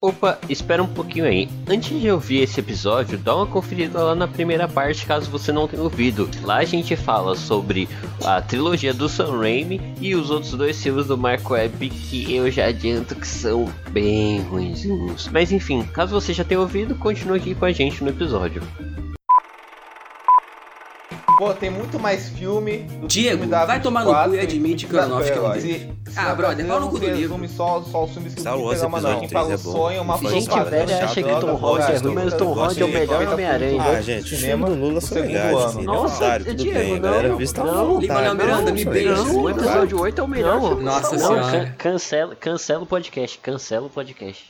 Opa, espera um pouquinho aí. Antes de ouvir esse episódio, dá uma conferida lá na primeira parte, caso você não tenha ouvido. Lá a gente fala sobre a trilogia do Sam Raimi e os outros dois filmes do Mark Webb, que eu já adianto que são bem ruinzinhos. Mas enfim, caso você já tenha ouvido, continue aqui com a gente no episódio. Pô, tem muito mais filme do que Diego, filme vai tomar no 24 cu e admite que o Aronofsky é um Se- deles. se Ah, brother, pau no cu do livro. só, só os filmes que Star não Wars episódio não. Quem paga o 3 é bom. sonho é uma Gente velha acha que Tom Holland é ruim, mas Tom Holland é o melhor Homem-Aranha. Ah, gente, o filme do Lula são segundo legais, ano. assim, Nossa, Diego, não. Lin-Manuel Miranda, me beija. o episódio 8 é o melhor. Nossa senhora. can- cancela, cancela o podcast, cancela o podcast.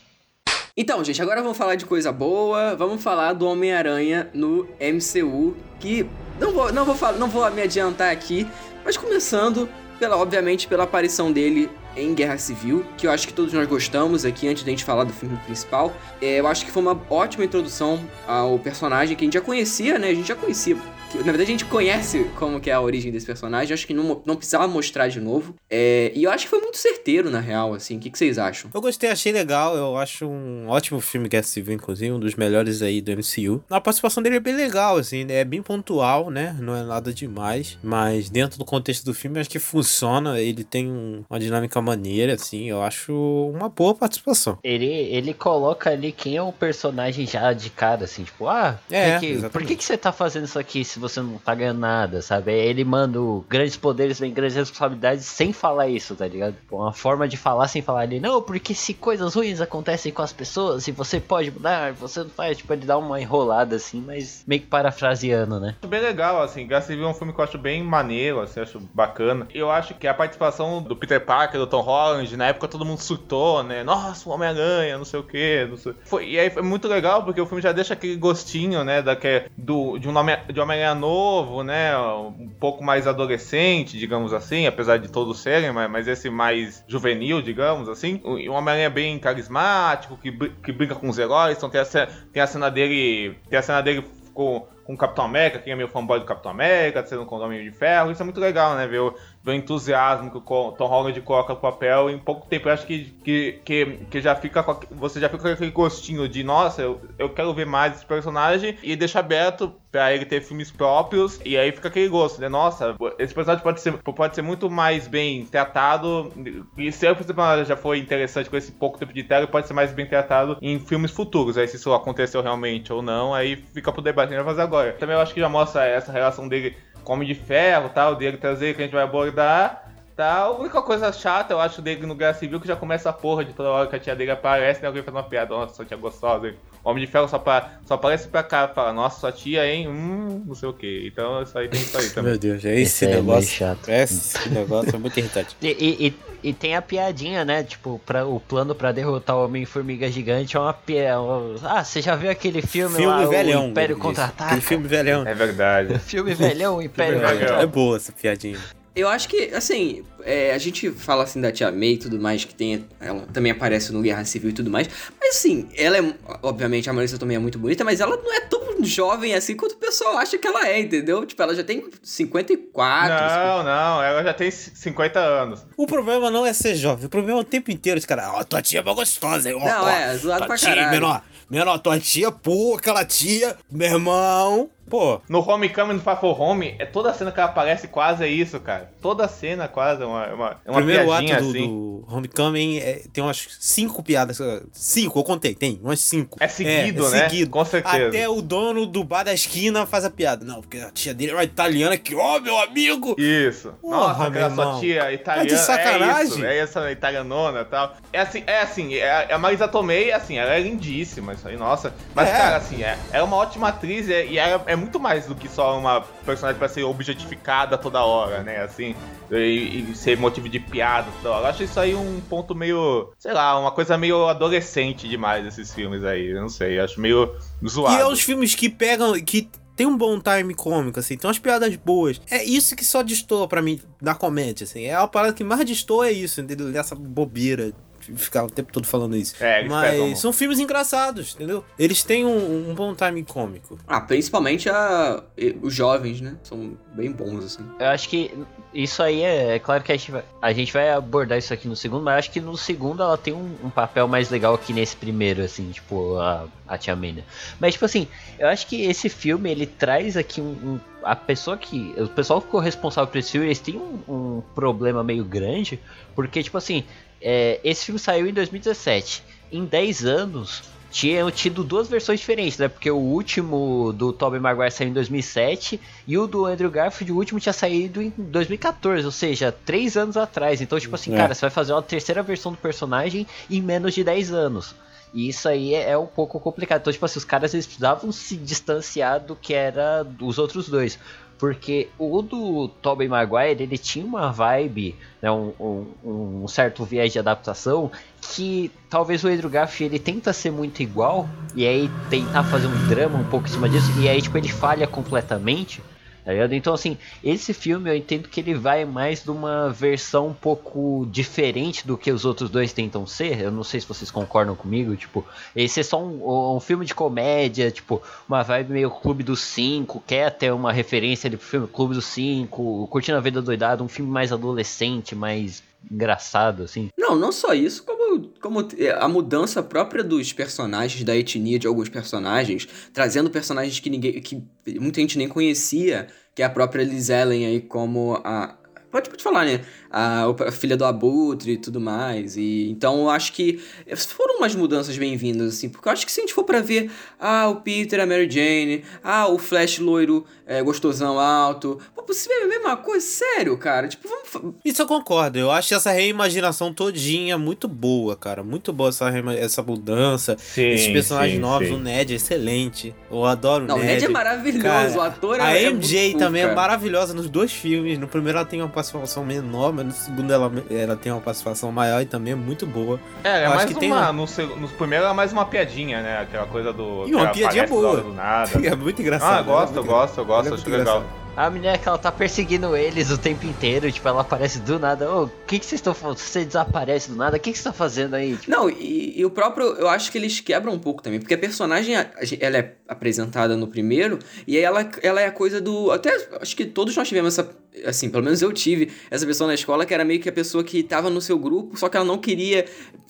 Então, gente, agora vamos falar de coisa boa. Vamos falar do Homem-Aranha no MCU, que não vou, não vou falar, não vou me adiantar aqui, mas começando pela, obviamente, pela aparição dele em Guerra Civil, que eu acho que todos nós gostamos aqui antes da gente falar do filme principal. É, eu acho que foi uma ótima introdução ao personagem que a gente já conhecia, né? A gente já conhecia. Na verdade, a gente conhece como que é a origem desse personagem. Eu acho que não, não precisava mostrar de novo. É, e eu acho que foi muito certeiro, na real, assim. O que, que vocês acham? Eu gostei, achei legal. Eu acho um ótimo filme Guerra Civil, inclusive, um dos melhores aí do MCU. A participação dele é bem legal, assim, é bem pontual, né? Não é nada demais. Mas dentro do contexto do filme, acho que funciona. Ele tem um- uma dinâmica maneira, assim. Eu acho uma boa participação. Ele, ele coloca ali quem é o personagem já de cara, assim, tipo, ah, É, que por que, que você tá fazendo isso aqui se você não tá ganhando nada, sabe? Ele manda grandes poderes vem grandes responsabilidades sem falar isso, tá ligado? Tipo, Uma forma de falar sem falar ali, não, porque se coisas ruins acontecem com as pessoas e você pode mudar, você não faz, tipo, ele dá uma enrolada assim, mas meio que parafraseando, né? Acho bem legal, assim. Guerra Civil é um filme que eu acho bem maneiro, assim, acho bacana. Eu acho que a participação do Peter Parker, do Tom Holland, na época todo mundo surtou, né? Nossa, o Homem-Aranha, não sei o quê. Não sei... Foi, e aí foi muito legal, porque o filme já deixa aquele gostinho, né? Da, que, do, de um Homem- de Homem-Aranha novo, né? Um pouco mais adolescente, digamos assim, apesar de todos serem, mas, mas esse mais juvenil, digamos assim. Um Homem-Aranha bem carismático, que, que brinca com os heróis. Então tem a, tem a cena dele. Tem a cena dele com, com o Capitão América, quem é meu fanboy do Capitão América, sendo com o Homem de Ferro. Isso é muito legal, né? Ver o, ver o entusiasmo que o Tom Holland coloca no papel. Em pouco tempo, eu acho que, que, que, que já fica você já fica com aquele gostinho de, nossa, eu, eu quero ver mais esse personagem e deixa aberto pra ele ter filmes próprios. E aí fica aquele gosto, né? Nossa, esse personagem pode ser, pode ser muito mais bem tratado. E se esse personagem já foi interessante com esse pouco tempo de tela, pode ser mais bem tratado em filmes futuros. Aí se isso aconteceu realmente ou não, aí fica pro debate a gente vai fazer agora. Também eu acho que já mostra essa relação dele com Homem de Ferro, tal, dele trazer que a gente vai abordar. Tá, a única coisa chata, eu acho, dele no Guerra Civil que já começa a porra de toda hora que a tia dele aparece, né? Alguém faz uma piada, nossa, tia gostosa. Homem de Ferro só, pa- só aparece pra cá e fala, nossa, sua tia, hein? Hum, não sei o que. Então isso aí tem isso aí também. Meu Deus, é Esse esse, é negócio. chato. Esse negócio é muito irritante. E, e, e- e tem a piadinha, né? Tipo, pra, o plano pra derrotar o Homem-Formiga Gigante é uma piada. Ah, você já viu aquele filme, Filme lá, velhão. o Império. Contra-Ataca? Aquele filme velhão. É verdade. Filme velhão, Império velhão. Contra-Ataca. É boa essa piadinha. Eu acho que, assim, é, a gente fala assim da Tia May e tudo mais, que tem, ela também aparece no Guerra Civil e tudo mais. Mas assim, ela é, obviamente, a Marisa também é muito bonita, mas ela não é tão jovem assim quanto o pessoal acha que ela é, entendeu? Tipo, ela já tem 54. Não, não, ela já tem 50 anos. O problema não é ser jovem, o problema é o tempo inteiro. Esse cara, ó, tua tia é mó gostosa, hein? Não, ó, é, zoado tua pra tia, caralho. Menor, menor, tua tia, pô, aquela tia, meu irmão. Pô, No Homecoming no Far From Home, é toda cena que ela aparece quase é isso, cara. Toda cena quase é uma, é uma, é o uma primeiro ato do, assim. do Homecoming é, tem umas cinco piadas. uh, Cinco, eu contei, tem, umas cinco. É seguido, né? Com certeza. Até o dono do bar da esquina faz a piada. Não, porque a tia dele é uma italiana que, ó, meu amigo. Isso. Porra, Nossa, aquela sua tia italiana. Tá de sacanagem? É isso, é essa italianona e tal. É assim, é assim, é, a Marisa Tomei, assim, ela é lindíssima, isso aí, nossa. Mas, É. cara, assim, é, é uma ótima atriz é- e ela é muito mais do que só uma personagem pra ser objetificada toda hora, né? Assim, e, e ser motivo de piada toda hora. Eu acho isso aí um ponto meio, sei lá, uma coisa meio adolescente demais esses filmes aí. Eu não sei, acho meio zoado. E é os filmes que pegam, que tem um bom time cômico, assim, tem umas piadas boas. É isso que só destoa pra mim na comédia, assim. É a parada que mais destoa é isso, entendeu? Dessa bobeira. Ficar o tempo todo falando isso. É, eles Mas pegam- são filmes engraçados, entendeu? Eles têm um, um bom timing cômico. Ah, principalmente a, os jovens, né? São bem bons, assim. Eu acho que isso aí é, é claro que a gente, vai, a gente vai abordar isso aqui no segundo, mas eu acho que no segundo ela tem um, um papel mais legal que nesse primeiro, assim, tipo, a, a Tia? Mas, tipo assim, eu acho que esse filme, ele traz aqui um... um- a pessoa que... O pessoal que ficou responsável por esse filme, eles têm um, um problema meio grande, porque, tipo assim, é, esse filme saiu em 2017. Em 10 anos, tinham tido duas versões diferentes, né? Porque o último do Tobey Maguire saiu em 2007 e o do Andrew Garfield, o último tinha saído em 2014, ou seja, três anos atrás. Então, tipo assim, É. cara, você vai fazer uma terceira versão do personagem em menos de 10 anos. E isso aí é, é um pouco complicado. Então, tipo assim, os caras eles precisavam se distanciar do que era dos outros dois. Porque o do Tobey Maguire, ele tinha uma vibe, né, um, um, um certo viés de adaptação, que talvez o Andrew Garfield ele tenta ser muito igual, e aí tentar fazer um drama um pouco em cima disso, e aí tipo, ele falha completamente. Tá ligado? Então, assim, esse filme eu entendo que ele vai mais de uma versão um pouco diferente do que os outros dois tentam ser. Eu não sei se vocês concordam comigo. Tipo, esse é só um, um filme de comédia, tipo, uma vibe meio Clube dos Cinco, quer ter uma referência ali pro filme Clube dos Cinco, Curtindo a Vida Doidada, um filme mais adolescente, mais engraçado, assim. Não, não só isso, como, como a mudança própria dos personagens, da etnia de alguns personagens, trazendo personagens que ninguém. que muita gente nem conhecia, que é a própria Liz Ellen aí como a. Pode, pode falar, né? A, a filha do Abutre e tudo mais. E, então eu acho que foram umas mudanças bem-vindas, assim. Porque eu acho que se a gente for pra ver, ah, o Peter, a Mary Jane, ah, o Flash loiro, é, gostosão alto. Pô, você vê a mesma coisa? Sério, cara? Tipo, vamos. Isso eu concordo. Eu acho essa reimaginação todinha muito boa, cara. Muito boa essa, essa mudança. Sim, Esses personagens sim, novos. sim. O Ned é excelente. Eu adoro Não, o o Ned. Ned é maravilhoso, Cara, o ator é A é MJ muito também fofo, é maravilhosa nos dois filmes. No primeiro ela tem uma participação menor, mas no segundo ela, ela tem uma participação maior e também é muito boa. É, é Eu mais que tem uma. um- No, no primeiro é mais uma piadinha, né? Aquela coisa do. E uma piadinha boa. Do nada. É muito engraçado. Ah, é gosto, eu gosto, eu gosto, Ela é acho legal. A menina que ela tá perseguindo eles o tempo inteiro, tipo, ela aparece do nada. Ô, o que que vocês estão falando? Você desaparece do nada, o que que você tá fazendo aí? Tipo, Não, e, e o próprio, eu acho que eles quebram um pouco também, porque a personagem, ela é apresentada no primeiro, e aí ela, ela é a coisa do, até, acho que todos nós tivemos essa, assim, pelo menos eu tive, essa pessoa na escola que era meio que a pessoa que tava no seu grupo, só que ela não queria,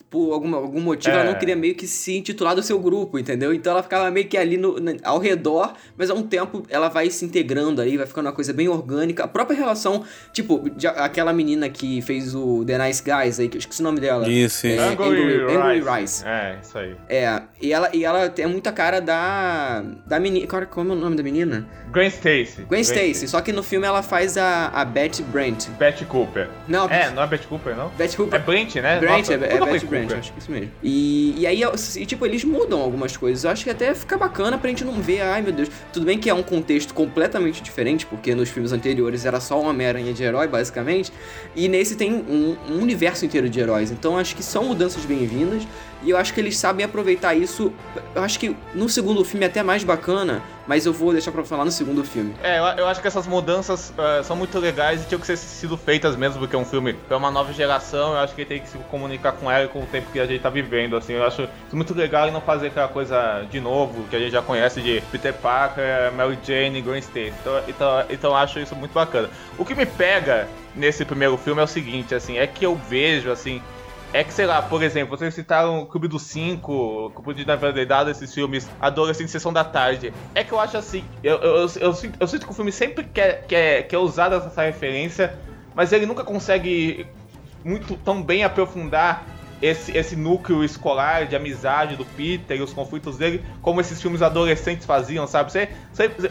por algum, algum motivo, ela É. não queria meio que se intitular do seu grupo, entendeu? Então ela ficava meio que ali no, ao redor, mas a um tempo ela vai se integrando aí, vai ficando uma coisa bem orgânica. A própria relação, tipo, de- aquela menina que fez o The Nice Guys aí, que eu esqueci o nome dela. Isso, isso. É, Angry Angry Rice. Rice. É, isso aí. É, e ela, e ela tem muita cara da. Da menina. Qual, como é o nome da menina? Gwen Stacy. Gwen Stacy, só que no filme ela faz a, a Betty Brant. Betty Cooper. Não, É, não é Betty Cooper, não? Betty É Cooper. Brent, né? Brant, Nossa, é, é Betty Brant, Acho que é isso mesmo. E, e aí, e, tipo, eles mudam algumas coisas. Eu acho que até fica bacana pra gente não ver, ai meu Deus. Tudo bem que é um contexto completamente diferente, porque nos filmes anteriores era só uma Homem-Aranha de herói, basicamente. E nesse tem um, um universo inteiro de heróis. Então acho que são mudanças bem-vindas. E eu acho que eles sabem aproveitar isso. Eu acho que no segundo filme é até mais bacana, mas eu vou deixar pra falar no segundo filme. É, eu, eu acho que essas mudanças eh, são muito legais e tinham que ser sido feitas mesmo, porque é um filme pra uma nova geração, eu acho que tem que se comunicar com ela e com o tempo que a gente tá vivendo, assim, eu acho muito legal e não fazer aquela coisa de novo, que a gente já conhece de Peter Parker, Mary Jane Gwen Stacy, então, então, então eu acho isso muito bacana. O que me pega nesse primeiro filme é o seguinte, assim, é que eu vejo, assim, é que, sei lá, por exemplo, vocês citaram o Clube dos Cinco, Clube de Navidade, esses filmes, Adolescente Sessão da Tarde. É que eu acho assim, eu, eu, eu, eu sinto que o filme sempre quer, quer, quer usar essa referência, mas ele nunca consegue muito tão bem aprofundar esse, esse núcleo escolar de amizade do Peter e os conflitos dele, como esses filmes adolescentes faziam, sabe?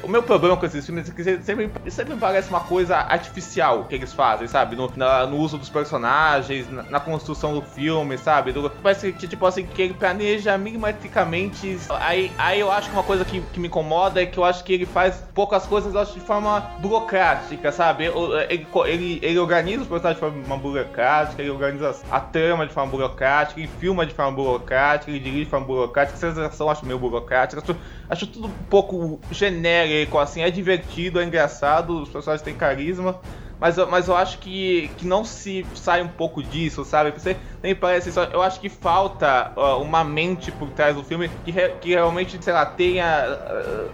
O meu problema com esses filmes é que sempre, sempre parece uma coisa artificial que eles fazem, sabe? No, na- no uso dos personagens, na, na construção do filme, sabe? Do- parece que, tipo assim, que ele planeja milimetricamente. Aí, aí eu acho que uma coisa que, que me incomoda é que eu acho que ele faz poucas coisas, acho, de forma burocrática, sabe? Ele, ele, ele organiza os personagens de forma burocrática, ele organiza a trama de forma burocrática, ele filma de forma burocrática, ele dirige de forma burocrática, a sensação acho meio burocrática, acho, acho tudo um pouco genérico, assim, é divertido, é engraçado, os personagens têm carisma, Mas, mas eu acho que, que não se sai um pouco disso, sabe? Você nem parece. Eu acho que falta uh, uma mente por trás do filme que, re, que realmente, sei lá, tenha.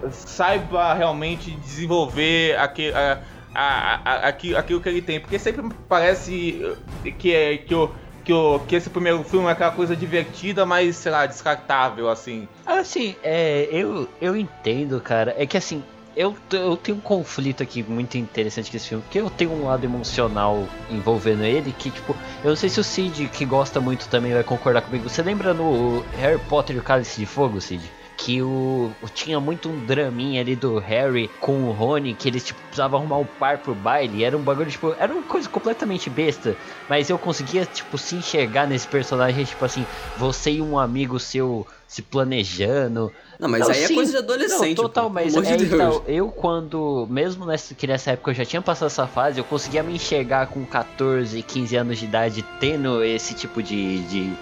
Uh, saiba realmente desenvolver aquele. Uh, a, a, aquilo, aquilo que ele tem. Porque sempre parece que, é, que, o, que, o, que esse primeiro filme é aquela coisa divertida, mas, sei lá, descartável, assim. Assim, é, eu, eu entendo, cara. É que assim, eu, eu tenho um conflito aqui muito interessante com esse filme, porque eu tenho um lado emocional envolvendo ele, que tipo, eu não sei se o Cid, que gosta muito também, vai concordar comigo. Você lembra no Harry Potter e o Cálice de Fogo, Cid? Que o, tinha muito um draminha ali do Harry com o Rony, que eles tipo precisavam arrumar um par pro baile, era um bagulho tipo, era uma coisa completamente besta, mas eu conseguia tipo se enxergar nesse personagem, tipo assim, você e um amigo seu se planejando. Não, mas não, aí é sim, é coisa de adolescente. Não, total, pô, mas é, de então, eu quando, mesmo nessa, que nessa época eu já tinha passado essa fase, eu conseguia me enxergar com 14, 15 anos de idade tendo esse tipo de, de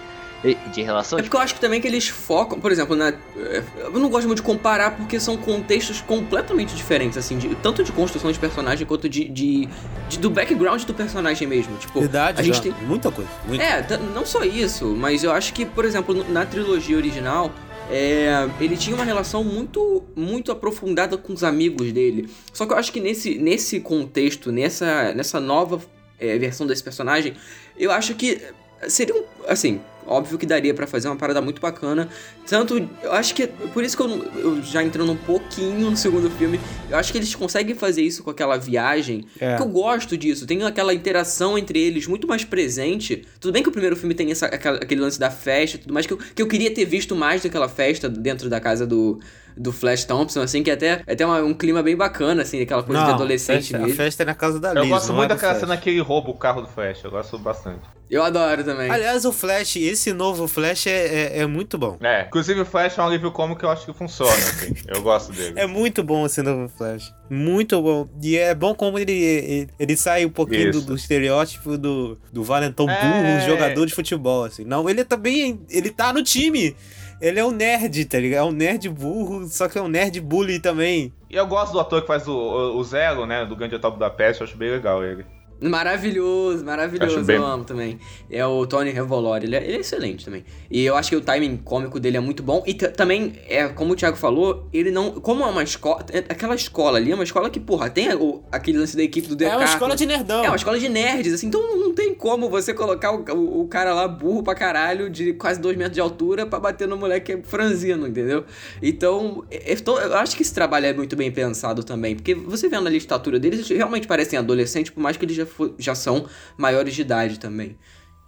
de relação. É porque eu acho que também que eles focam, por exemplo, na, é, eu não gosto muito de comparar porque são contextos completamente diferentes, assim, de, tanto de construção de personagem quanto de, de, de, do background do personagem mesmo. Tipo, Verdade, a gente tem muita coisa. Muita. É, não só isso, mas eu acho que, por exemplo, na trilogia original, é, ele tinha uma relação muito muito aprofundada com os amigos dele. Só que eu acho que nesse, nesse contexto, nessa, nessa nova é, versão desse personagem, eu acho que seria um. Assim, óbvio que daria para fazer uma parada muito bacana. Tanto, eu acho que por isso que eu, eu, já entrando um pouquinho no segundo filme, eu acho que eles conseguem fazer isso com aquela viagem. É. Que eu gosto disso, tem aquela interação entre eles muito mais presente. Tudo bem que o primeiro filme tem essa, aquele lance da festa, tudo mais que eu, que eu queria ter visto mais daquela festa dentro da casa do do Flash Thompson, assim, que é até, é até uma, um clima bem bacana, assim, aquela coisa não, de adolescente festa, mesmo. A festa é na casa da Liz, Eu gosto muito é daquela cena que ele rouba o carro do Flash, eu gosto bastante. Eu adoro também. Aliás, o Flash, esse novo Flash é, é, é muito bom. É, inclusive o Flash é um livro como que eu acho que funciona, assim. eu gosto dele. É muito bom esse novo Flash. Muito bom. E é bom como ele, ele, ele sai um pouquinho do, do, estereótipo do, do valentão é... burro, jogador de futebol, assim. Não, ele também, ele tá no time. Ele é um nerd, tá ligado? É um nerd burro, só que é um nerd bully também. E eu gosto do ator que faz o, o, o Zero, né? Do Grande Hotel da Peste, eu acho bem legal ele. Maravilhoso, maravilhoso, eu, bem... eu amo também. É o Tony Revolori, ele, é, ele é, excelente também. E eu acho que o timing cômico dele é muito bom. E também, é como o Thiago falou, ele não. Como é uma escola. É, aquela escola ali é uma escola que, porra, tem o, aquele lance da equipe do DK. É uma escola de nerdão. É uma escola de nerds, assim. Então não tem como você colocar o, o, o cara lá burro pra caralho, de quase dois metros de altura, pra bater no moleque franzino, entendeu? Então, eu, eu acho que esse trabalho é muito bem pensado também. Porque você vendo ali a estatura deles, eles realmente parecem adolescentes, por mais que eles já já são maiores de idade também.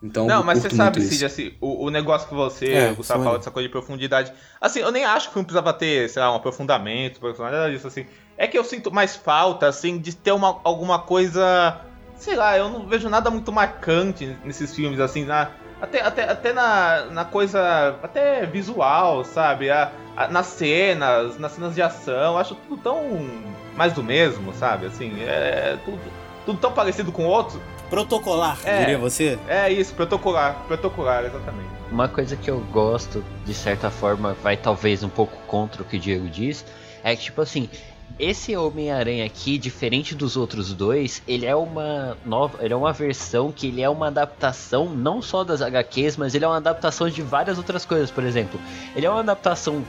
Então, não, mas você sabe, Cid, assim, o, o negócio que você, é, Gustavo, fala dessa coisa de profundidade. Assim, eu nem acho que o filme precisava ter, sei lá, um aprofundamento, nada disso, assim. É que eu sinto mais falta, assim, de ter uma, alguma coisa. Sei lá, eu não vejo nada muito marcante nesses filmes, assim, na, até, até, até na, na coisa. Até visual, sabe? A, a, nas cenas, nas cenas de ação, acho tudo tão mais do mesmo, sabe? Assim, é tudo tudo tão parecido com o outro. Protocolar, é, diria você? É isso, protocolar, protocolar, exatamente. Uma coisa que eu gosto, de certa forma, vai talvez um pouco contra o que o Diego diz, é que, tipo assim, esse Homem-Aranha aqui, diferente dos outros dois, ele é uma nova, ele é uma versão que ele é uma adaptação não só das HQs, mas ele é uma adaptação de várias outras coisas, por exemplo. Ele é uma adaptação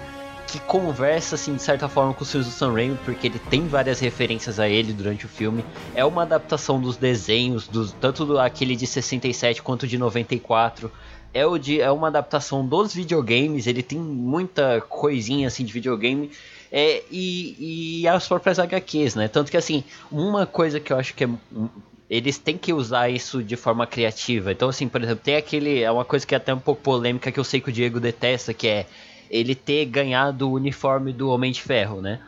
que conversa, assim, de certa forma com os filmes do Sam Raimi, porque ele tem várias referências a ele durante o filme. É uma adaptação dos desenhos, dos, tanto do, aquele de 67 quanto de 94. É, o de, é uma adaptação dos videogames, ele tem muita coisinha assim de videogame. É, e, e as próprias HQs, né? Tanto que assim, uma coisa que eu acho que é eles têm que usar isso de forma criativa. Então, assim, por exemplo, tem aquele. É uma coisa que é até um pouco polêmica que eu sei que o Diego detesta, que é ele ter ganhado o uniforme do Homem de Ferro, né?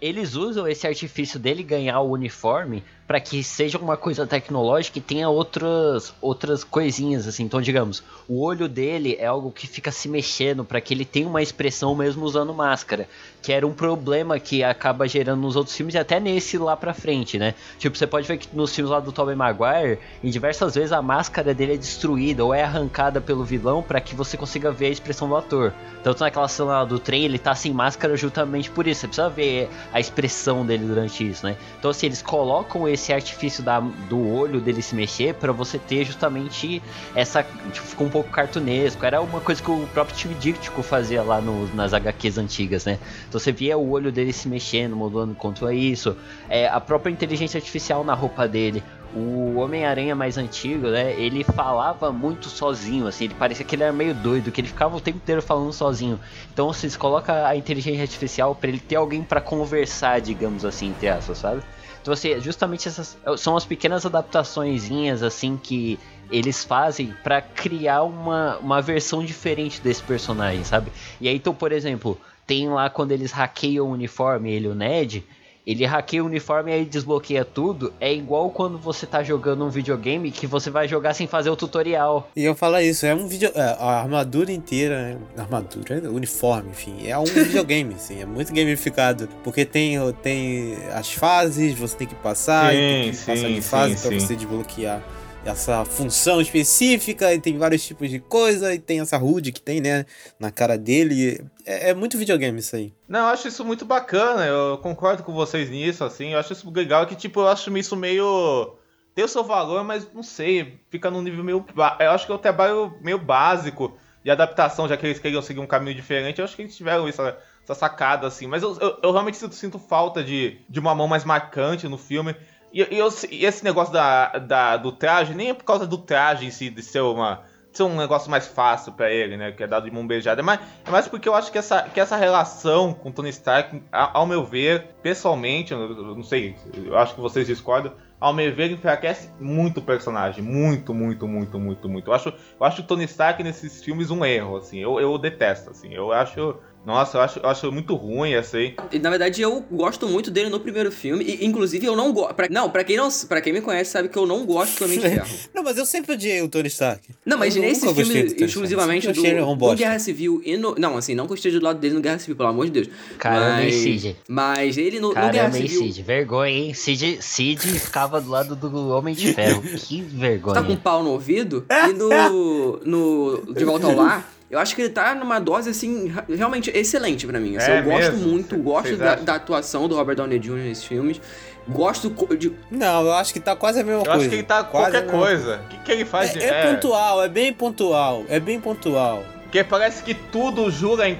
Eles usam esse artifício dele ganhar o uniforme para que seja uma coisa tecnológica e tenha outras outras coisinhas assim. Então, digamos, o olho dele é algo que fica se mexendo para que ele tenha uma expressão mesmo usando máscara, que era um problema que acaba gerando nos outros filmes e até nesse lá pra frente, né? Tipo, você pode ver que nos filmes lá do Tobey Maguire, em diversas vezes a máscara dele é destruída ou é arrancada pelo vilão para que você consiga ver a expressão do ator. Tanto naquela cena lá do trem, ele tá sem máscara justamente por isso. Você precisa ver a expressão dele durante isso, né? Então, assim, eles colocam esse artifício da, do olho dele se mexer para você ter justamente essa. Tipo, ficou um pouco cartunesco. Era uma coisa que o próprio Steve Ditko fazia lá no, nas HQs antigas, né? Então você via o olho dele se mexendo, mudando quanto a isso. É, a própria inteligência artificial na roupa dele. O Homem-Aranha mais antigo, né? Ele falava muito sozinho, assim. Ele parecia que ele era meio doido, que ele ficava o tempo inteiro falando sozinho. Então vocês colocam a inteligência artificial para ele ter alguém para conversar, digamos assim, entre aspas, sabe? Então, assim, justamente essas são as pequenas adaptaçõezinhas, assim, que eles fazem para criar uma, uma versão diferente desse personagem, sabe? E aí, então, por exemplo, tem lá quando eles hackeiam o uniforme, ele e o Ned, ele hackeia o uniforme e aí desbloqueia tudo. É igual quando você tá jogando um videogame que você vai jogar sem fazer o tutorial. E eu falo isso, é um vídeo. É, a armadura inteira, né? armadura, uniforme, enfim, é um videogame, assim, é muito gamificado. Porque tem, tem as fases, você tem que passar, Sim, tem que sim, passar de sim, fase pra sim. você desbloquear essa função específica, e tem vários tipos de coisa, e tem essa HUD que tem, né, na cara dele. É, é muito videogame isso aí. Não, eu acho isso muito bacana, eu concordo com vocês nisso, assim, eu acho isso legal que, tipo, eu acho isso meio... Tem o seu valor, mas não sei, fica num nível meio... Eu acho que é um trabalho meio básico de adaptação, já que eles queriam seguir um caminho diferente, eu acho que eles tiveram essa, essa sacada, assim, mas eu, eu, eu realmente sinto, sinto falta de, de uma mão mais marcante no filme, e, e eu- e esse negócio da, da- do traje, nem é por causa do traje em si, de ser uma ser um negócio mais fácil pra ele, né? Que é dado de mão beijada. É mais, é mais porque eu acho que essa, que essa relação com Tony Stark, ao meu ver, pessoalmente, eu não sei, eu acho que vocês discordam, ao meu ver, enfraquece muito o personagem. Muito, muito, muito, muito, muito. Eu acho, eu acho o Tony Stark nesses filmes um erro, assim. Eu, eu detesto, assim. Eu acho. Nossa, eu acho, eu acho muito ruim essa aí. Na verdade, eu gosto muito dele no primeiro filme. E, inclusive, eu não gosto. Não, pra quem, não, pra quem me conhece, sabe que eu não gosto do Homem de Ferro. Não, mas eu sempre odiei o Tony Stark. Não, mas Eu nesse gostei filme, do exclusivamente do, um do bosta. Guerra Civil e no. Não, assim, não que eu esteja do lado dele no Guerra Civil, pelo amor de Deus. Caramba, mas, hein, Cid? Mas ele no, no Caramba, Guerra hein, Civil. Cid? Vergonha, hein? Cid, Cid ficava do lado do Homem de Ferro. Que vergonha. tá com pau no ouvido. E no, no De Volta ao Lar, eu acho que ele tá numa dose, assim, realmente excelente pra mim. Assim, É eu gosto mesmo? muito, gosto da, da atuação do Robert Downey Jr. nesses filmes. Gosto de. Não, eu acho que tá quase a mesma Eu coisa. acho que ele tá Quase a qualquer mesma coisa. O que, que ele faz de. É, é pontual, é bem pontual, é bem pontual. Porque parece que tudo jura, em-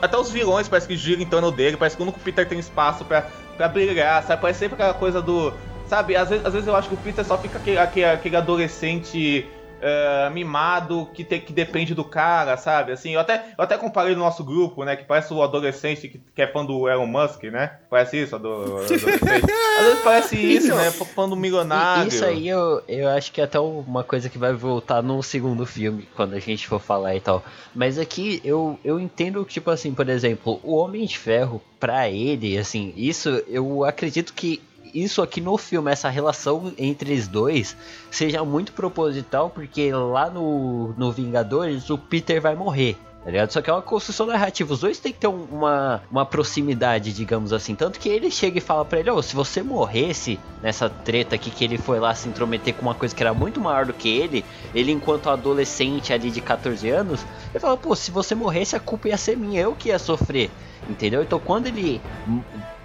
até os vilões parece que giram em torno dele, parece que o único Peter tem espaço pra, pra brilhar, sabe? Parece sempre aquela coisa do. Sabe, às vezes, às vezes eu acho que o Peter só fica aquele, aquele, aquele adolescente eh, mimado que, tem, que depende do cara, sabe? Assim, eu até, eu até comparei no nosso grupo, né? Que parece o adolescente que, que é fã do Elon Musk, né? Parece isso, ado- adolescente. Às vezes parece isso, né? Fã do milionário. E Isso aí eu, eu acho que é até uma coisa que vai voltar no segundo filme, quando a gente for falar e tal. Mas aqui eu, eu entendo que, tipo assim, por exemplo, o Homem de Ferro, pra ele, assim, isso eu acredito que isso aqui no filme, essa relação entre os dois, seja muito proposital, porque lá no, no Vingadores o Peter vai morrer. Tá ligado? Só que é uma construção narrativa. Os dois têm que ter um- uma, uma proximidade, digamos assim. Tanto que ele chega e fala pra ele: Ô, se você morresse nessa treta aqui, que ele foi lá se intrometer com uma coisa que era muito maior do que ele, ele, enquanto adolescente ali de 14 anos, ele fala: pô, se você morresse, a culpa ia ser minha, eu que ia sofrer. Entendeu? Então quando ele.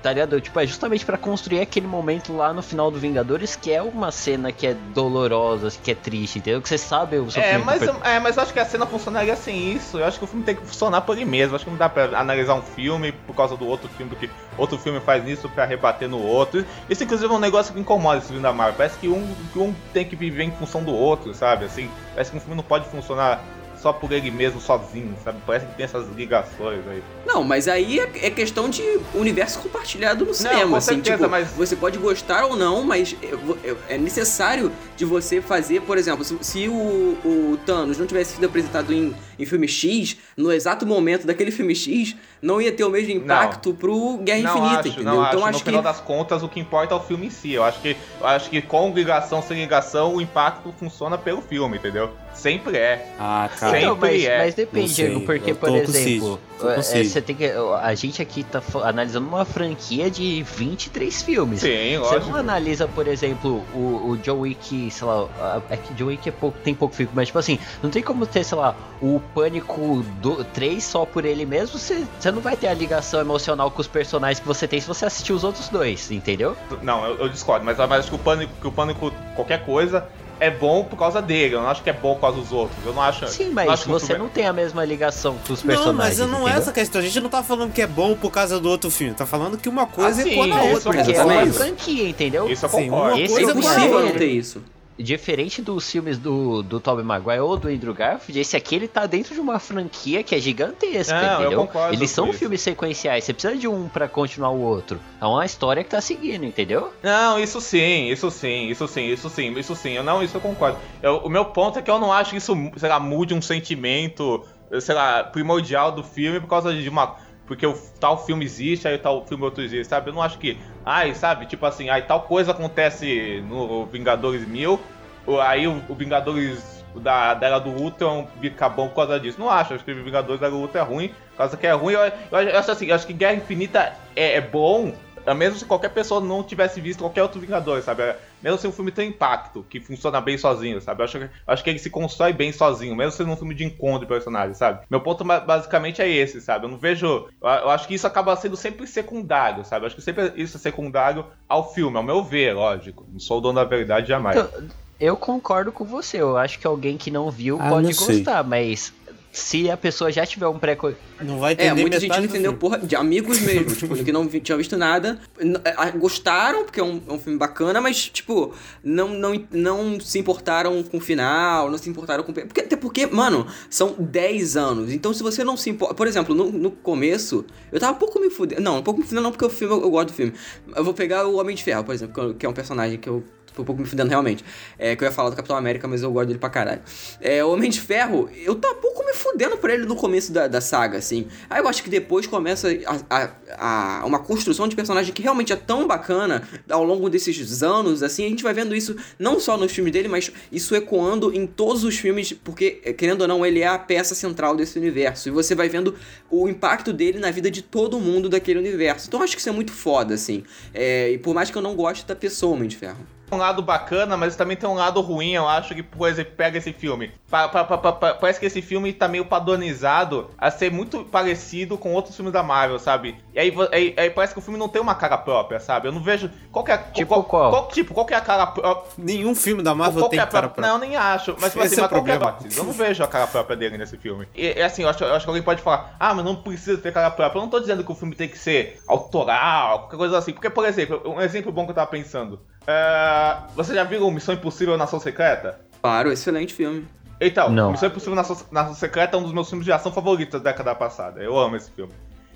Tá ligado? Tipo, é justamente pra construir aquele momento lá no final do Vingadores, que é uma cena que é dolorosa, que é triste, entendeu? Que você sabe o É sofrimento mas, do per- é, mas eu acho que a cena funcionaria sem isso. Eu acho que o filme tem que funcionar por ele mesmo. Eu acho que não dá pra analisar um filme por causa do outro filme, porque outro filme faz isso pra rebater no outro. Isso, inclusive, é um negócio que incomoda esse filme da Marvel. Parece que um, que um tem que viver em função do outro, sabe? Assim, parece que um filme não pode funcionar só por ele mesmo, sozinho, sabe? Parece que tem essas ligações aí. Não, mas aí é, é questão de universo compartilhado no cinema. com assim, certeza, tipo, mas- você pode gostar ou não, mas é necessário de você fazer, por exemplo, se, se o, o Thanos não tivesse sido apresentado em, em filme X, no exato momento daquele filme X, não ia ter o mesmo impacto pro Guerra não Infinita, acho, entendeu? não acho. então No acho que final das contas, o que importa é o filme em si. Eu acho que, eu acho que com ligação, sem ligação, o impacto funciona pelo filme, entendeu? Sempre é. Ah, cara. cara. Então, mas, Sempre é. mas Não depende, sei, Diego, porque, por exemplo, é, Cid. você tem que. A gente aqui tá analisando uma franquia de 23 filmes. Sim, Você lógico. não analisa, por exemplo, o, o John Wick, sei lá, é que John Wick é pouco, tem pouco filme, mas tipo assim, não tem como ter, sei lá, o Pânico do, 3 só por ele mesmo, você, você não vai ter a ligação emocional com os personagens que você tem se você assistir os outros dois, entendeu? Não, eu, eu discordo, mas, mas acho que o pânico, que o pânico, qualquer coisa, é bom por causa dele. Eu não acho que é bom por causa dos outros. Eu não acho. Sim, não mas acho você não tem a mesma ligação com os Não, personagens. mas não é essa questão. A gente não tá falando que é bom por causa do outro filme. Tá falando que uma coisa Ah, é sim, quando a isso outra. eu Porque é uma franquia, entendeu? Isso eu Sim, concordo. uma Esse coisa É é impossível problema. não ter isso. Diferente dos filmes do, do Tobey Maguire ou do Andrew Garfield, esse aqui ele tá dentro de uma franquia que é gigantesca, Não, eu entendeu? concordo Eles são filmes sequenciais, você precisa de um pra continuar o outro. É uma história que tá seguindo, entendeu? Não, isso sim, isso sim, isso sim, isso sim, isso sim. Eu não, isso eu concordo. Eu- o meu ponto é que eu não acho que isso, sei lá, mude um sentimento, sei lá, primordial do filme por causa de uma. Porque o tal filme existe, aí tal filme outro existe, sabe? Eu não acho que. Ai, sabe, tipo assim, aí tal coisa acontece no Vingadores 1000, o- aí o, o Vingadores da, da Era do Ultron fica bom por causa disso. Não acho, acho que Vingadores da Era do Ultron é ruim, por causa que é ruim. Eu, eu, eu acho assim, eu acho que Guerra Infinita é, é bom, mesmo se qualquer pessoa não tivesse visto qualquer outro Vingador, sabe? É, Mesmo se um filme tem impacto, que funciona bem sozinho, sabe? Eu acho, que- eu acho que ele se constrói bem sozinho, mesmo sendo um filme de encontro de personagens, sabe? Meu ponto ba- basicamente é esse, sabe? Eu não vejo. Eu, eu acho que isso acaba sendo sempre secundário, sabe? Eu acho que sempre isso é secundário ao filme, ao meu ver, lógico. Não sou o dono da verdade jamais. Então, eu concordo com você, eu acho que alguém que não viu Ah, pode não sei. gostar, mas se a pessoa já tiver um pré Não vai entender É, muita gente não entendeu filme. porra de amigos mesmo, tipo, que não vi- tinham visto nada. A- Gostaram, porque é um, é um filme bacana, mas, tipo, não, não, não se importaram com o final, não se importaram com. Porque, até porque, mano, são 10 anos. Então, se você não se importa. Por exemplo, no, no começo, eu tava um pouco me fudendo. Não, um pouco me fudendo, não, porque o filme eu, eu gosto do filme. Eu vou pegar o Homem de Ferro, por exemplo, que é um personagem que eu. Tô um pouco me fudendo realmente. É que eu ia falar do Capitão América, mas eu gosto dele pra caralho. É, o Homem de Ferro, eu um pouco me fudendo por ele no começo da, da saga, assim. Aí eu acho que depois começa a, a- a- uma construção de personagem que realmente é tão bacana ao longo desses anos, assim. A gente vai vendo isso não só nos filmes dele, mas isso ecoando em todos os filmes, porque, eh, querendo ou não, ele é a peça central desse universo. E você vai vendo o impacto dele na vida de todo mundo daquele universo. Então eu acho que isso é muito foda, assim. É, e por mais que eu não goste da pessoa, Homem de Ferro. Um lado bacana, mas também tem um lado ruim, eu acho que, por exemplo, pega esse filme. Pa- pa- pa- pa- pa- parece que esse filme tá meio padronizado a ser muito parecido com outros filmes da Marvel, sabe? E aí, aí- aí parece que o filme não tem uma cara própria, sabe? Eu não vejo. Qual que é, Tipo qual? Tipo, qual que é a cara própria? Nenhum filme da Marvel Qual tem é a cara própria-. Não, nem acho. Mas, tipo Esse assim, é mas o qual que é-. Eu não vejo a cara própria dele nesse filme. E, é assim, eu acho, eu acho que alguém pode falar, ah, mas não precisa ter cara própria. Eu não tô dizendo que o filme tem que ser autoral, qualquer coisa assim. Porque, por exemplo, um exemplo bom que eu tava pensando. É, você já viu Missão Impossível Nação Secreta? Claro, excelente filme. Então, Não. Missão Impossível Nação, Nação Secreta é um dos meus filmes de ação favoritos da década passada. Eu amo esse filme.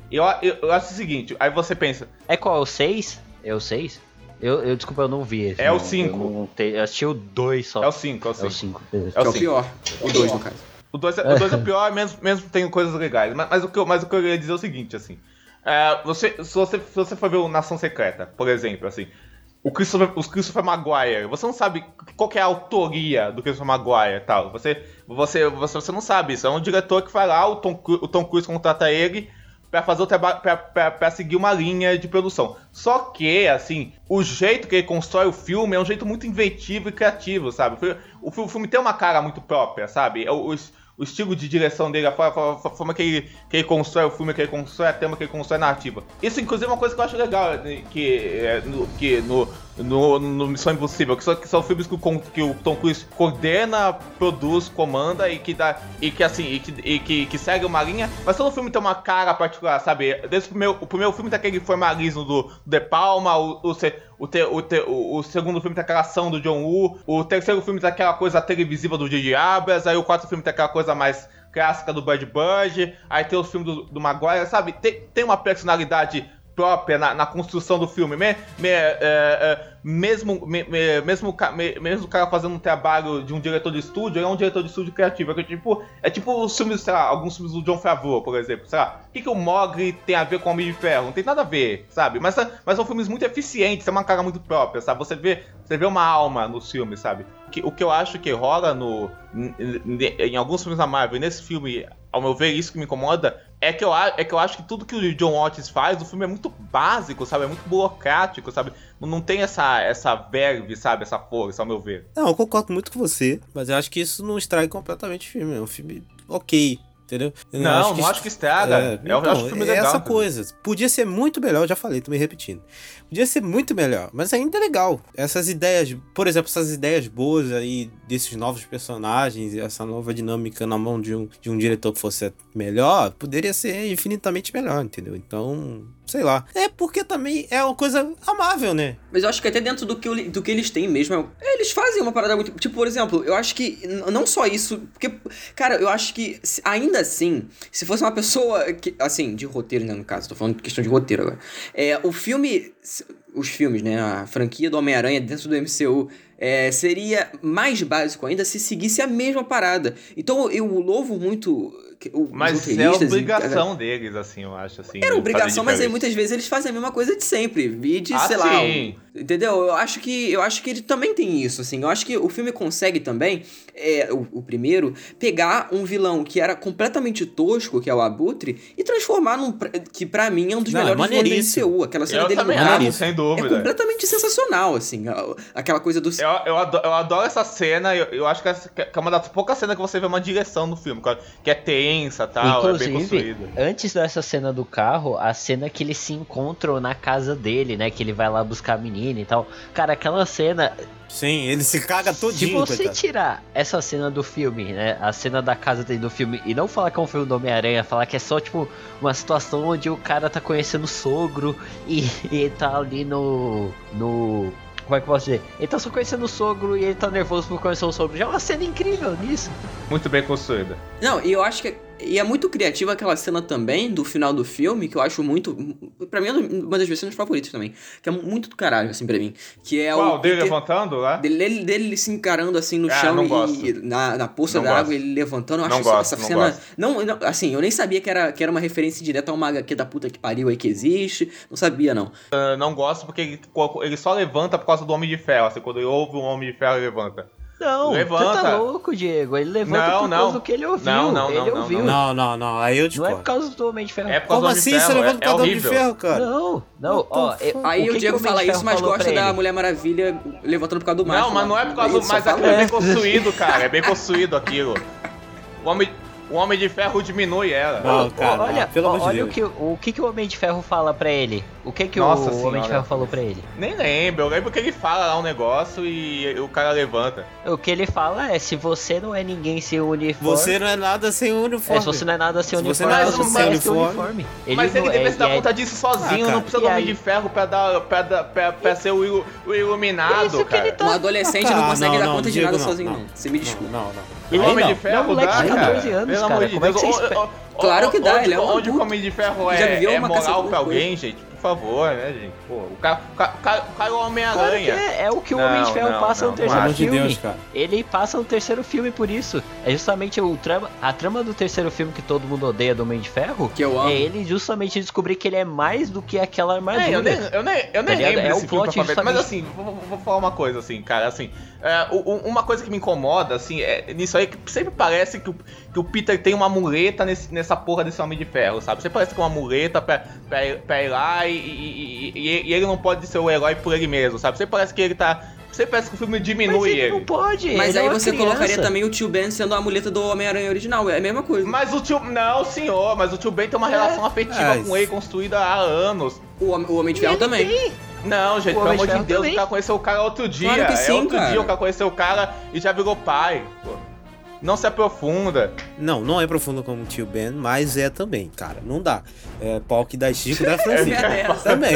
E eu, eu, eu acho o seguinte, aí você pensa, É qual? É o 6? É o 6? Eu, eu desculpa, eu não vi esse. É o não, cinco. Eu, não te- eu assisti o 2 só. é o 5, é o É o 5. 5, beleza. Que É é o o 5. pior. O 2, no caso. O 2 é, o é pior, mesmo, mesmo tendo coisas legais. Mas, mas o que eu, mas o que eu ia dizer é o seguinte, assim. é, você, se, você, se você for ver o Nação Secreta, por exemplo, assim. O Christopher, os Christopher Maguire, você não sabe qual é a autoria do Christopher Maguire tal. Você, você, você, você não sabe isso. É um diretor que vai lá, o Tom, o Tom Cruise contrata ele pra fazer o trabalho, pra seguir uma linha de produção. Só que, assim, o jeito que ele constrói o filme é um jeito muito inventivo e criativo, sabe? O fi- O, fi- o filme tem uma cara muito própria, sabe? É O, o, es- o estilo de direção dele, a forma, a forma que, ele, que ele constrói o filme, que ele constrói a tema, que ele constrói a narrativa. Isso, inclusive, é uma coisa que eu acho legal, né, que, é, no, que no, no, no Missão Impossível, que são, que são filmes que o, que o Tom Cruise coordena, produz, comanda e que dá. E que assim, e que, e que, que segue uma linha, mas todo filme tem uma cara particular, sabe? Desde o primeiro, o primeiro filme tem aquele formalismo do, do De Palma, o, o, o, o, o, segundo filme tem aquela ação do John Woo, o terceiro filme tem aquela coisa televisiva do J.J. Abrams, aí o quarto filme tem aquela coisa mais clássica do Bud Bird, aí tem os filmes do, do Maguire, sabe? Tem, tem uma personalidade própria na, na construção do filme. Me, me, é, é, mesmo, me, mesmo, mesmo o cara fazendo um trabalho de um diretor de estúdio, ele é um diretor de estúdio criativo. É tipo, é tipo os filmes, sei lá, alguns filmes do John Favreau, por exemplo. Sei lá, o que, que o Mogli tem a ver com o Homem de Ferro? Não tem nada a ver, sabe? Mas, mas são filmes muito eficientes, é uma cara muito própria, sabe? Você vê, você vê uma alma nos filmes, sabe? Que, o que eu acho que rola no, em, em alguns filmes da Marvel, nesse filme, ao meu ver, isso que me incomoda, é que, eu, é que eu acho que tudo que o John Watts faz, o filme é muito básico, sabe? É muito burocrático, sabe? Não tem essa, essa verve, sabe? Essa força, ao meu ver. Não, eu concordo muito com você, mas eu acho que isso não estraga completamente o filme. É um filme ok, entendeu? Eu não, não, acho que, não acho que estraga. É, então, eu acho que filme é legal, essa coisa. Podia ser muito melhor, eu já falei, tô me repetindo. Podia ser muito melhor, mas ainda é legal. Essas ideias, por exemplo, essas ideias boas aí desses novos personagens e essa nova dinâmica na mão de um, de um diretor que fosse melhor, poderia ser infinitamente melhor, entendeu? Então, sei lá. É porque também é uma coisa amável, né? Mas eu acho que até dentro do que, do que eles têm mesmo, eles fazem uma parada muito. Tipo, por exemplo, eu acho que não só isso. Porque, cara, eu acho que ainda assim, se fosse uma pessoa. Que, assim, de roteiro, né, no caso, tô falando de questão de roteiro agora. É, o filme. Os filmes, né? A franquia do Homem-Aranha dentro do MCU é, seria mais básico ainda se seguisse a mesma parada. Então eu louvo muito o, mas é obrigação e, deles, assim, eu acho. Assim, Era obrigação, mas aí muitas vezes eles fazem a mesma coisa de sempre. Vide, ah, sei sim. lá. Um, entendeu? Eu acho que eu acho que ele também tem isso, assim. Eu acho que o filme consegue também, é, o, o primeiro, pegar um vilão que era completamente tosco, que é o Abutre, e transformar num. que pra mim é um dos Não, melhores é vilões do MCU. Aquela cena eu dele no carro. Sem dúvida. É completamente sensacional, assim. Aquela coisa do. Eu, eu, adoro, eu adoro essa cena, eu, eu acho que, é uma das poucas cenas que você vê uma direção no filme, que é tensa tal, Inclusive, é bem construído. Antes dessa cena do carro, a cena que eles se encontram na casa dele, né? Que ele vai lá buscar a menina e tal. Cara, aquela cena. Sim, ele se caga todinho. Se você coitado. tirar essa cena do filme, né? A cena da casa dele do filme, e não falar que é um filme do Homem-Aranha, falar que é só, tipo, uma situação onde o cara tá conhecendo o sogro e, e tá ali no. no como é que eu posso dizer? Ele tá só conhecendo o sogro e ele tá nervoso por conhecer o sogro. Já é uma cena incrível nisso. Muito bem construída. Não, e eu acho que e é muito criativa aquela cena também do final do filme, que eu acho muito. Pra mim é uma das cenas favoritas também. Que é muito do caralho, assim, pra mim. Que é Qual? O dele Peter, levantando lá? Dele, dele, se encarando assim no ah, chão e, na, na poça da água, ele levantando. Eu acho não gosto, essa não cena. Não, não, assim, eu nem sabia que era, que era uma referência direta a uma HQ da puta que pariu aí que existe. Não sabia, não. Uh, não gosto porque ele, ele só levanta por causa do Homem de Ferro. Assim, quando ele ouve um Homem de Ferro, ele levanta. Não, levanta. você tá louco, Diego. Ele levanta não, por não. causa do que ele ouviu. Não, não, ele não, ouviu. Não, não, não. Aí eu discordo. Não é por causa do Homem de Ferro. É por causa Como assim você levanta por causa do Homem de Ferro, cara? Não, não. Ó, aí o, Diego fala isso, mas gosta da Mulher Maravilha levantando por causa do Macho. Não, mas não é por causa do... Mas aquilo é bem construído, cara. É bem construído aquilo. O Homem o Homem de Ferro diminui ela. Não, cara, olha, pelo amor olha de Deus. o que o que, que o Homem de Ferro fala para ele. O que que Nossa o senhora. Homem de Ferro falou para ele? Nem lembro. Eu lembro que ele fala lá um negócio e o cara levanta. O que ele fala é: se você não é ninguém sem uniforme. Você não é nada sem uniforme. É, se você não é nada sem se uniforme, você não é sem uniforme. uniforme. Ele mas ele deve é, dar conta disso sozinho, ah, não precisa do Homem de Ferro pra, dar, pra, pra, pra, pra ser o, o iluminado, cara. Tá... Um adolescente ah, não consegue não, dar conta de nada sozinho, não. Você me desculpa. Não, não. E o Homem de Ferro dá, cara. 14 anos, Pelo amor de Deus. Claro que dá, ele é um Onde o Homem de Ferro é, é moral pra alguém, gente? Favor, né, gente? Pô, o cara, o cara, o é o Homem-Aranha. Claro é, é, o que o não, Homem de Ferro não, passa não, no terceiro filme. De Deus, cara. Ele passa no terceiro filme por isso. É justamente o trama, a trama do terceiro filme que todo mundo odeia do Homem de Ferro. Que eu amo. É ele justamente descobrir que ele é mais do que aquela armadura. É, eu nem, eu nem, eu nem tá lembro é desse filme justamente... Mas assim, vou, vou, falar uma coisa assim, cara, assim, é, uma coisa que me incomoda, assim, é nisso aí, que sempre parece que o, que o Peter tem uma muleta nesse, nessa porra desse Homem de Ferro, sabe? Sempre parece que é uma muleta pra, pra, pra ir lá e, e, e, e, ele não pode ser o herói por ele mesmo, sabe? Você parece que ele tá. Você parece que o filme diminui Mas ele. ele. não pode. Mas aí é você criança. colocaria também o tio Ben sendo a muleta do Homem-Aranha original. É a mesma coisa. Mas o tio. Não, senhor, mas o tio Ben tem uma é. relação afetiva é. com ele construída há anos. O, o Homem de Ferro também. Tem. Não, gente, pelo amor de Deus, também. o cara conheceu o cara outro dia. Claro que sim, é outro cara. dia o cara conheceu o cara e já virou pai. Pô. Não se aprofunda. Não, não é profundo como o tio Ben, mas é também, cara. Não dá. É pau que dá Chico da Francisco. É também.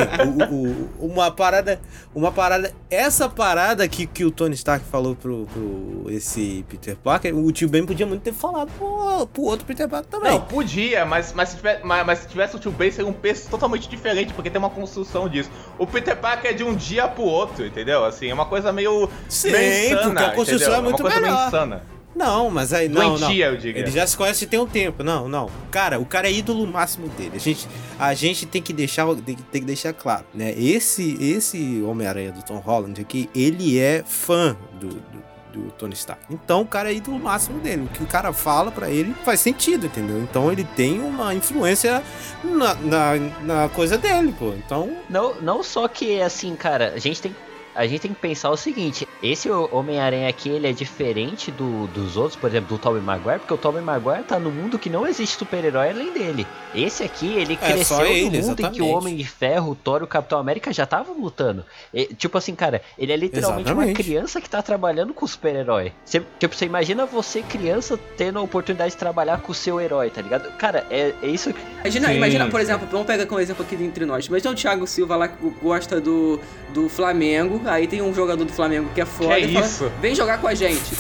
O, o, uma parada. Uma parada. Essa parada que, que o Tony Stark falou pro, pro esse Peter Parker, o tio Ben podia muito ter falado pro, pro outro Peter Parker também. Não, podia, mas, mas, se, tivesse, mas, mas se tivesse o tio Ben, seria um peso totalmente diferente, porque tem uma construção disso. O Peter Parker é de um dia pro outro, entendeu? Assim, é uma coisa meio. Sim, meio insana, porque a construção entendeu? é muito uma coisa melhor. meio insana. Não, mas aí não, Doentia, não. eu digo. Ele já se conhece tem um tempo. Não, não. Cara, o cara é ídolo máximo dele. A gente, a gente tem que deixar, tem, que- tem que deixar claro, né? Esse, esse Homem-Aranha do Tom Holland aqui, ele é fã do, do, do Tony Stark. Então o cara é ídolo máximo dele. O que o cara fala pra ele faz sentido, entendeu? Então ele tem uma influência na, na, na coisa dele, pô. Então Não, não só que, assim, cara, a gente tem, a gente tem que pensar o seguinte: esse Homem-Aranha aqui, ele é diferente do, dos outros, por exemplo, do Tobey Maguire, porque o Tobey Maguire tá no mundo que não existe super-herói além dele. Esse aqui, ele É, cresceu no ele, mundo em que exatamente. o Homem de Ferro, o Thor e o Capitão América já estavam lutando. E, tipo assim, cara, ele é literalmente uma Exatamente. criança que tá trabalhando com o super-herói. Você- Tipo, você imagina você, criança, tendo a oportunidade de trabalhar com o seu herói, tá ligado? Cara, é, é isso que. Imagina, Sim, imagina, por exemplo, vamos pegar como exemplo aqui entre nós. Imagina o Thiago Silva lá que gosta do, do Flamengo, aí tem um jogador do Flamengo que é foda. Que e fala, isso? Vem jogar com a gente.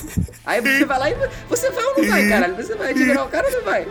Aí você vai lá e você vai ou não vai, caralho? Você vai admirar o cara ou não vai?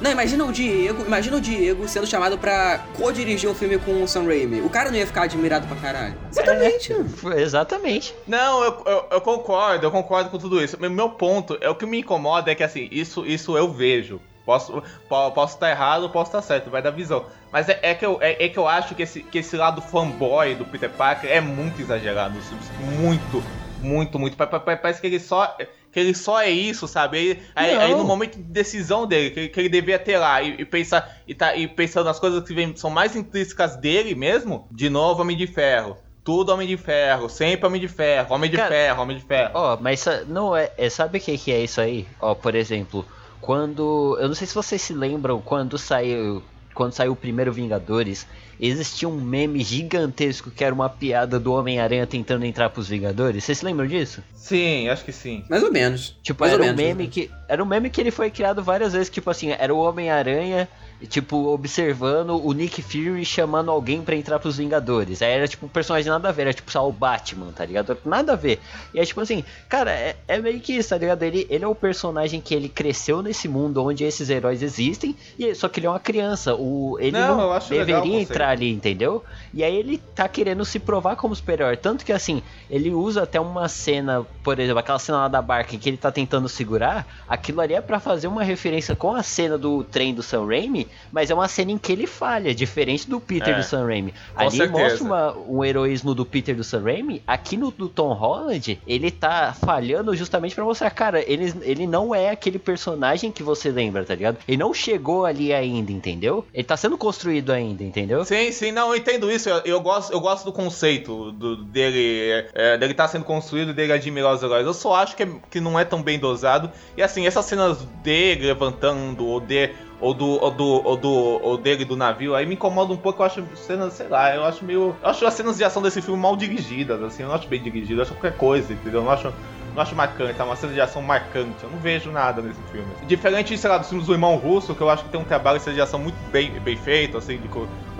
Não, imagina o Diego, imagina o Diego sendo chamado pra co-dirigir um filme com o Sam Raimi. O cara não ia ficar admirado pra caralho. Exatamente. Foi Exatamente. Não, eu, eu, eu concordo, eu concordo com tudo isso. Meu- Meu ponto é o que me incomoda é que assim, isso, isso eu vejo. Posso po- posso estar errado, posso estar certo, vai dar visão. Mas é, é que, eu, é, é que eu acho que esse, que esse lado fanboy do Peter Parker é muito exagerado nos filmes. Muito, muito, muito. Pa- pa- pa- Parece que ele só. Que ele só é isso, sabe? Aí, aí, no momento de decisão dele, que, ele- que ele devia ter lá e, e pensar e, tá, e pensando nas coisas que vem- são mais intrínsecas dele mesmo, de novo Homem de Ferro. Tudo Homem de Ferro, sempre Homem de Ferro, Homem de Cara, Ferro, Homem de Ferro. Ó, mas não é, é- sabe o que, que é isso aí? Ó, por exemplo, quando. Eu não sei se vocês se lembram quando saiu. Quando saiu o primeiro Vingadores, existia um meme gigantesco que era uma piada do Homem-Aranha tentando entrar pros Vingadores. Vocês se lembram disso? Sim, acho que sim. Mais ou menos. Tipo, mais era ou um menos, meme mais que. Era um meme que ele foi criado várias vezes, tipo assim, era o Homem-Aranha, tipo, observando o Nick Fury chamando alguém pra entrar pros Vingadores. Aí era tipo um personagem nada a ver, era tipo só o Batman, tá ligado? Nada a ver. E é tipo assim, cara, é, é meio que isso, tá ligado? Ele, ele é o personagem que ele cresceu nesse mundo onde esses heróis existem, e só que ele é uma criança. O, ele Não, não, deveria entrar ali, entendeu? E aí ele tá querendo se provar como super-herói. Tanto que assim, ele usa até uma cena, por exemplo, aquela cena lá da barca em que ele tá tentando segurar, aquilo ali é pra fazer uma referência com a cena do trem do Sam Raimi, mas é uma cena em que ele falha, diferente do Peter É, do Sam Raimi. Ali certeza. mostra uma- um heroísmo do Peter do Sam Raimi, aqui no do Tom Holland, ele tá falhando justamente pra mostrar, cara, ele, ele não é aquele personagem que você lembra, tá ligado? Ele não chegou ali ainda, entendeu? Ele tá sendo construído ainda, entendeu? Sim, sim, não, eu entendo isso. Eu, eu gosto, eu gosto do conceito do, dele é, dele tá sendo construído, dele admirar os heróis. Eu só acho que, é- que não é tão bem dosado. E assim, essas cenas dele levantando, ou de. Ou do, ou do, ou do, ou dele do navio, aí me incomoda um pouco, eu acho cenas, sei lá, eu acho meio. Eu acho as cenas de ação desse filme mal dirigidas, assim, eu não acho bem dirigido, eu acho qualquer coisa, entendeu? Eu não acho. Não acho marcante, é uma cena de ação marcante. Eu não vejo nada nesse filme. Diferente, sei lá, dos filmes do Irmão Russo, que eu acho que tem um trabalho de cena de ação muito bem, bem feito, assim, de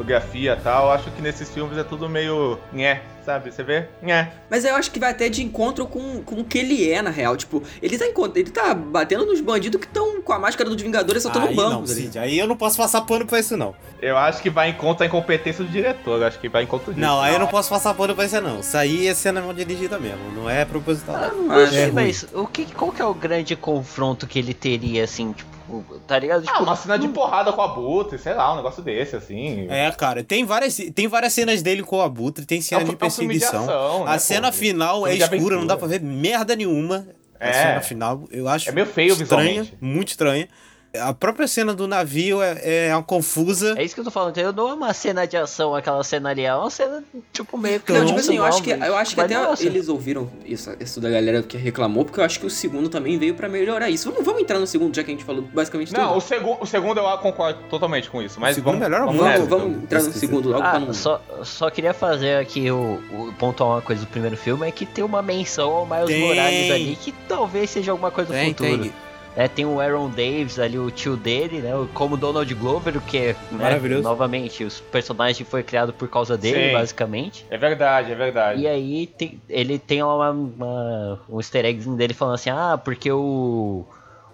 coreografia e tal. Eu acho que nesses filmes é tudo meio. nhé, sabe? Você vê? Nhé. Mas eu acho que vai até de encontro com, com o que ele é, na real. Tipo, ele tá, ele tá batendo nos bandidos que estão com a máscara dos Vingadores só estão no banco. não, tá? Cid, aí eu não posso passar pano pra isso não. Eu acho que vai em conta a incompetência do diretor. Eu acho que vai em conta disso. Não, aí eu não posso passar pano pra isso não. Isso aí é cena mal dirigida mesmo, não é proposital. Ah, não Não acho. sei, É mas o que, qual que é o grande confronto que ele teria, assim, tipo, tá ligado? Ah, Tipo, uma cena de porrada com a Butre, sei lá, um negócio desse, assim. É, cara, tem várias, tem várias cenas dele com o Abutre, tem cena É de perseguição. né, a pô? cena final é escura, não dá pra ver merda nenhuma. A É. cena final, eu acho É meio feio estranha, visualmente. muito estranha. A própria cena do navio é, é uma confusa. É isso que eu tô falando, entendeu? Não é uma cena de ação, aquela cena ali, é uma cena, tipo, meio que. Não, tipo assim, eu acho que, eu acho que até nossa. eles ouviram isso, isso da galera que reclamou, porque eu acho que o segundo também veio pra melhorar isso. Vamos, vamos entrar no segundo, já que a gente falou basicamente Não, o, tudo. segu o segundo eu concordo totalmente com isso. Mas vamos, melhor vamos Vamos, vamos entrar no segundo logo pra Ah, não... só, só queria fazer aqui o, o pontuar uma coisa do primeiro filme, é que tem uma menção ao Miles Tem. Morales ali, que talvez seja alguma coisa do Tem, futuro. tem. É, tem o Aaron Davis ali, o tio dele, né? Como Donald Glover, que é, né, Maravilhoso. novamente, os personagens foi criado por causa dele, Sim. basicamente. É verdade, é verdade. E aí tem- ele tem uma, uma- um easter eggzinho dele falando assim, ah, porque o.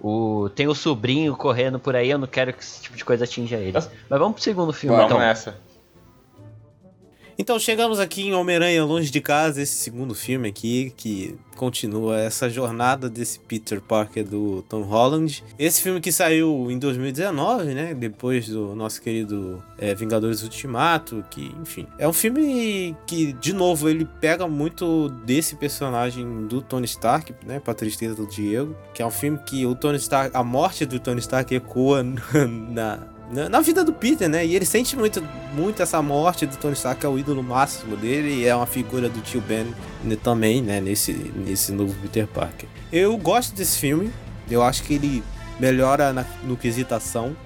O, tem o sobrinho correndo por aí, eu não quero que esse tipo de coisa atinja ele. Mas vamos pro segundo filme, Vamos então. nessa. Então chegamos aqui em Homem-Aranha Longe de Casa, esse segundo filme aqui, que continua essa jornada desse Peter Parker do Tom Holland. Esse filme que saiu em 2019, né? Depois do nosso querido é, Vingadores Ultimato, que, enfim. É um filme que, de novo, ele pega muito desse personagem do Tony Stark, né? Pra tristeza do Diego. Que é um filme que o Tony Stark, a morte do Tony Stark ecoa na, na, na vida do Peter, né? E ele sente muito, muito essa morte do Tony Stark, que é o ídolo máximo dele, e é uma figura do tio Ben né, também, né? Nesse, nesse novo Peter Parker. Eu gosto desse filme, eu acho que ele melhora na- no quesito ação.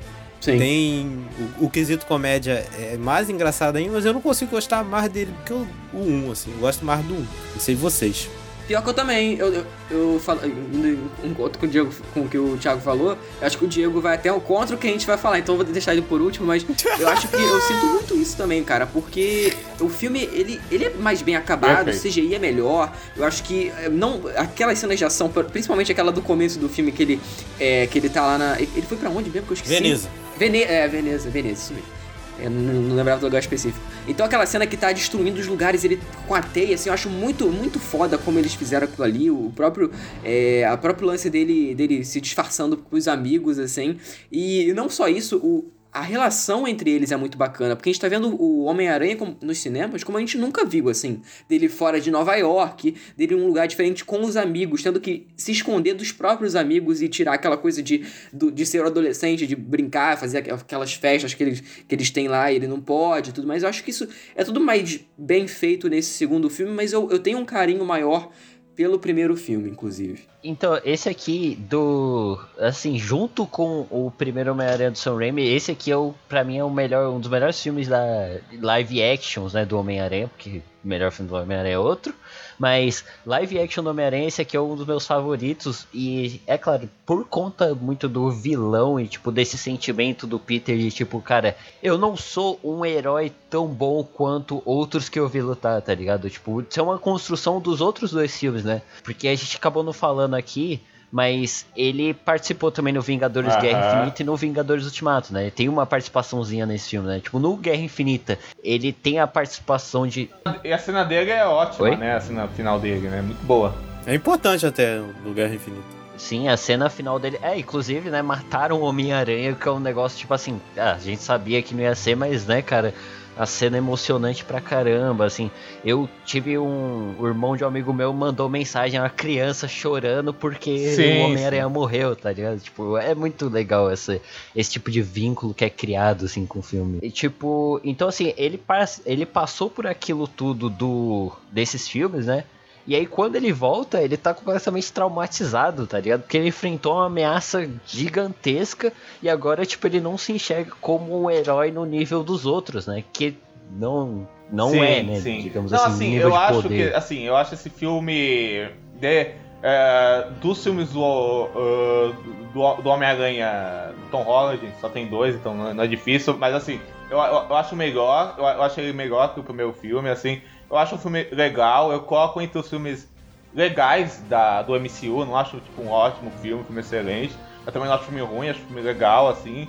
Sim. Tem. O, o quesito comédia é mais engraçado ainda, mas eu não consigo gostar mais dele que o, o 1, assim. Eu gosto mais do 1. Não sei vocês. Pior que eu também, eu, eu, eu falo, indo um outro com o Diego, com o que o Thiago falou, eu acho que o Diego vai até o contra o que a gente vai falar, então eu vou deixar ele por último, mas eu acho que eu sinto muito isso também, cara, porque o filme, ele, ele é mais bem acabado, o. CGI é melhor, eu acho que eh, não, aquelas cenas de ação, principalmente aquela do começo do filme que ele, é, que ele tá lá na, ele foi pra onde mesmo que eu esqueci? Veneza. Vene é, Veneza, Veneza, isso mesmo. Eu não, lembrava do lugar específico. Então aquela cena que tá destruindo os lugares, ele com a teia, assim, eu acho muito, muito foda como eles fizeram aquilo ali. O próprio. É, a próprio lance dele, dele se disfarçando com os amigos, assim. E não só isso, o. A relação entre eles é muito bacana, porque a gente tá vendo o Homem-Aranha nos cinemas como a gente nunca viu, assim. Dele fora de Nova York, dele em um lugar diferente com os amigos, tendo que se esconder dos próprios amigos e tirar aquela coisa de, de ser adolescente, de brincar, fazer aqu- aquelas festas que eles, que eles têm lá e ele não pode e tudo mais. Eu acho que isso é tudo mais bem feito nesse segundo filme, mas eu, eu tenho um carinho maior pelo primeiro filme, inclusive. Então, esse aqui do. Assim, junto com o primeiro Homem-Aranha do Sam Raimi, esse aqui é o, pra mim é o melhor, um dos melhores filmes da live actions, né, do Homem-Aranha, porque melhor filme do Homem-Aranha é outro. Mas live action do Homem-Aranha, esse aqui é um dos meus favoritos. E é claro, por conta muito do vilão e tipo desse sentimento do Peter de tipo, cara, eu não sou um herói tão bom quanto outros que eu vi lutar, tá ligado? Tipo, isso é uma construção dos outros dois filmes, né? Porque a gente acabou não falando aqui. Mas ele participou também no Vingadores. Guerra Infinita e no Vingadores Ultimato, né? Ele tem uma participaçõezinha nesse filme, né? Tipo, no Guerra Infinita, ele tem a participação de E a cena dele é ótima, Oi? né? A cena final dele, né? Muito boa. É importante até do Guerra Infinita. Sim, a cena final dele. É, inclusive, né? Mataram o Homem-Aranha, que é um negócio tipo assim. Ah, a gente sabia que não ia ser, mas, né, cara. A cena emocionante pra caramba, assim. Eu tive um. O irmão de um amigo meu mandou mensagem a uma criança chorando porque Sim, o Homem-Aranha morreu, tá ligado? Tipo, é muito legal essa, esse tipo de vínculo que é criado, assim, com o filme. E, tipo, então, assim, ele, ele passou por aquilo tudo do desses filmes, né? E aí, quando ele volta, ele tá completamente traumatizado, tá ligado? Porque ele enfrentou uma ameaça gigantesca e agora, tipo, ele não se enxerga como um herói no nível dos outros, né? Que não, não Sim, é, né? sim. Digamos Não, assim, assim, nível eu de acho poder. que, assim, eu acho esse filme de, é, dos filmes do, uh, do, do Homem-Aranha Tom Holland, só tem dois, então não é, difícil, mas assim, eu, eu, eu acho melhor, eu, eu acho ele melhor que o primeiro filme, assim, eu acho um filme legal, eu coloco entre os filmes legais da, do MCU, não acho tipo um ótimo filme, um filme excelente, eu também não acho filme ruim, acho filme legal, assim,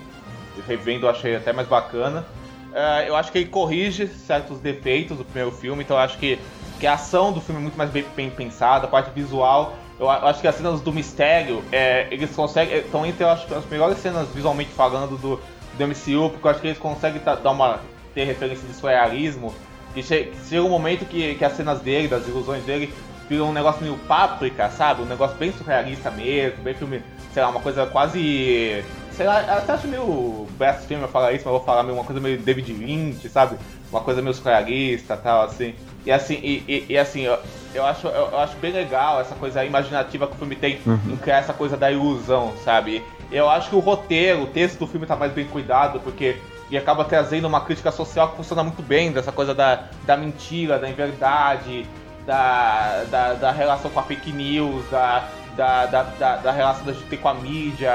revendo eu achei até mais bacana. É, eu acho que ele corrige certos defeitos do primeiro filme, então eu acho que, que a ação do filme é muito mais bem, bem pensada, a parte visual. Eu, acho que as cenas do mistério, é, eles conseguem. Estão entre eu acho, as melhores cenas visualmente falando do, do MCU, porque eu acho que eles conseguem dar uma. ter referência de surrealismo. Que, che, que chega um momento que, que as cenas dele, das ilusões dele, viram um negócio meio páprica, sabe? Um negócio bem surrealista mesmo, bem filme, sei lá, uma coisa quase. Sei lá, até acho meio blasfêmia falar isso, mas vou falar meio uma coisa meio David Lynch, sabe? Uma coisa meio surrealista tal, assim. E assim, e, e- e, assim, eu, eu, acho, eu, eu acho bem legal essa coisa imaginativa que o filme tem em criar essa coisa da ilusão, sabe? Eu acho que o roteiro, o texto do filme tá mais bem cuidado, porque e acaba trazendo uma crítica social que funciona muito bem, dessa coisa da, da mentira, da inverdade, da, da, da relação com a fake news, da, da, da, da, da relação da gente com a mídia,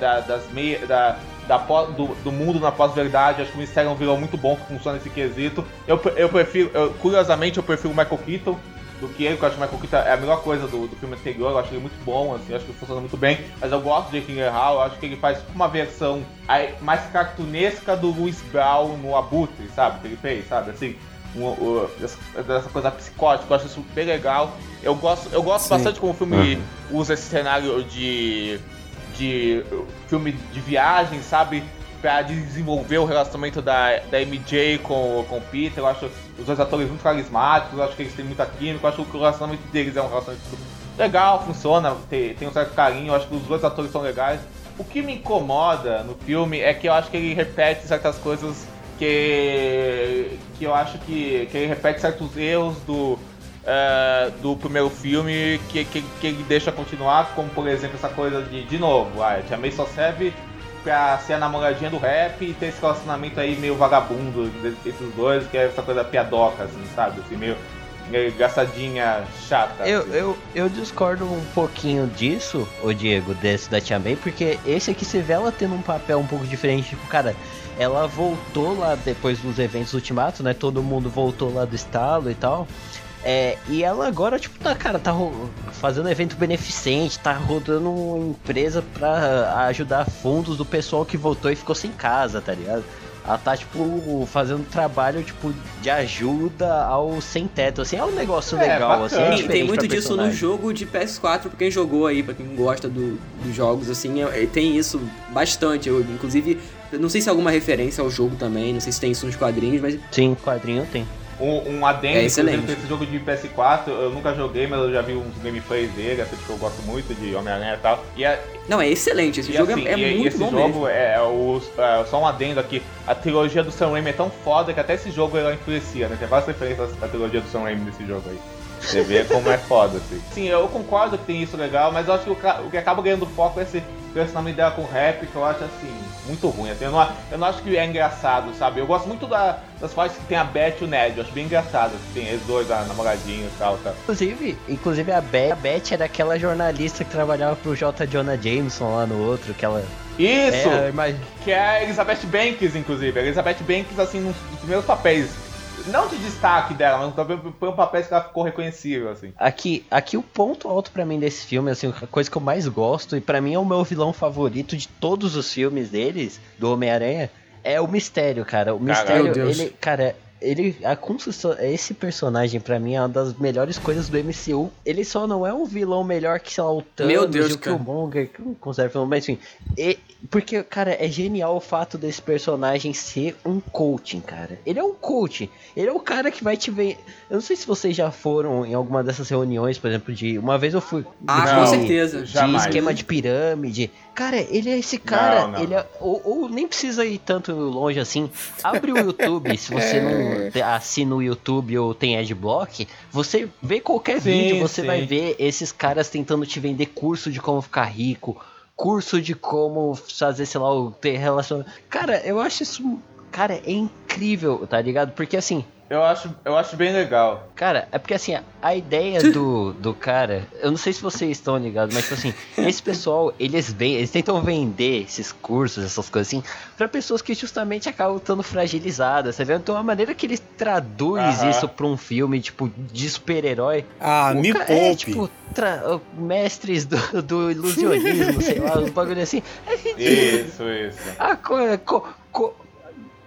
da, das meias. Da, da, do, do, mundo na pós-verdade, acho que o Mistério é um vilão muito bom que funciona nesse quesito. Eu, eu prefiro, eu, curiosamente, eu prefiro o Michael Keaton do que ele, porque eu acho que o Michael Keaton é a melhor coisa do, do filme anterior, eu acho ele muito bom, assim, acho que ele funciona muito bem, mas eu gosto de Jake Hall, eu acho que ele faz uma versão mais cartunesca do Louis Brown no Abutre, sabe, que ele fez, sabe, assim, um, um, dessa coisa psicótica, eu acho isso bem legal. Eu gosto, eu gosto bastante como o filme uhum. usa esse cenário de, de filme de viagem, sabe? Pra desenvolver o relacionamento da, da MJ com, com o Peter. Eu acho os dois atores muito carismáticos, eu acho que eles têm muita química, eu acho que o relacionamento deles é um relacionamento legal, funciona, tem, tem um certo carinho, eu acho que os dois atores são legais. O que me incomoda no filme é que eu acho que ele repete certas coisas que, que eu acho que, que ele repete certos erros do, uh, do primeiro filme que, que, que, ele deixa continuar, como por exemplo essa coisa de, de novo, ah, a Tia May só serve pra ser a namoradinha do rap e ter esse relacionamento aí meio vagabundo desses dois, que é essa coisa piadoca, assim, sabe? Assim, meio gastadinha chata. Eu, assim. eu, eu discordo um pouquinho disso, o Diego, desse da Tia May, porque esse aqui se vê ela tendo um papel um pouco diferente, tipo, cara, ela voltou lá depois dos eventos Ultimato, né? Todo mundo voltou lá do estalo e tal. É, e ela agora, tipo, tá, cara, tá fazendo evento beneficente, tá rodando uma empresa pra ajudar fundos do pessoal que voltou e ficou sem casa, tá ligado? Ela tá, tipo, fazendo trabalho, tipo, de ajuda ao sem-teto, assim, é um negócio é, legal, assim. É tem muito disso no jogo de PS4, pra quem jogou aí, pra quem gosta do, dos jogos, assim, é, tem isso bastante. Eu, inclusive, não sei se é alguma referência ao jogo também, não sei se tem isso nos quadrinhos, mas. Sim, quadrinho tem. Um, um adendo, é excelente. esse jogo de PS4, eu nunca joguei, mas eu já vi uns gameplays dele, assim, porque eu gosto muito de Homem-Aranha e tal. E é, Não, é excelente, esse jogo é assim, é, é e, muito e esse bom jogo mesmo. É, o, é, só um adendo aqui, a trilogia do Sam Raimi é tão foda que até esse jogo ela influencia, né? Tem várias referências à trilogia do Sam Raimi nesse jogo aí. Você vê como é foda, assim. Sim, eu concordo que tem isso legal, mas eu acho que o, o que acaba ganhando foco é esse relacionamento dela com o rap, que eu acho, assim, muito ruim. Assim, eu, não, eu não acho que é engraçado, sabe? Eu gosto muito da, das partes que tem a Beth e o Ned, eu acho bem engraçado. Assim, tem eles dois, a namoradinha e tal, tal. Inclusive, inclusive a Beth, a Beth era aquela jornalista que trabalhava pro J. Jonah Jameson lá no outro, que ela... Isso! É, mas... Que é a Elizabeth Banks, inclusive. A Elizabeth Banks, assim, nos primeiros papéis não de destaque dela, mas também foi um papel que ela ficou reconhecível, assim. Aqui, aqui o ponto alto para mim desse filme, assim, a coisa que eu mais gosto, e para mim é o meu vilão favorito de todos os filmes deles, do Homem-Aranha, é o mistério, cara. O mistério, Caralho, ele, cara, ele a construção esse personagem para mim é uma das melhores coisas do MCU ele só não é um vilão melhor que sei lá o Thanos Meu Deus, o Killmonger que não conserva vilão mas enfim. E, porque cara é genial o fato desse personagem ser um coaching cara. Ele é um coach ele é o cara que vai te ver. Eu não sei se vocês já foram em alguma dessas reuniões por exemplo de uma vez eu fui ah não, com certeza. de jamais. esquema de pirâmide Cara, ele é esse cara. Não, não. Ele é, ou, ou, nem precisa ir tanto longe assim. Abre o YouTube, se você não assina o YouTube ou tem adblock, você vê qualquer sim, vídeo, você sim. vai ver esses caras tentando te vender curso de como ficar rico, curso de como fazer, sei lá, ter relação. Cara, eu acho isso. Cara, é incrível, tá ligado? Porque assim, eu acho, eu acho bem legal. Cara, é porque assim, a ideia do, do cara, eu não sei se vocês estão ligados, mas tipo assim, esse pessoal, eles vêm, eles tentam vender esses cursos, essas coisas assim, para pessoas que justamente acabam estando fragilizadas, tá vendo? Então a maneira que ele traduz uh -huh. isso pra um filme, tipo, de super-herói. Ah, me cara, poupe. É, tipo, mestres do, do ilusionismo, sei lá, um bagulho assim. É isso, isso. A coisa. Co, co,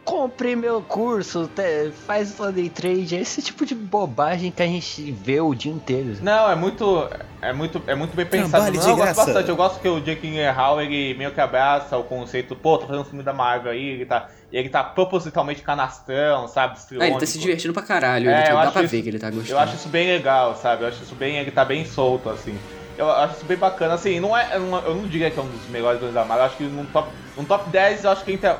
compre meu curso, te, faz day trade, esse tipo de bobagem que a gente vê o dia inteiro. Não, é muito, é muito, é muito bem pensado. Não, eu gosto bastante, eu gosto que o Jake Gyllenhaal, ele meio que abraça o conceito, pô, tô fazendo um filme da Marvel aí, ele tá, ele tá propositalmente canastrão, sabe, ah, ele tá se divertindo pra caralho, é, dá pra isso, ver que ele tá gostando. Eu acho isso bem legal, sabe, eu acho isso bem, ele tá bem solto, assim. Eu acho isso bem bacana, assim, não é, eu não diria que é um dos melhores dois da Marvel, eu acho que no top, no top 10 eu acho que entra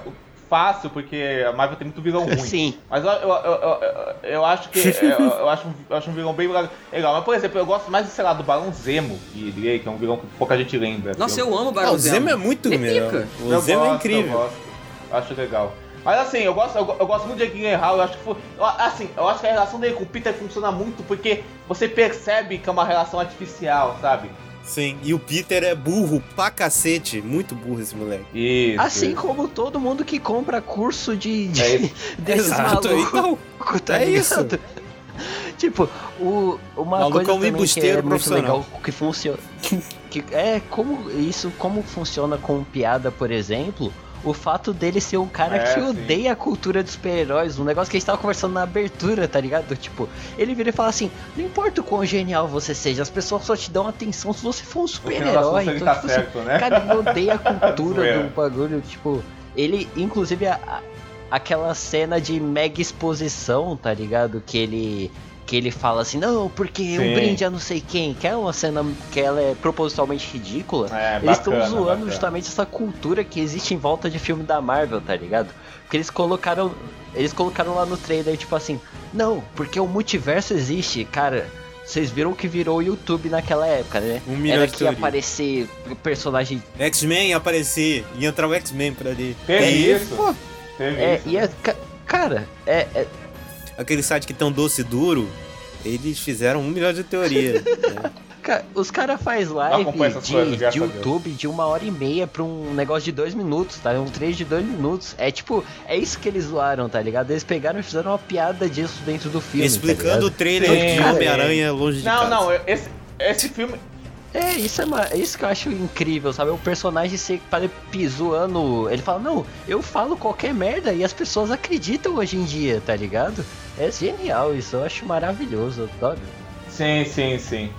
fácil, porque a Marvel tem muito vilão ruim. Sim. Mas eu, eu, eu, eu acho que. eu, acho, eu acho um vilão bem legal. Mas, por exemplo, eu gosto mais, sei lá, do Barão Zemo, que, que é um vilão que pouca gente lembra. Nossa, eu, amo o Barão Zemo. O Zemo é muito melhor. O Zemo é incrível. Eu gosto, acho legal. Mas assim, eu gosto, eu, eu gosto muito de Jake Hall, eu acho que foi, eu, assim, eu acho que a relação dele com o Peter funciona muito porque você percebe que é uma relação artificial, sabe? Sim, e o Peter é burro pra cacete. Muito burro esse moleque. Isso. Assim como todo mundo que compra curso de, de É desses Exato, malucos, então. tá é isso. Tipo, o, uma Maluco coisa é um também que é embusteiro muito profissional. legal que funciona. Que é como isso como funciona com piada, por exemplo. O fato dele ser um cara É, que sim. odeia a cultura dos super-heróis, um negócio que a gente tava conversando na abertura, tá ligado? Tipo, ele vira e fala assim: Não importa o quão genial você seja, as pessoas só te dão atenção se você for um das super-herói. Então, tá tipo assim, certo, né? Cara, ele odeia a cultura Zoeira. do bagulho, tipo, ele, inclusive, a- a- aquela cena de mega exposição, tá ligado? Que ele. Que ele fala assim, não, porque Sim. um brinde a não sei quem, que é uma cena que ela é propositalmente ridícula. É, Eles estão zoando bacana. justamente essa cultura que existe em volta de filme da Marvel, tá ligado? Porque eles colocaram. Eles colocaram lá no trailer, tipo assim, não, porque o multiverso existe, cara. Vocês viram que virou o YouTube naquela época, né? Um milhão Era que ia aparecer personagem X-Men ia aparecer, ia entrar o X-Men por ali. Teve É isso. pô. Teve É, isso. e é, ca- cara, é, é- Aquele site que tem um doce duro, eles fizeram um milhão de teorias. né? os caras fazem live de, coisas, de. YouTube de uma hora e meia pra um negócio de dois minutos, tá? Um três de dois minutos. É tipo, é isso que eles zoaram, tá ligado? Eles pegaram e fizeram uma piada disso dentro do filme. Explicando o tá trailer Sim, de. Homem-Aranha longe de Não, casa. não, esse, esse filme. É, isso é, uma- é isso que eu acho incrível, sabe? O personagem ser para zoando. Ele fala, não, eu falo qualquer merda e as pessoas acreditam hoje em dia, tá ligado? É genial isso, eu acho maravilhoso, eu adoro. Sim, sim, sim.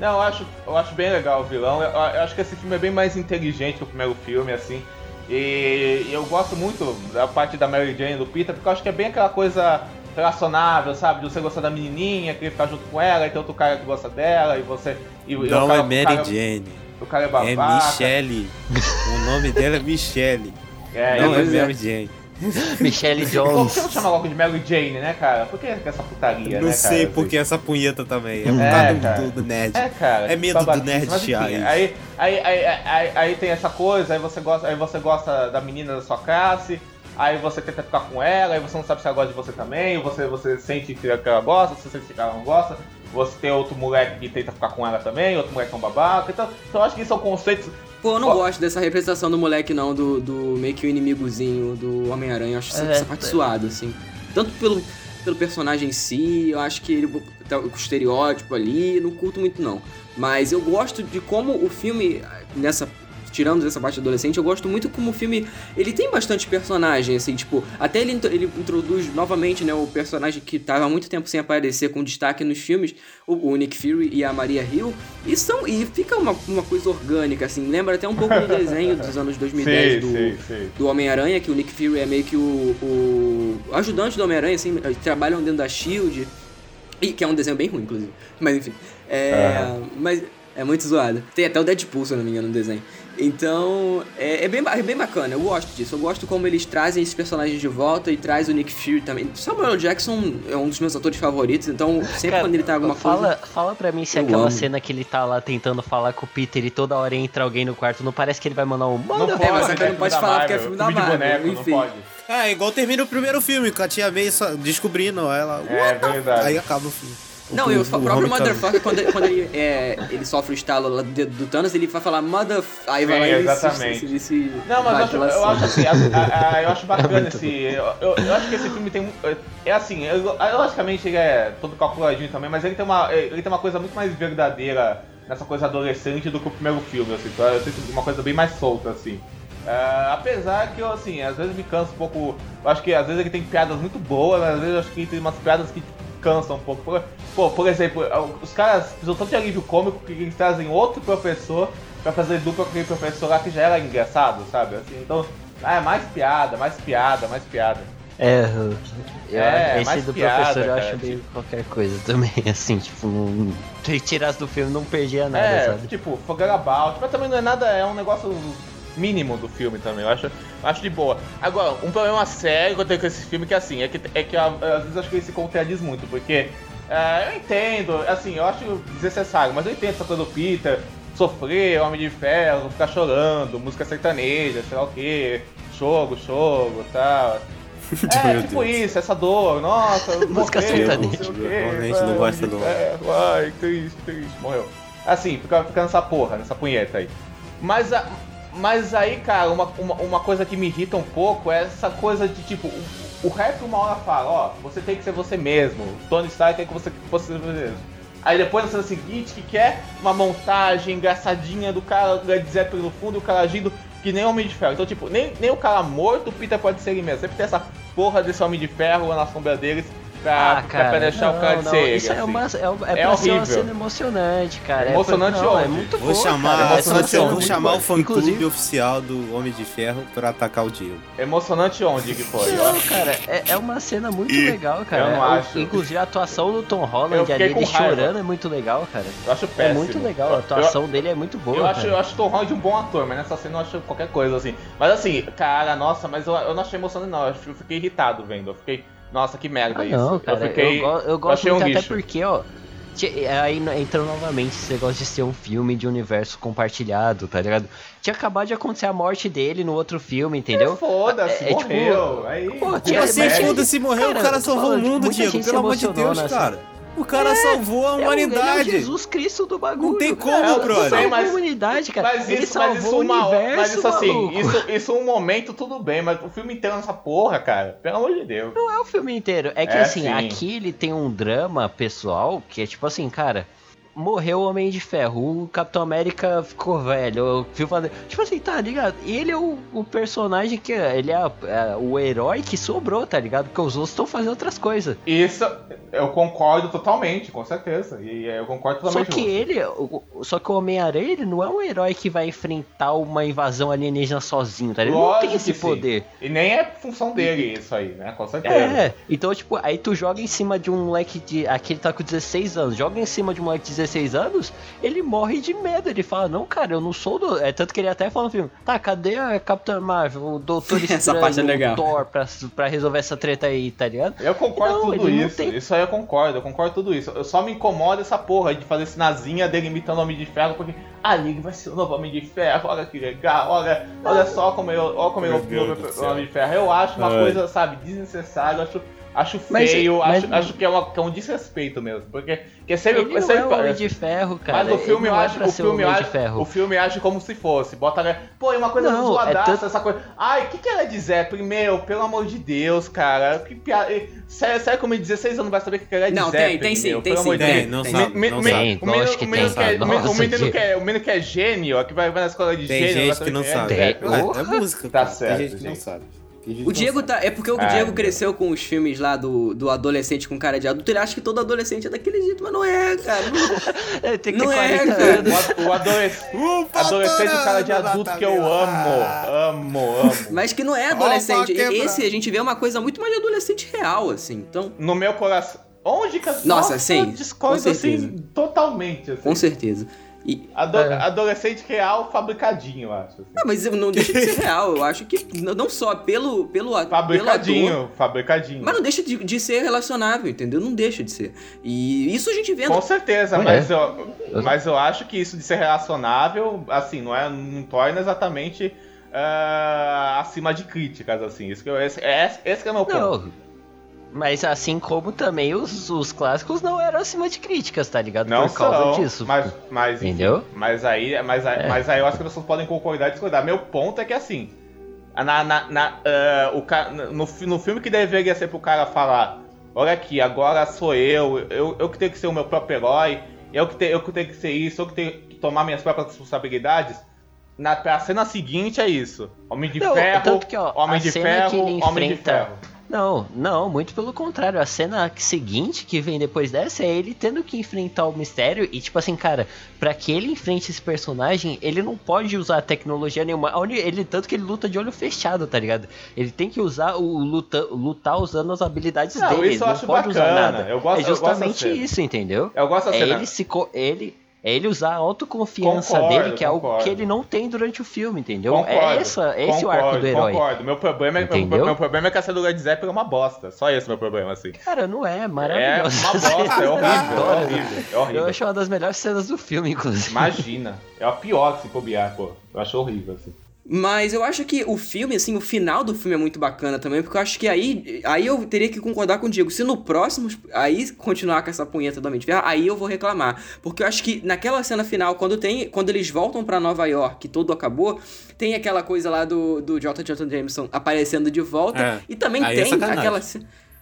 Não, eu acho, eu acho bem legal o vilão. Eu, eu acho que esse filme é bem mais inteligente que o primeiro filme, assim. E, e eu gosto muito da parte da Mary Jane e do Peter, porque eu acho que é bem aquela coisa relacionável, sabe? De você gostar da menininha, querer ficar junto com ela, e tem outro cara que gosta dela, e você. E, e o Não cara- é o Mary cara- Jane. O cara é É babaca. Michelle. o nome dela é Michelle. É, não e- é é. Mary Jane. Michelle Por que Jones. não chama logo de Mary Jane, né, cara? Por que essa putaria, não né, sei por que essa punheta também. É por É, do- cara. do, nerd. É, cara. É medo do nerd mas, enfim, aí, aí, aí, aí, aí tem essa coisa, aí você gosta, aí você gosta da menina da sua classe, aí você tenta ficar com ela, aí você não sabe se ela gosta de você também, você, você sente que ela gosta, você sente que ela não gosta, você tem outro moleque que tenta ficar com ela também, outro moleque é um babaca, então, então eu acho que isso são conceitos. Pô, eu não Ó. gosto dessa representação do moleque, não, do, do meio que o inimigozinho do Homem-Aranha. Eu acho essa, É, essa parte é. suada, assim. Tanto pelo, pelo personagem em si, eu acho que ele tá com o estereótipo ali, não curto muito, não. Mas eu gosto de como o filme, nessa. Tirando essa parte adolescente, eu gosto muito como o filme. Ele tem bastante personagem, assim, tipo. Até ele, ele introduz novamente, né, o personagem que tava há muito tempo sem aparecer com destaque nos filmes, o, o Nick Fury e a Maria Hill. E, são, e fica uma, uma coisa orgânica, assim. Lembra até um pouco do desenho dos anos 2010 do, Sim, sim. do Homem-Aranha, que o Nick Fury é meio que o, o ajudante do Homem-Aranha, assim, trabalham dentro da SHIELD, e, que é um desenho bem ruim, inclusive. Mas enfim, é, mas é muito zoado. Tem até o Deadpool, se eu não me engano, no desenho. Então, é, é bem, é bem bacana, eu gosto disso. Eu gosto como eles trazem esses personagens de volta e traz o Nick Fury também. Samuel. Jackson é um dos meus atores favoritos, então sempre Cara, quando ele tá alguma fala, coisa... Fala pra mim se aquela amo. cena que ele tá lá tentando falar com o Peter e toda hora entra alguém no quarto, não parece que ele vai mandar um Não manda pode, mas só que é não pode falar porque é filme da de Marvel, boneco, enfim. não pode. Ah, igual termina o primeiro filme, com a tia só descobrindo ela. É verdade. Aí acaba o filme. Não, e o, próprio Homecoming. Motherfucker, quando, ele- quando ele, é, ele sofre o estalo lá do dedo do Thanos, ele vai falar Mother... Aí vai lá e se- exatamente. se- se- se Não, mas eu acho, eu acho assim. assim, a- a- a- eu acho bacana esse. Eu, eu- eu acho que esse filme tem. É assim, eu- logicamente ele é todo calculadinho também, mas ele tem uma, ele tem uma coisa muito mais verdadeira nessa coisa adolescente do que o primeiro filme, assim. então Eu sinto uma coisa bem mais solta, assim. É, apesar que eu, assim, às vezes me canso um pouco. Eu acho que às vezes ele tem piadas muito boas, às vezes eu acho que ele tem umas piadas que cansam um pouco. Por, pô, por exemplo, os caras precisam tanto de alívio cômico que eles trazem outro professor pra fazer dupla com aquele professor lá que já era engraçado, sabe? Assim, então, ah, é mais piada, mais piada, mais piada. É, eu, É, esse mais do piada, professor eu cara, acho meio qualquer coisa também, assim, tipo, não, se tirasse do filme não perdia nada, é, sabe? tipo, forget about, mas também não é nada, é um negócio mínimo do filme também, eu acho, eu acho de boa. Agora, um problema sério que eu tenho com esse filme que assim, é que, é que às vezes eu acho que ele se contradiz muito, porque é, eu entendo, assim, eu acho desnecessário, mas eu entendo essa coisa do Peter sofrer, Homem de Ferro, ficar chorando, música sertaneja, sei lá o que, jogo, jogo e tal. É, Meu tipo Deus. isso, essa dor, nossa, Música sertaneja. não quê, Realmente não ai, gosta Ferro, Ai, triste, triste, morreu. Assim, fica, fica nessa porra, nessa punheta aí. Mas, a, mas aí, cara, uma, uma, uma coisa que me irrita um pouco é essa coisa de tipo. O, o rap uma hora fala, ó, você tem que ser você mesmo. Tony Stark tem que você, você ser você mesmo. Aí depois na cena seguinte que quer uma montagem engraçadinha do cara Led Zeppelin no fundo e o cara agindo que nem Homem de Ferro. Então, tipo, nem, nem o cara morto, o Peter pode ser ele mesmo. Sempre tem essa porra desse Homem de Ferro na sombra deles pra, Ah, cara, pra deixar não, o cara de não, ser ele. Isso é, assim. uma, é, é, É pra ser uma horrível. cena emocionante, cara. Emocionante é, pra- não, é onde? muito Vou boa, chamar, cara. é chamar, cena vou chamar o fã clube oficial do Homem de Ferro pra atacar o Diego. Emocionante onde que foi? Não, cara, é, é uma cena muito legal, cara. Eu não acho. Inclusive a atuação do Tom Eu Holland ali, ele chorando é muito legal, cara. Eu acho É péssimo. muito legal, a Eu- atuação dele é muito boa. Eu acho, cara. eu acho Tom Holland um bom ator, mas nessa cena eu acho qualquer coisa, assim. Mas assim, cara, nossa, mas eu, eu não achei emocionante, não. Eu acho- eu fiquei irritado vendo. Eu fiquei, nossa, que merda Ah, isso. não, cara, eu fiquei. eu, go- eu gosto achei um muito até porque, ó. Aí entra novamente esse negócio de ser um filme de universo compartilhado, tá ligado? Tinha acabado de acontecer a morte dele no outro filme, entendeu? Foda-se, É, é tipo, morreu. aí, pô, tinha- Assim, merda. foda-se, morreu, Cara, o cara eu salvou o mundo, Diego. gente Pelo amor de Deus, nessa- cara. O cara salvou a É ele é o humanidade. Jesus Cristo do bagulho. Não tem cara. como, Ele brother. salvou Mas- a humanidade, cara. Mas ele isso, mas salvou isso o universo, Mas isso assim, maluco. isso, isso um momento tudo bem, mas o filme inteiro nessa porra, cara. Pelo amor de Deus. Não é o filme inteiro. É que É, assim, sim. aqui ele tem um drama pessoal que é tipo assim, cara. Morreu o Homem de Ferro, o Capitão América ficou velho, Viúva Negra- Tipo assim, tá ligado? Ele é o, o personagem que. Ele é, é o herói que sobrou, tá ligado? Porque os outros estão fazendo outras coisas. Isso eu concordo totalmente, com certeza. E eu concordo Só totalmente. que com você. ele, o- só que o Homem-Aranha, ele não é um herói que vai enfrentar uma invasão alienígena sozinho, tá ligado? Ele não tem Lógico esse que sim. poder. E nem é função dele isso aí, né? Com certeza. É, então, tipo, aí tu joga em cima de um moleque de. Aqui ele tá com 16 anos, joga em cima de um moleque de 16 anos, ele morre de medo. Ele fala, não, cara, eu não sou do. É tanto que ele até fala no filme, tá, cadê a Capitã Marvel, o Doutor Essa Estranho, parte é legal. o Thor pra, pra resolver essa treta aí, tá ligado? Eu concordo Não, tudo isso. tem- Isso aí eu concordo, eu concordo tudo isso. Eu só me incomoda essa porra de fazer esse nazinha dele imitando o Homem de Ferro, porque ah, ele vai ser o novo Homem de Ferro, olha que legal, olha, olha só como eu, olha como Meu eu Deus. Homem de Ferro. Eu acho uma Ai. coisa, sabe, desnecessária, eu acho, acho Mas- feio, mas- acho, acho que, é uma, que é um desrespeito mesmo, porque que sempre, Ele não sempre é o Homem de Ferro, cara. mas o filme ele eu é acho, o filme acho, Ferro. o filme age como se fosse. Bota, né? Pô, é uma coisa Não, zoadaça, é tanto- essa coisa. Ai, o que, que ela dizer? Primeiro, pelo amor de Deus, cara. Que piada. Sério, sério que o menino de 16 anos não vai saber o que ela é Não, tem, tem sim, tem sim, Tem, não tem. sabe, não me- sabe. O menino que tem, é- sabe. o menino- que- é- o menino que é gênio, que vai vai na escola de Tem gênio. vai gente saber que não é. sabe. Tem. É, é música. Tá certo, Tem gente que não gente. sabe. O Diego tá. É porque o Ai, Diego meu cresceu com os filmes lá do, do adolescente com cara de adulto. Ele acha que todo adolescente é daquele jeito, mas não é, cara. Não, É, tem que Não ter é, 40 cara. anos. O, o adolescente, adolescente o cara de adulto que eu amo. Amo, amo. mas que não é adolescente. Esse a gente vê uma coisa muito mais de adolescente real, assim. Então, No meu coração. Onde que Nossa, sim, discordo com certeza. assim totalmente. Assim. com certeza. E, Ado- É. Adolescente real fabricadinho, eu acho. assim. ah, mas não deixa de ser real. Eu acho que não só pelo, pelo, a- pelo ator, Fabricadinho, fabricadinho. mas não deixa de, de ser relacionável, entendeu? Não deixa de ser. E isso a gente vê Com certeza, É. mas, eu, mas eu acho que isso de ser relacionável, assim, não, é, não torna exatamente ah, acima de críticas, assim. Isso que eu, esse, esse, esse que é o meu ponto. Não. Mas assim como também os, os clássicos não eram acima de críticas, tá ligado? Não Por causa são, disso. Mas, mas, enfim, Entendeu? Mas aí, mas, aí, É. mas aí eu acho que as pessoas podem concordar e discordar. Meu ponto é que assim, na, na, na, ah, o ca- no, no filme que deveria ser pro cara falar, olha aqui, agora sou eu, eu, eu que tenho que ser o meu próprio herói, eu que, te, eu que tenho que ser isso, eu que tenho que tomar minhas próprias responsabilidades. Na pra cena seguinte é isso. Homem de Não, ferro, que, ó, homem de ferro, que ele homem de ferro. Não, não, muito pelo contrário. A cena seguinte que vem depois dessa é ele tendo que enfrentar o mistério. E, tipo assim, cara, pra que ele enfrente esse personagem, ele não pode usar tecnologia nenhuma. Ele, tanto que ele luta de olho fechado, tá ligado? Ele tem que usar o luta, lutar usando as habilidades Não, dele. isso eu ele acho não pode usar bacana. nada. Eu gosto- é justamente isso, entendeu? Eu gosto da É cena. ele se ele é ele usar a autoconfiança Concordo, dele, que é algo concordo. que ele não tem durante o filme, entendeu? Concordo, é essa, esse é o arco do herói. Concordo. Meu problema, é, meu, meu problema é que a cena do Led Zeppelin é uma bosta. Só esse é meu problema, assim. Cara, não é, É maravilhoso. uma bosta, é Eu horrível, é horrível, é Eu horrível. acho uma das melhores cenas do filme, inclusive. Imagina. É a pior que se copiar, pô. Eu acho horrível, assim. Mas eu acho que o filme, assim, o final do filme é muito bacana também, porque eu acho que aí, aí eu teria que concordar com o Diego. Se no próximo, aí continuar com essa punheta do Homem de Ferro, aí eu vou reclamar. Porque eu acho que naquela cena final, quando tem. Quando eles voltam para Nova York, tudo acabou, tem aquela coisa lá do, do J. J. Jameson aparecendo de volta. É. E também é tem é aquela.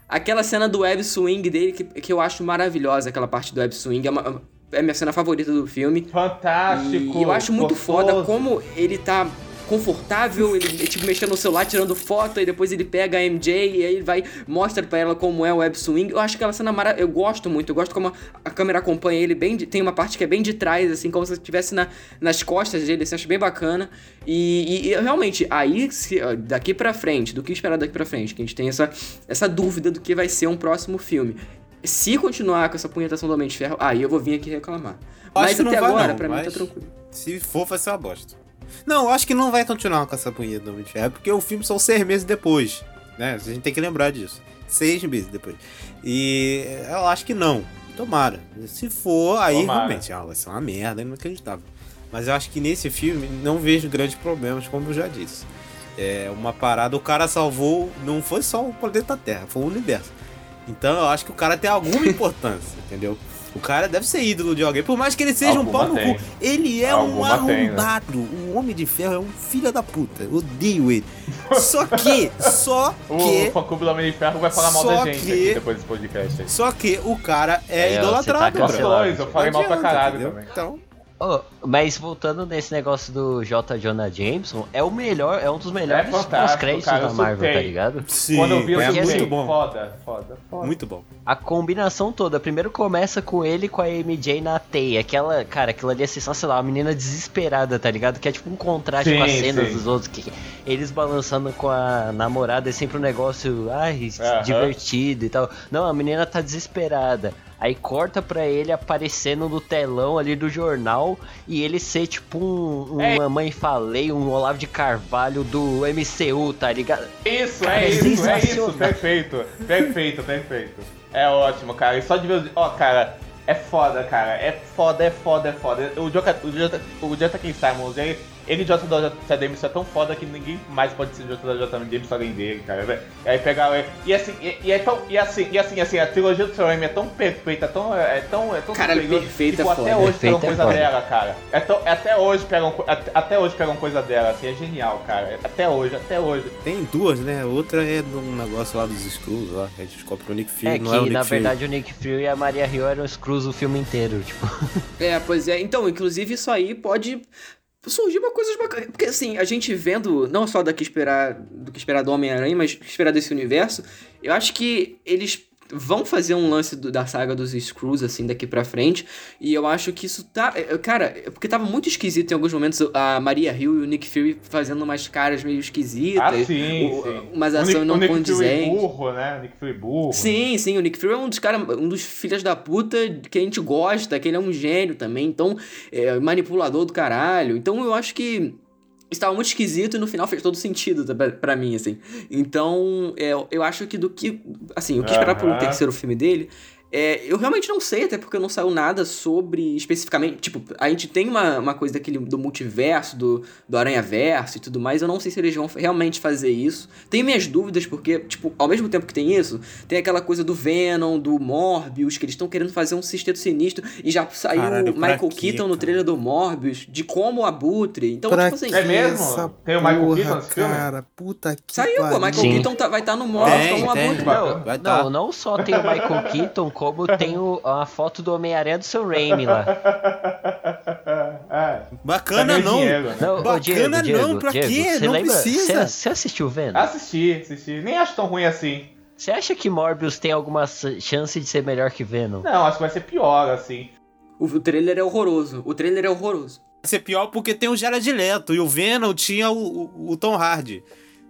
Aquela cena do web swing dele que, que eu acho maravilhosa, aquela parte do web swing. É, uma, é minha cena favorita do filme. Fantástico! E eu acho muito gostoso. foda como ele tá confortável, ele, tipo, mexendo no celular, tirando foto, e depois ele pega a MJ e aí vai, mostra pra ela como é o web swing. Eu acho que aquela cena maravilhosa, eu gosto muito, eu gosto como a, câmera acompanha ele bem, de, tem uma parte que é bem de trás, assim, como se estivesse na, nas costas dele, assim, acho bem bacana. E, e, e realmente, aí, se, daqui pra frente, do que esperar daqui pra frente, que a gente tem essa, essa dúvida do que vai ser um próximo filme. Se continuar com essa punhetação do Homem de Ferro, aí eu vou vir aqui reclamar. Mas até agora, não, pra mim, tá tranquilo. Se for, vai ser uma bosta. Não, acho que não vai continuar com essa punheta do Homem de Ferro, porque o filme são seis meses depois, né? A gente tem que lembrar disso. Seis meses depois. E eu acho que não. Tomara. Se for, aí Tomara. realmente ah, vai ser uma merda, inacreditável. Mas eu acho que nesse filme não vejo grandes problemas, como eu já disse. É uma parada, o cara salvou, não foi só o planeta Terra, foi o universo. Então eu acho que o cara tem alguma importância, entendeu? O cara deve ser ídolo de alguém, por mais que ele seja Alguma um pau no cu. Ele é Alguma um arrombado. Tem, né? O Homem de Ferro é um filho da puta. Eu odeio ele. Só que, só que. O fã do Homem de Ferro vai falar mal da gente que, aqui depois desse podcast. Aí. Só que o cara é, é idolatrado. Tá eu falei mal pra caralho entendeu? também. Então. Oh, mas voltando nesse negócio do J. Jonah Jameson, é o melhor, é um dos melhores é pós-créditos da Marvel, tá ligado? Sim, Quando eu vi, eu é muito assim, bom. Foda, foda, foda. Muito bom. A combinação toda, primeiro começa com ele com a MJ na teia, aquela, cara, aquilo ali é sensacional, a menina desesperada, tá ligado? Que é tipo um contraste sim, com as cenas sim. dos outros, que eles balançando com a namorada é sempre um negócio, ai, divertido e tal. Não, a menina tá desesperada. Aí corta pra ele aparecendo no telão ali do jornal e ele ser tipo um, é. uma mãe falei, um Olavo de Carvalho do MCU, tá ligado? Isso, cara, é, é isso, é isso, perfeito, perfeito, perfeito. É ótimo, cara. E só de ver. Ó, cara, é foda, cara. É foda, é foda, é foda. O Jonathan, o Jonathan Simons, ele ele J. J. Jameson é tão foda que ninguém mais pode ser J. J. Jameson além dele, cara. E aí pegar. E assim, e, e, é tão, e assim, e assim, assim, a trilogia do Sam é tão perfeita, tão, é tão, é tão cara, perfeita, tipo, é foda. até hoje pegam é coisa foda. dela, cara. É tão, até hoje pegam, até, até hoje pegam coisa dela, assim, é genial, cara. Até hoje, até hoje. Tem duas, né? Outra é de um negócio lá dos Screws, lá, que a gente descobre o Nick Fury, é não que, é o Nick na Fury. verdade, o Nick Fury e a Maria Hill eram Screws o filme inteiro, tipo. É, pois é. Então, inclusive, isso aí pode surgiu uma coisa bacana. Porque assim, a gente vendo, não só daqui esperar do que esperar do Homem-Aranha, mas esperar desse universo, eu acho que eles vão fazer um lance do, da saga dos Screws, assim, daqui pra frente. E eu acho que isso tá. É, cara, é porque tava muito esquisito em alguns momentos a Maria Hill e o Nick Fury fazendo umas caras meio esquisitas. Ah, sim, o, sim. Umas ações não condizentes. O Nick Fury burro, né? O Nick Fury burro. Sim, sim. O Nick Fury é um dos caras, um dos filhos da puta que a gente gosta, que ele é um gênio também. Então, é, manipulador do caralho. Então eu acho que estava muito esquisito e no final fez todo sentido para mim, assim. Então, é, eu acho que do que. Assim, o que esperar pro terceiro filme dele é, eu realmente não sei, até porque não saiu nada sobre especificamente. Tipo, a gente tem uma, uma coisa daquele do multiverso, do, do Aranha-Verso e tudo mais. Eu não sei se eles vão realmente fazer isso. Tenho minhas dúvidas, porque, tipo, ao mesmo tempo que tem isso, tem aquela coisa do Venom, do Morbius, que eles estão querendo fazer um sexteto sinistro. E já saiu o Michael quê, Keaton no trailer do Morbius, de como o Abutre. Então, pra tipo assim. É mesmo? Tem o Michael Keaton nesse filme? Cara, puta que Saiu, pô. Michael Sim. Keaton tá, vai estar tá no Morbius como o Abutre. Não, não, tá. não só tem o Michael Keaton, como tem o, a foto do Homem-Aranha do seu Raimi lá. É. Bacana não. Diego, né? não. Bacana Diego, Diego, não, pra Diego, quê? Não lembra, precisa. Você assistiu Venom? Assisti, assisti. Nem acho tão ruim assim. Você acha que Morbius tem alguma chance de ser melhor que Venom? Não, acho que vai ser pior, assim. O, o trailer é horroroso. O trailer é horroroso. Vai ser pior porque tem o Jared Leto e o Venom tinha o, o, o Tom Hardy.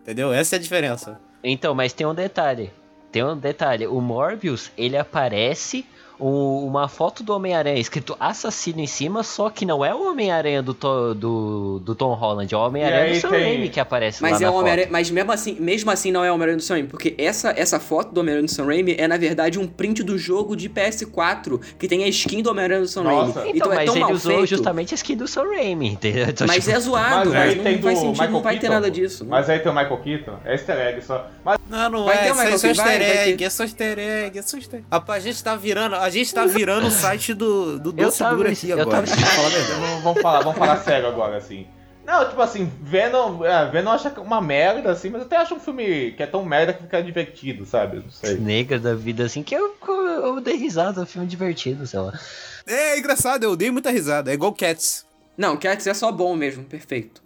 Entendeu? Essa é a diferença. Então, mas tem um detalhe. Tem um detalhe. O Morbius, ele aparece um- uma foto do Homem-Aranha escrito assassino em cima, só que não é o Homem-Aranha do, To- do, do Tom Holland, é o Homem-Aranha do Sam Raimi que aparece lá Mas é na o foto. Mas mesmo assim, mesmo assim não é o Homem-Aranha do Sam Raimi, porque essa, essa foto do Homem-Aranha do Sam Raimi é, na verdade, um print do jogo de PS4 que tem a skin do Homem-Aranha do Sam. Raimi. Então, Então, é mas tão ele mal usou feito. justamente a skin do Sam Raimi, entendeu? Então, Mas tipo, é zoado, Mas mas, não tem faz do sentido, Michael não vai ter Keaton, nada pô. disso. Mas aí tem o Michael Keaton. É easter egg só. Mas Não, não Vai é. ter o Michael é só Keaton, easter egg, ter. é só easter egg, é só easter egg. Rapaz, a gente tá virando, a gente tá virando o site do, do Eu Doce tava- Duro aqui eu agora. tava- vamos falar, vamos falar sério agora, assim. Não, tipo assim, Venom, é, Venom acha uma merda, assim, mas eu até acho um filme que é tão merda que fica divertido, sabe? Não sei. negra da vida, assim, que eu, eu dei risada, é um filme divertido, sei lá. É engraçado, eu dei muita risada. É igual Cats. Não, Cats é só bom mesmo, perfeito.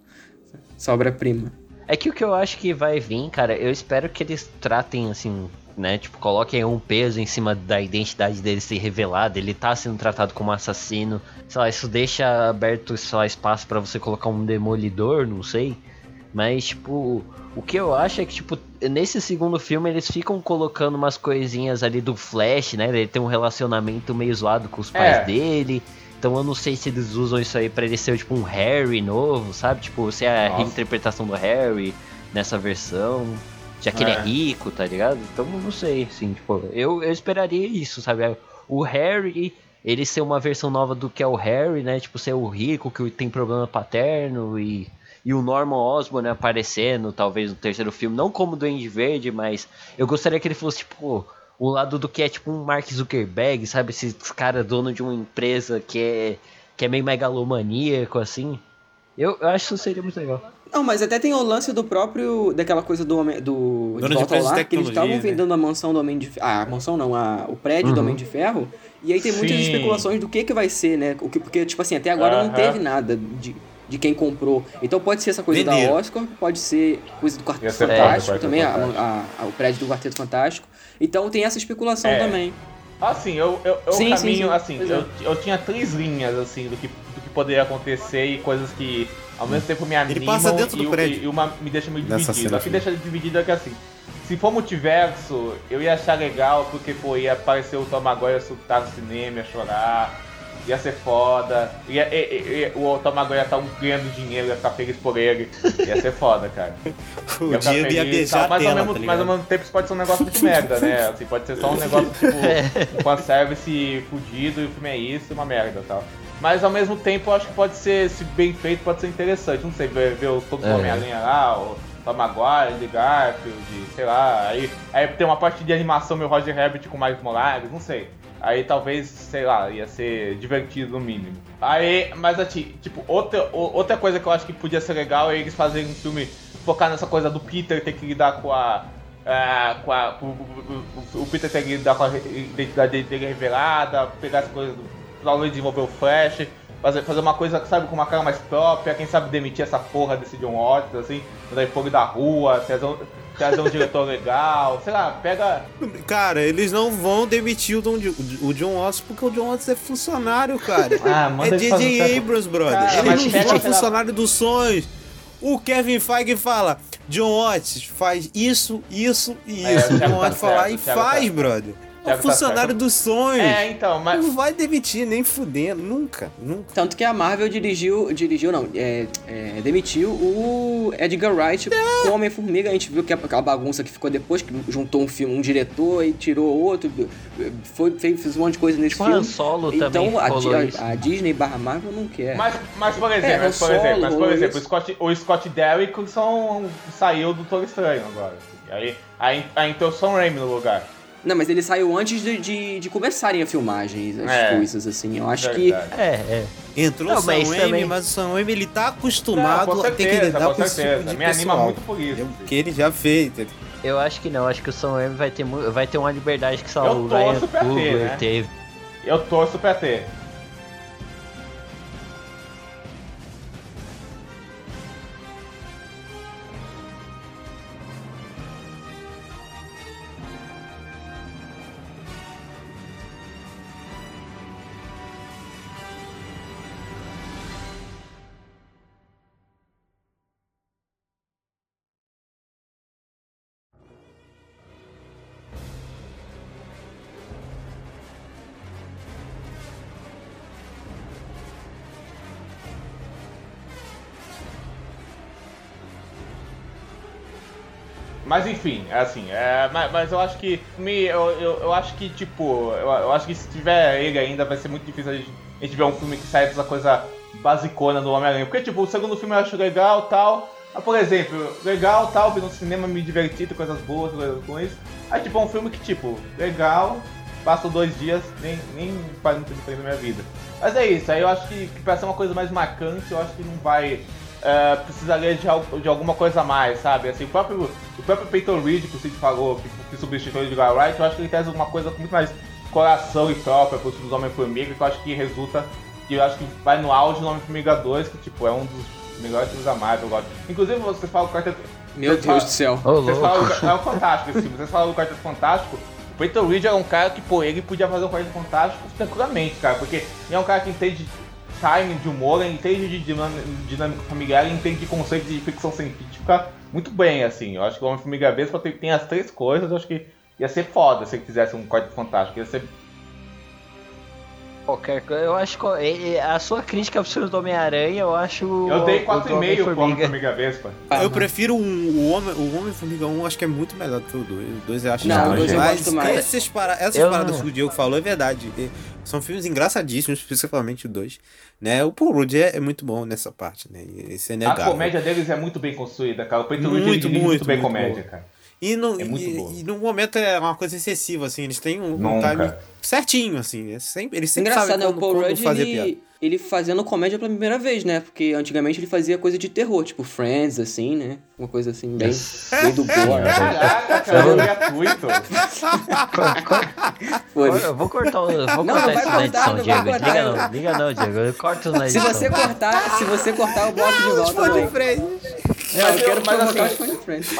Essa obra-prima. É que o que eu acho que vai vir, cara, eu espero que eles tratem assim, né? Tipo, coloquem um peso em cima da identidade dele ser revelada. Ele tá sendo tratado como assassino. Sei lá, isso deixa aberto, sei lá, espaço pra você colocar um demolidor, não sei. Mas, tipo, o que eu acho é que, tipo, nesse segundo filme eles ficam colocando umas coisinhas ali do Flash, né? Ele tem um relacionamento meio zoado com os pais É. dele. Então eu não sei se eles usam isso aí pra ele ser tipo um Harry novo, sabe? Tipo, se é a Nossa. reinterpretação do Harry nessa versão. Já que ele é É. rico, tá ligado? Então não sei, assim, tipo, eu, eu esperaria isso, sabe? O Harry, ele ser uma versão nova do que é o Harry, né? Tipo, ser o rico que tem problema paterno e, e o Norman Osborn aparecendo, talvez no terceiro filme, não como Duende Verde, mas eu gostaria que ele fosse, tipo, o lado do que é tipo um Mark Zuckerberg, sabe? Esse cara dono de uma empresa que é, que é meio megalomaníaco, assim. Eu, eu acho que isso seria muito legal. Não, mas até tem o lance do próprio. daquela coisa do homem. do. Dono de de volta de lar, que eles estavam né? vendendo a mansão do Homem de Ferro. Ah, a mansão não, a, o prédio do Uhum. Homem de Ferro. E aí tem muitas Sim. especulações do que, que vai ser, né? O que, porque, tipo assim, até agora não Aham. teve nada de, de quem comprou. Então pode ser essa coisa da Oscar, pode ser coisa do Quarteto Fantástico Quarteto também, a- Fantástico. a- a- o prédio do Quarteto Fantástico. Então tem essa especulação É. também. Assim, eu, eu, eu Sim, sim, caminho, sim. assim, Pois é. eu, eu tinha três linhas, assim, do que, do que poderia acontecer e coisas que ao mesmo tempo me animam passa dentro e, do prédio. e uma me deixa meio Nessa dividido. cena O que deixa dividido é que assim, se for multiverso, eu ia achar legal, porque, pô, ia aparecer o Tom Maguire surtar no cinema, ia chorar, ia ser foda, ia, ia- ia- ia- o Tom Maguire ia estar ganhando dinheiro, ia ficar feliz por ele, ia ser foda, cara. O Ia Diego ia beijar tal, a mas, ao tela, mesmo, tá mas ao mesmo tempo isso pode ser um negócio muito merda, né? Assim, pode ser só um negócio tipo um fanservice fudido e o filme é isso, uma merda e tal. Mas ao mesmo tempo eu acho que pode ser, se bem feito, pode ser interessante. Não sei, ver, ver os, todos os É. Homem-Aranha lá, o Tom Maguire, Andy Garfield, sei lá. Aí, aí tem uma parte de animação meio Roger Rabbit com Miles Morales, não sei. Aí talvez, sei lá, ia ser divertido no mínimo. Aí, mas assim, tipo, outra, o- outra coisa que eu acho que podia ser legal é eles fazerem um filme focar nessa coisa do Peter ter que lidar com a. ah, com a o, o- o- o Peter ter que lidar com a identidade dele revelada, pegar as coisas, do- talvez desenvolver o Flash, fazer, fazer uma coisa, sabe, com uma cara mais própria, quem sabe demitir essa porra desse John Watts, assim, ele fogo da rua, trazer um, trazer um diretor legal, sei lá, pega. Cara, eles não vão demitir o, Don, o John Watts porque o John Watts é funcionário, cara. Ah, manda é ele J.J. Abrams, brother. Cara, ele mas não pega aquela- funcionário dos sonhos. O Kevin Feige fala, John Watts faz isso, isso e É, isso. o o John tá Watts fala certo, e tá faz, certo. brother. É o tá funcionário certo. dos sonhos. É, então, mas. Não vai demitir, nem fudendo. Nunca, nunca. Tanto que a Marvel dirigiu, dirigiu não, é, é, demitiu o Edgar Wright com Homem-Formiga. A gente viu que aquela bagunça que ficou depois, que juntou um filme, um diretor e tirou outro, foi, fez, fez um monte de coisa nesse Tipo, filme. Solo também então a, rolou Di- isso. a Disney barra Marvel não quer. Mas, mas por exemplo, É, mas, por Han exemplo, mas, por Solo, exemplo o. Scott, o Scott Derrickson saiu do Doutor Estranho agora. Aí, aí, aí entrou o Sam Raimi no lugar. Não, mas ele saiu antes de, de, de começarem a filmagem, as É. coisas, assim. Eu acho que. Verdade. É, é. Entrou Não, o Sam mas Raimi, também- mas o Sam Raimi ele tá Não, acostumado com a ter que certeza, lidar com com esse certeza. tipo de Me anima pessoal. muito por isso. É que ele já fez. Eu acho que não, acho que o Sam Raimi vai ter, vai ter uma liberdade que só Eu o Ryan Coogler né? teve. Eu torço pra ter. Mas enfim, é assim, é, mas, mas eu acho que. Me, eu, eu, eu acho que, tipo, eu, eu acho que se tiver ele ainda vai ser muito difícil a gente, a gente ver um filme que sai dessa coisa basicona do Homem-Aranha. Porque, tipo, o segundo filme eu acho legal tal. Ah, por exemplo, legal tal, vi no cinema, me diverti, coisas boas, coisas ruins. Aí, tipo, é um filme que, tipo, legal, passa dois dias, nem, nem faz muita diferença na minha vida. Mas é isso, aí eu acho que, que pra ser uma coisa mais marcante, eu acho que não vai é, precisaria de, de alguma coisa a mais, sabe? Assim, o próprio, o próprio Peyton Reed, que o Cid falou, que, que substituiu o Edgar Wright, eu acho que ele traz alguma coisa com muito mais coração e própria para os Homem-Formiga, que eu acho que resulta, que eu acho que vai no auge do Homem-Formiga 2, que tipo, é um dos melhores filmes da Marvel, eu gosto. Inclusive, você fala o Quarteto... Meu Deus fala, do céu. Vocês falam, é um fantástico esse filme, vocês falam do Quarteto Fantástico, o Peyton Reed é um cara que, pô, ele podia fazer um Quarteto Fantástico tranquilamente, cara, porque ele é um cara que entende timing de humor, entende de dinâmica familiar e entende de conceito de ficção científica muito bem, assim. Eu acho que o Homem-Formiga Vespa tem, tem as três coisas, eu acho que ia ser foda se ele fizesse um corte fantástico. Ia ser qualquer coisa. Eu acho que a sua crítica absurda do Homem-Aranha, eu acho. Eu dei 4,5 pro Homem-Formiga Vespa. Ah, eu prefiro um, o Homem, o Homem-Formiga 1, acho que é muito melhor que o 2. O 2 eu acho Não, o 2 eu mais. Esses para, essas eu paradas não. que o Diego falou é verdade. São filmes engraçadíssimos, principalmente o 2. Né? O Paul Rudd é, é, muito bom nessa parte, né? Esse é negável. A comédia deles é muito bem construída, cara. O Peter Rudd muito, muito, muito, bem muito comédia, bom. cara. E no, é e, e, no momento é uma coisa excessiva, assim, eles têm um, um time certinho, assim. É sempre, eles sempre Engraçado, sabem né? o Paul Rudd, fazer ele, piada. ele fazendo comédia pela primeira vez, né? Porque antigamente ele fazia coisa de terror, tipo Friends, assim, né? Uma coisa assim, bem, bem do boa. Caraca, cara, gratuito. Eu vou cortar, vou cortar não isso na edição, não Diego. Cortar, liga não, liga não, Diego. Eu corto na edição. Se você cortar, se você cortar, eu boto de volta. Não, é, eu quero mas, assim, mas,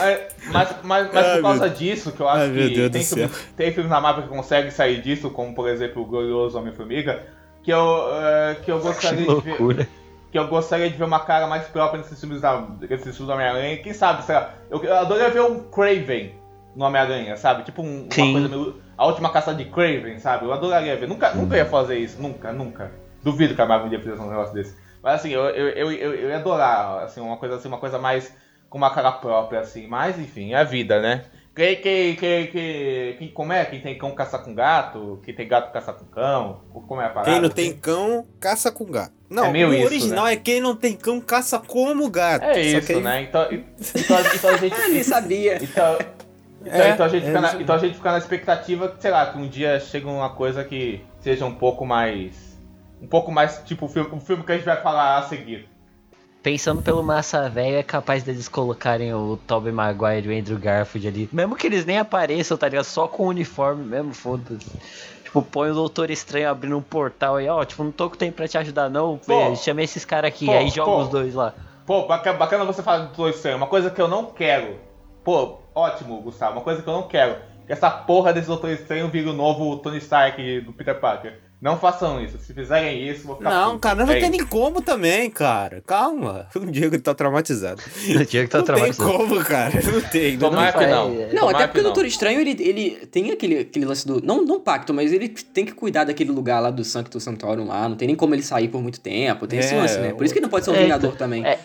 mas, mas, mas por causa disso, que eu acho Ai, que tem, filme, tem filmes na Marvel que conseguem sair disso, como por exemplo o Glorioso Homem-Formiga, que eu, uh, que eu gostaria que de ver. Que eu gostaria de ver uma cara mais própria nesses filmes da, nesses filmes do Homem-Aranha. Quem sabe, sei lá, eu, eu adoraria ver um Craven no Homem-Aranha, sabe? Tipo um, uma coisa meio. A última caça de Craven, sabe? Eu adoraria ver. Nunca, nunca ia fazer isso, nunca, nunca. Duvido que a Marvel ia fazer um negócio desse. Mas assim, eu, eu, eu, eu, ia adorar, assim, uma coisa assim, uma coisa mais com uma cara própria, assim. Mas enfim, é a vida, né? Que, que, que, que, que, como é? Quem tem cão caça com gato? Quem tem gato caça com cão? Como é a parada? Quem não tem cão, caça com gato. Não, é o isso, original né? é quem não tem cão, caça como gato. É isso, aí... né? Então, então, então a gente... ah, nem sabia. Então, então, é, então, a gente é, fica na, então a gente fica na expectativa que, sei lá, que um dia chega uma coisa que seja um pouco mais um pouco mais tipo o filme, o filme que a gente vai falar a seguir. Pensando pelo massa velho, é capaz deles colocarem o Tobey Maguire e o Andrew Garfield ali. Mesmo que eles nem apareçam, tá ligado? Só com o uniforme mesmo, foda-se. Tipo, põe o Doutor Estranho abrindo um portal aí, ó. Tipo, não tô com tempo pra te ajudar, não. Pô, Chamei esses caras aqui, pô, aí joga pô, os dois lá. Pô, bacana você falar do Doutor Estranho. Uma coisa que eu não quero. Pô, ótimo, Gustavo. Uma coisa que eu não quero. Que essa porra desse Doutor Estranho vire o novo Tony Stark do Peter Parker. Não façam isso. Se fizerem isso, vou ficar. Não, puto. cara, não é tem nem como também, cara. Calma. O Diego tá traumatizado. O Diego tá não traumatizado. Não tem como, cara. Não tem. Tomara que não. Não, até porque o Doutor Estranho, ele, ele tem aquele, aquele lance do. Não, não pacto, mas ele tem que cuidar daquele lugar lá do Sanctus Sanctorum lá. Não tem nem como ele sair por muito tempo. Tem é, esse lance, né? Por isso que ele não pode ser um é, Vingador também. É,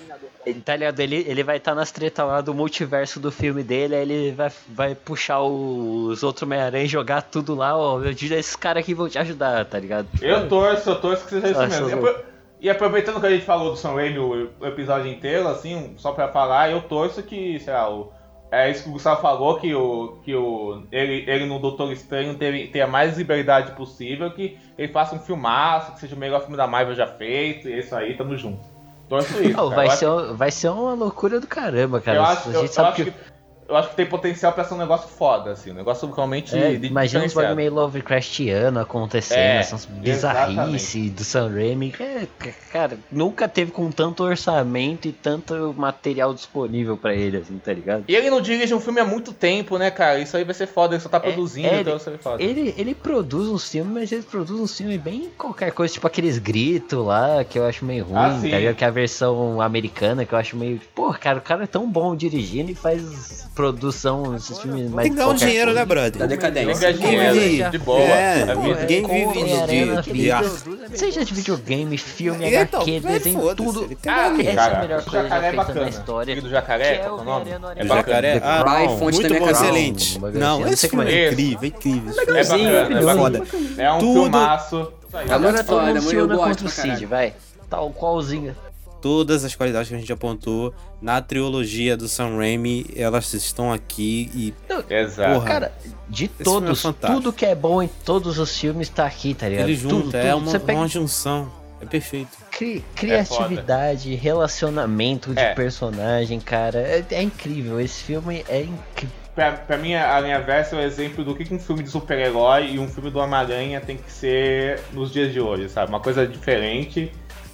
Tá ligado? Ele, ele vai estar tá nas tretas lá do multiverso do filme dele, aí ele vai, vai puxar os outros Homem-Aranha e jogar tudo lá, ó. Eu digo, esses caras aqui vão te ajudar, tá ligado? Eu torço, eu torço que seja isso mesmo. E aproveitando que a gente falou do Sam Raimi o, episódio inteiro, assim, só pra falar, eu torço que, sei lá, o, é isso que o Gustavo falou, que, o, que o, ele, ele no Doutor Estranho tenha, tenha mais liberdade possível, que ele faça um filmaço, que seja o melhor filme da Marvel já feito, e é isso aí, tamo junto. Torço isso. Não, vai, ser, vai ser uma loucura do caramba, cara. Eu acho, a gente eu, sabe eu que... que... Eu acho que tem potencial pra ser um negócio foda, assim, um negócio realmente. É, imagina uns bagulho meio Lovecraftiano acontecendo, é, essas bizarrices do Sam Raimi. É, cara, nunca teve com tanto orçamento e tanto material disponível pra ele, assim, tá ligado? E ele não dirige um filme há muito tempo, né, cara? Isso aí vai ser foda, ele só tá é, produzindo, é, então vai ser foda. Ele, ele produz uns filmes, mas ele produz uns filmes bem qualquer coisa, tipo aqueles gritos lá, que eu acho meio ruim, ah, tá ligado? Que é a versão americana, que eu acho meio. Pô, cara, o cara é tão bom dirigindo e faz produção, esses filmes mais. Tem que ganhar um dinheiro, coisa. né, brother? Da decadência. Ganha dinheiro, vive- de boa. é, a vida. ninguém vive de, de, de arte. vídeo- Seja de videogame, filme, Então, HQ, desenho, tudo. tem Ah, que Essa ganhar. é a melhor o coisa já jacaré é feita bacana. na história. Do jacaré, Que é qual é o nome? É. Jacaré, ah, não, muito bom, excelente. Não, não esse filme é. é incrível, é incrível. É bacana, é foda. É um filmaço. Se eu una gosto contra o. Cid, vai. Tal qualzinha. Todas as qualidades que a gente apontou na trilogia do Sam Raimi, elas estão aqui e Exato. Porra. Cara, de é todos, fantástico. tudo que é bom em todos os filmes tá aqui, tá ligado? ele Tudo, junta, é tudo. uma, pega uma junção. É perfeito. cri- criatividade, relacionamento de É. personagem, cara. É, é incrível. Esse filme é incrível. Pra, pra mim, a linha versa é o exemplo do que que um filme de super-herói e um filme do Homem-Aranha tem que ser nos dias de hoje, sabe? Uma coisa diferente,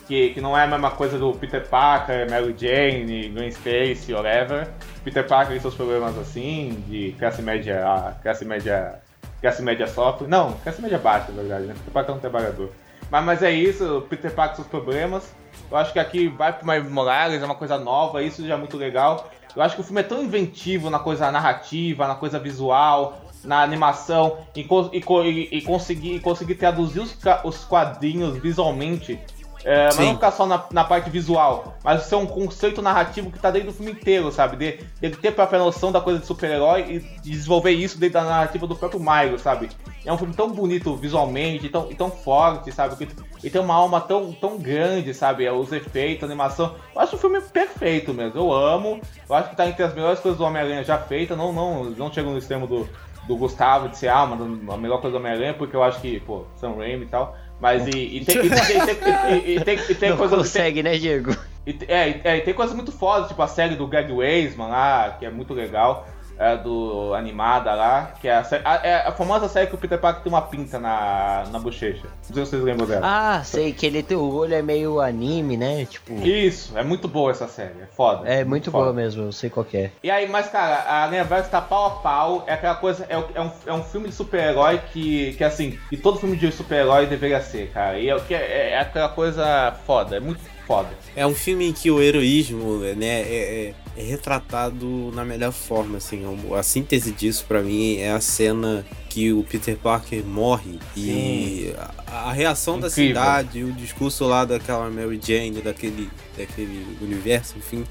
que, que não é a mesma coisa do Peter Parker, Mary Jane, Gwen Stacy, whatever. Peter Parker tem seus problemas assim, de classe média, ah, classe média, classe média sofre. Não, classe média baixa, na verdade, né? Peter Parker é um trabalhador. Mas, mas é isso, Peter Parker com seus problemas. Eu acho que aqui vai pro Miles Morales, é uma coisa nova, isso já é muito legal. Eu acho que o filme é tão inventivo na coisa narrativa, na coisa visual, na animação, e, e e- e conseguir, e conseguir traduzir os, os quadrinhos visualmente. É, mas Sim. não ficar só na, na parte visual, mas ser um conceito narrativo que tá dentro do filme inteiro, sabe? De, de ter a própria noção da coisa de super-herói e desenvolver isso dentro da narrativa do próprio Miles, sabe? É um filme tão bonito visualmente, tão, e tão forte, sabe? Que- E tem uma alma tão, tão grande, sabe? Os efeitos, a animação. Eu acho o filme perfeito mesmo. Eu amo. Eu acho que tá entre as melhores coisas do Homem-Aranha já feitas. Não, não, não chego no extremo do, do Gustavo de ser ah, a melhor coisa do Homem-Aranha, porque eu acho que, pô, Sam Raimi e tal. Mas e, e tem, e, tem- e tem- e- tem, coisa. consegue, né, Diego? e, é, é, e tem coisas muito fodas, tipo a série do Greg Weisman lá, que é muito legal, é, do animada lá, que é a, sé- a- é a famosa série que o Peter Parker tem uma pinta na, na bochecha. Não sei se vocês lembram dela. Ah, sei que ele tem o olho é meio anime, né? Tipo. Isso, é muito boa essa série, é foda. É muito foda. boa mesmo, eu sei qual é. E aí, mas cara, a Linha Versa tá pau a pau, é aquela coisa, é, é um, é um filme de super-herói que, que assim, que todo filme de super-herói deveria ser, cara. E é, que é, é aquela coisa foda, é muito foda. É um filme em que o heroísmo né, é, é- é retratado na melhor forma. Assim, a síntese disso pra mim é a cena que o Peter Parker morre e a, a reação da Incrível. cidade, o discurso lá daquela Mary Jane, daquele, daquele universo, enfim.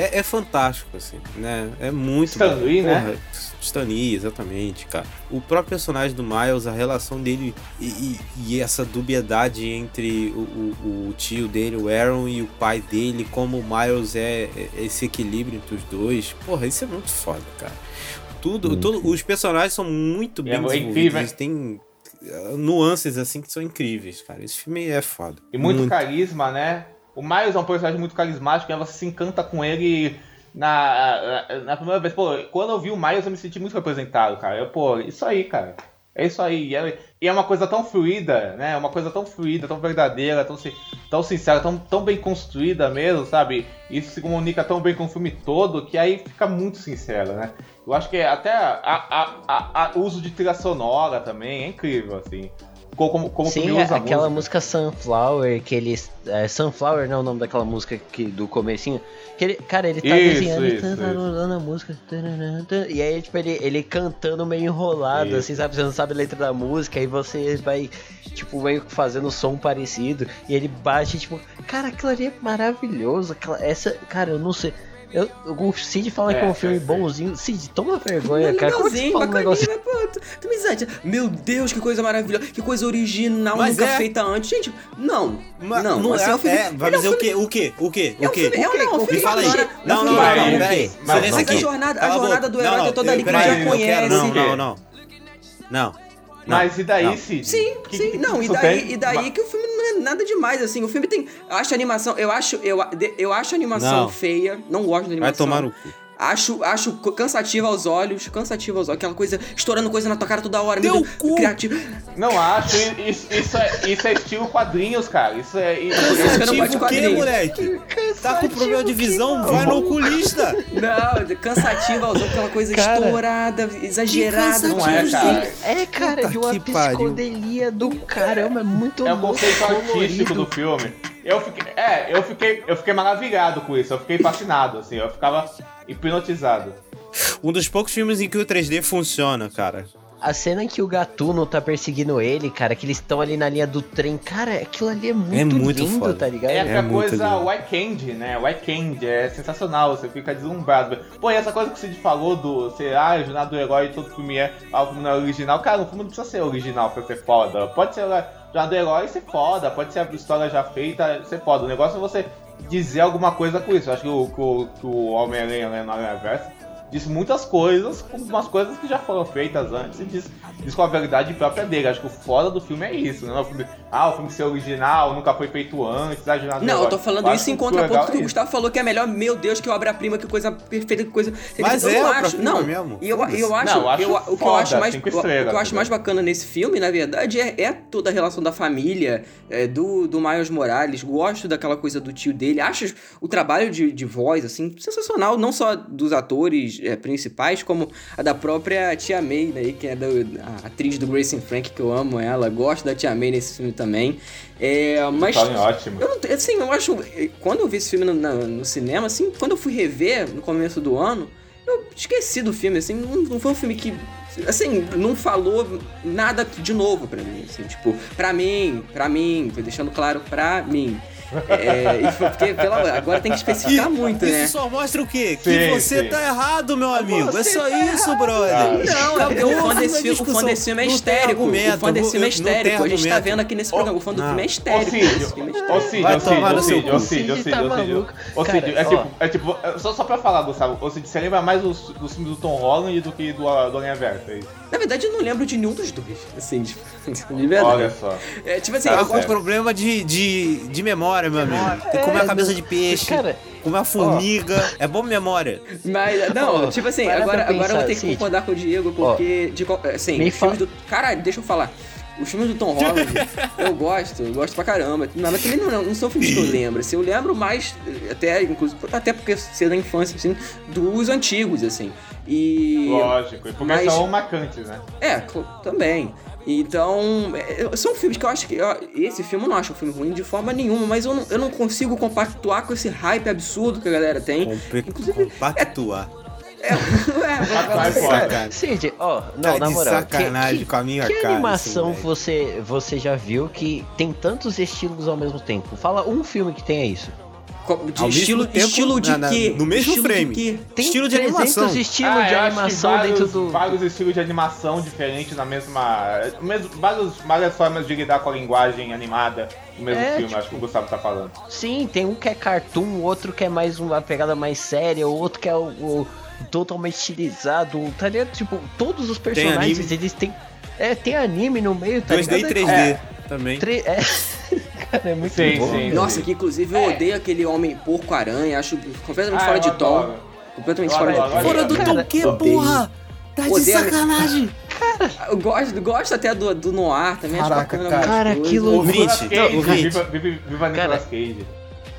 É, é fantástico, assim, né? É muito Stan bom. Lee, né? Stan Lee, exatamente, cara. O próprio personagem do Miles, a relação dele e, e- e essa dubiedade entre o, o- o tio dele, o Aaron, e o pai dele, como o Miles é, é esse equilíbrio entre os dois. Porra, isso é muito foda, cara. Tudo, tudo os personagens são muito bem É desenvolvidos, eles têm uh, nuances assim que são incríveis, cara. Esse filme é foda. E muito, carisma, né? O Miles é um personagem muito carismático, né? Você se encanta com ele na, na, na primeira vez. Pô, quando eu vi o Miles, eu me senti muito representado, cara. Eu, pô, isso aí, cara. É isso aí. E é, e é uma coisa tão fluida, né? Uma coisa tão fluida, tão verdadeira, tão, tão sincera, tão, tão bem construída mesmo, sabe? Isso se comunica tão bem com o filme todo que aí fica muito sincero, né? Eu acho que até o uso de trilha sonora também é incrível, assim. Como, como, Sim, aquela música. música Sunflower, que eles. É, Sunflower não é o nome daquela música que, do comecinho. Que ele, cara, ele tá Isso, desenhando isso, tantarolando a música. E aí, tipo, ele, ele cantando meio enrolado, Isso. assim, sabe? Você não sabe a letra da música, aí você vai, tipo, meio fazendo som parecido. E ele bate, tipo, cara, aquilo ali é maravilhoso. aquela- essa, cara, eu não sei. Eu, o Cid fala que é É, um filme é, é. bonzinho. Cid, toma vergonha, cara. Como é que você fala um negócio mas pô, tu, tu me exagera. Meu Deus, que coisa maravilhosa, que coisa original, Mas nunca é. feita antes. Gente, não. Ma- não, assim, é, é um filme- é, vai é dizer o quê? O quê? O quê? É O quê? é, um- não, Me filme fala aí. Não, é não, não, não, peraí. Mas Silêncio aqui. jornada- a jornada do herói Não, tá toda ali que já conhece. Não, não, não. Não. Mas e daí, não. Cid? Sim, Que- sim, que- não, e daí, tem? e daí que o filme não é nada demais, assim, o filme tem, eu acho a animação, eu acho, eu, eu acho a animação Não. feia, não gosto da animação. Vai tomar no cu. Acho, acho cansativa aos olhos, cansativa aos olhos, aquela coisa estourando coisa na tua cara toda hora, Teu meu Deus, cu! criativo. Não acho, isso, isso, é, isso é estilo quadrinhos, cara. Isso é. Isso, que Cansativo o quê, quadrinho. moleque? Tá com problema de visão? Vai no oculista. Não, cansativa aos olhos, aquela coisa Cara, estourada, exagerada. Não é, cara. É, cara, Puta de uma que pariu. psicodelia do caramba, é muito É o louco, conceito artístico do filme. Eu fiquei, é, eu fiquei, eu fiquei maravilhado com isso. Eu fiquei fascinado, assim. Eu ficava hipnotizado. Um dos poucos filmes em que o 3D funciona, cara. A cena em que o Gatuno tá perseguindo ele, cara, que eles estão ali na linha do trem, cara, aquilo ali é muito, É muito lindo, foda. tá ligado? É É aquela muito coisa lindo. white candy, né? White candy é sensacional, você fica deslumbrado. Pô, e essa coisa que o Cid falou do ser, ah, jornada do herói, todo filme é, ah, o filme não é original. Cara, o filme não precisa ser original pra ser foda. Pode ser jornada do herói ser foda, pode ser a história já feita ser foda. O negócio é você dizer alguma coisa com isso. Eu acho que o, o, o Homem-Aranha né, no Aranha-Verso disse muitas coisas, com umas coisas que já foram feitas antes e diz, diz com a verdade própria dele. Acho que o foda do filme é isso, né? O filme, ah, o filme ser original, nunca foi feito antes, a jornada do Não, eu tô falando isso em contraponto do que o Gustavo falou que é melhor, meu Deus, que obra-prima, que coisa perfeita, que coisa. Mas eu é não acho. Não, mesmo. e eu, eu acho, Não, eu acho eu- o que eu acho mais, cinco o, o que estrelas, eu acho mais bacana nesse filme, na verdade, é, é toda a relação da família, é, do, do Miles Morales. Gosto daquela coisa do tio dele. Acho o trabalho de, de voz, assim, sensacional, não só dos atores é, principais, como a da própria Tia May, né, que é da, a atriz do Grace Frank, que eu amo ela. Gosto da Tia May nesse filme também. É, mas. Falem ótimo. Eu não, assim, eu acho. Quando eu vi esse filme no, na- no cinema, assim, quando eu fui rever no começo do ano, eu esqueci do filme, assim, não, não foi um filme que. Assim, não falou nada de novo pra mim, assim, tipo, pra mim, pra mim, foi deixando claro pra mim. É, e foi porque, pela, agora tem que especificar muito, isso né? só mostra o quê? Que Sim, você sim. tá errado, meu amigo. é Você só tá isso, errado. brother. Não, é porque o fã Acabou desse o fã desse filme é histérico. argumento, O fã desse filme é histérico. A gente tá vendo aqui nesse programa. O fã do filme é histérico. É ô. Cid, ô Cid, ô Cid, ô Cid, ô Cid tá ô Cid, é tipo, é tipo, é só, só pra falar, Gustavo, ô Cid, você lembra mais dos, dos filmes do Tom Holland do que do, do Aranha Versa, é isso? Na verdade, eu não lembro de nenhum dos dois. Assim, de, de verdade. Olha só. É, tipo assim, Tá eu Tá gosto. problema de, de, de memória, meu amigo. Tem que comer a cabeça de peixe, Cara, comer a formiga. É bom memória. Mas, não, Ó, tipo assim, agora, pra agora eu vou pensar, ter que Cid. concordar com o Diego, porque, de, qual- assim, os filmes do. Caralho, deixa eu falar. Os filmes do Tom Holland, eu gosto, eu gosto pra caramba. Mas mas também não, não são filmes que eu lembro, assim, eu lembro mais, até, inclusive, até porque ser da infância, assim, dos antigos, assim. E. Lógico, e porque Mas- são marcantes, né? É, também. Então, é, são filmes que eu acho que. ó, Esse filme eu não acho um filme ruim de forma nenhuma, mas eu não, eu não consigo compactuar com esse hype absurdo que a galera tem. Compre- Inclusive, compactuar. É, é, fora. Cara, Cid, ó, não, Tá na moral. sacanagem que, com a minha que cara, animação assim, você, você já viu que tem tantos estilos ao mesmo tempo? Fala um filme que tenha isso. De Ao mesmo estilo, tempo, estilo de na- quê? no mesmo Estilo de frame. quê? Tem Estilo de 300 animação. estilos Ah, de que animação vários, dentro do. Vários estilos de animação diferentes na mesma. mesmo vários, várias formas de lidar com a linguagem animada no mesmo É, filme, tipo- acho que o Gustavo tá falando. Sim, tem um que é cartoon, outro que é mais uma pegada mais séria, o outro que é o, o totalmente estilizado, tá ligado? Tipo, todos os personagens, eles têm. É, tem anime no meio, tá 2D e ligado? 3D É. também. Tre- é. Cara, é muito Sim, bom. sim. Nossa, que inclusive eu É. odeio aquele homem porco-aranha, acho completamente Ah, fora de tom. adoro. Completamente Eu fora de tom. Fora do Cara, tom que, porra? Tá de Odeio- sacanagem. Eu gosto, gosto até do, do Noir também, acho Caraca, bacana. cara. Cara, aquilo- O Ouvinte, ouvinte. viva, viva, viva Cara, Nicolas Cage.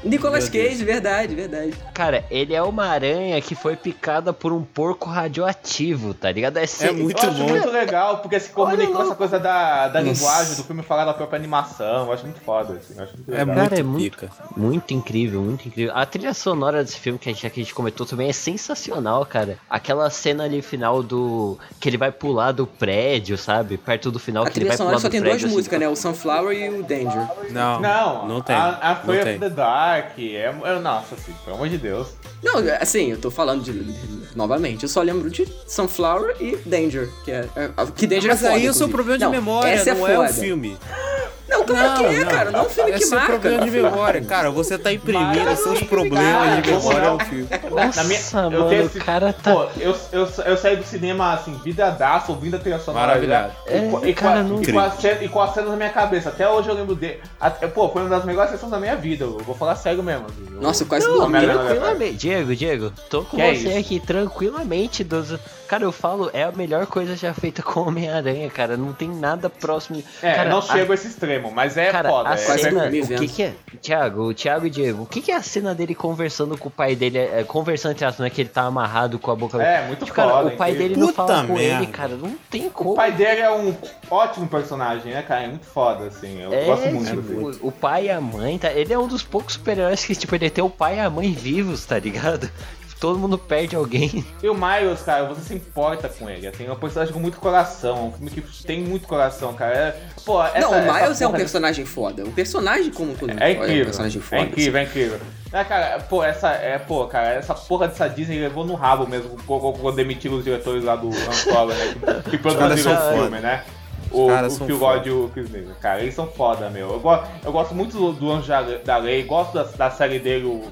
Nicolas. Cage, verdade, verdade. Cara, ele é uma aranha que foi picada por um porco radioativo, tá ligado? É, É muito eu acho bom. muito legal, porque se comunica com essa coisa da, da Nossa. linguagem do filme falar da própria animação. Eu acho muito foda, assim. eu acho muito É. Cara, muito é muito- pica. Muito incrível, muito incrível. A trilha sonora desse filme que a gente, que a gente comentou também é sensacional, cara. Aquela cena ali final do. que ele vai pular do prédio, sabe? Perto do final A que ele trilha vai pular sonora só do tem prédio. duas assim, músicas, né? O Sunflower e o Danger. Não, Não, não tem. A, a não tem. of the Dark. É, é, nossa, assim, pelo amor de Deus. Não, assim, eu tô falando de, novamente, eu só lembro de Sunflower e Danger, que é, é- que Danger Mas é foda, aí é o seu problema de Não, memória, essa não é, o foda. filme. Não, claro que é, cara, não é um filme Esse que é o marca. problema de memória, cara. Você tá imprimindo Mas, seus problemas de memória eu- no filme. Nossa, eu mano, tenho esse- cara tá. Pô, eu, eu, eu saí do cinema assim, vidradaço, ouvindo a trilha sonora. Maravilhado. e, com- É, e, cara, com, não- a, e, com a cena, e com a cena na minha cabeça. Até hoje eu lembro dele. Até, pô, foi uma das melhores sessões da minha vida. Eu vou falar sério mesmo. assim, eu- Nossa, eu quase Não, dormi. Tranquilamente, Diego, Diego, tô com Que é você isso? aqui tranquilamente. Dos... Cara, eu falo, é a melhor coisa já feita com Homem-Aranha, cara. Não tem nada próximo. É, cara, não a- chego a esse extremo, mas é Cara, foda. a é, cena, dormi o que que é? Thiago, o Thiago e Diego, o que que é a cena dele conversando com o pai dele, é, conversando entre aspas, né, que ele tá amarrado com a boca... É, muito Tipo, cara, foda, o pai dele não Puta fala com merda. ele, cara, não tem como. O pai dele é um ótimo personagem, né, cara? É muito foda, assim. Eu É, gosto muito tipo, dele. o pai e a mãe, tá? Ele é um dos poucos super-heróis que, tipo, ele tem o pai e a mãe vivos, tá ligado? Todo mundo perde alguém. E o Miles, cara, você se importa com ele. Assim, é um personagem com muito coração. Um filme que tem muito coração, cara. É, pô, essa, não, o Miles é um personagem foda. O personagem como todo mundo É fala, incrível. um personagem foda. é incrível, é incrível. É, cara, pô, essa, é, pô, cara, essa porra dessa Disney levou no rabo mesmo quando demitiram os diretores lá do Angola, né? Que, que produziram o filme, né? O, o Phil. God e o Chris Miller. Cara, eles são foda, meu. Eu, go eu gosto muito do, do Anjo da- Lei, gosto da, da série dele, o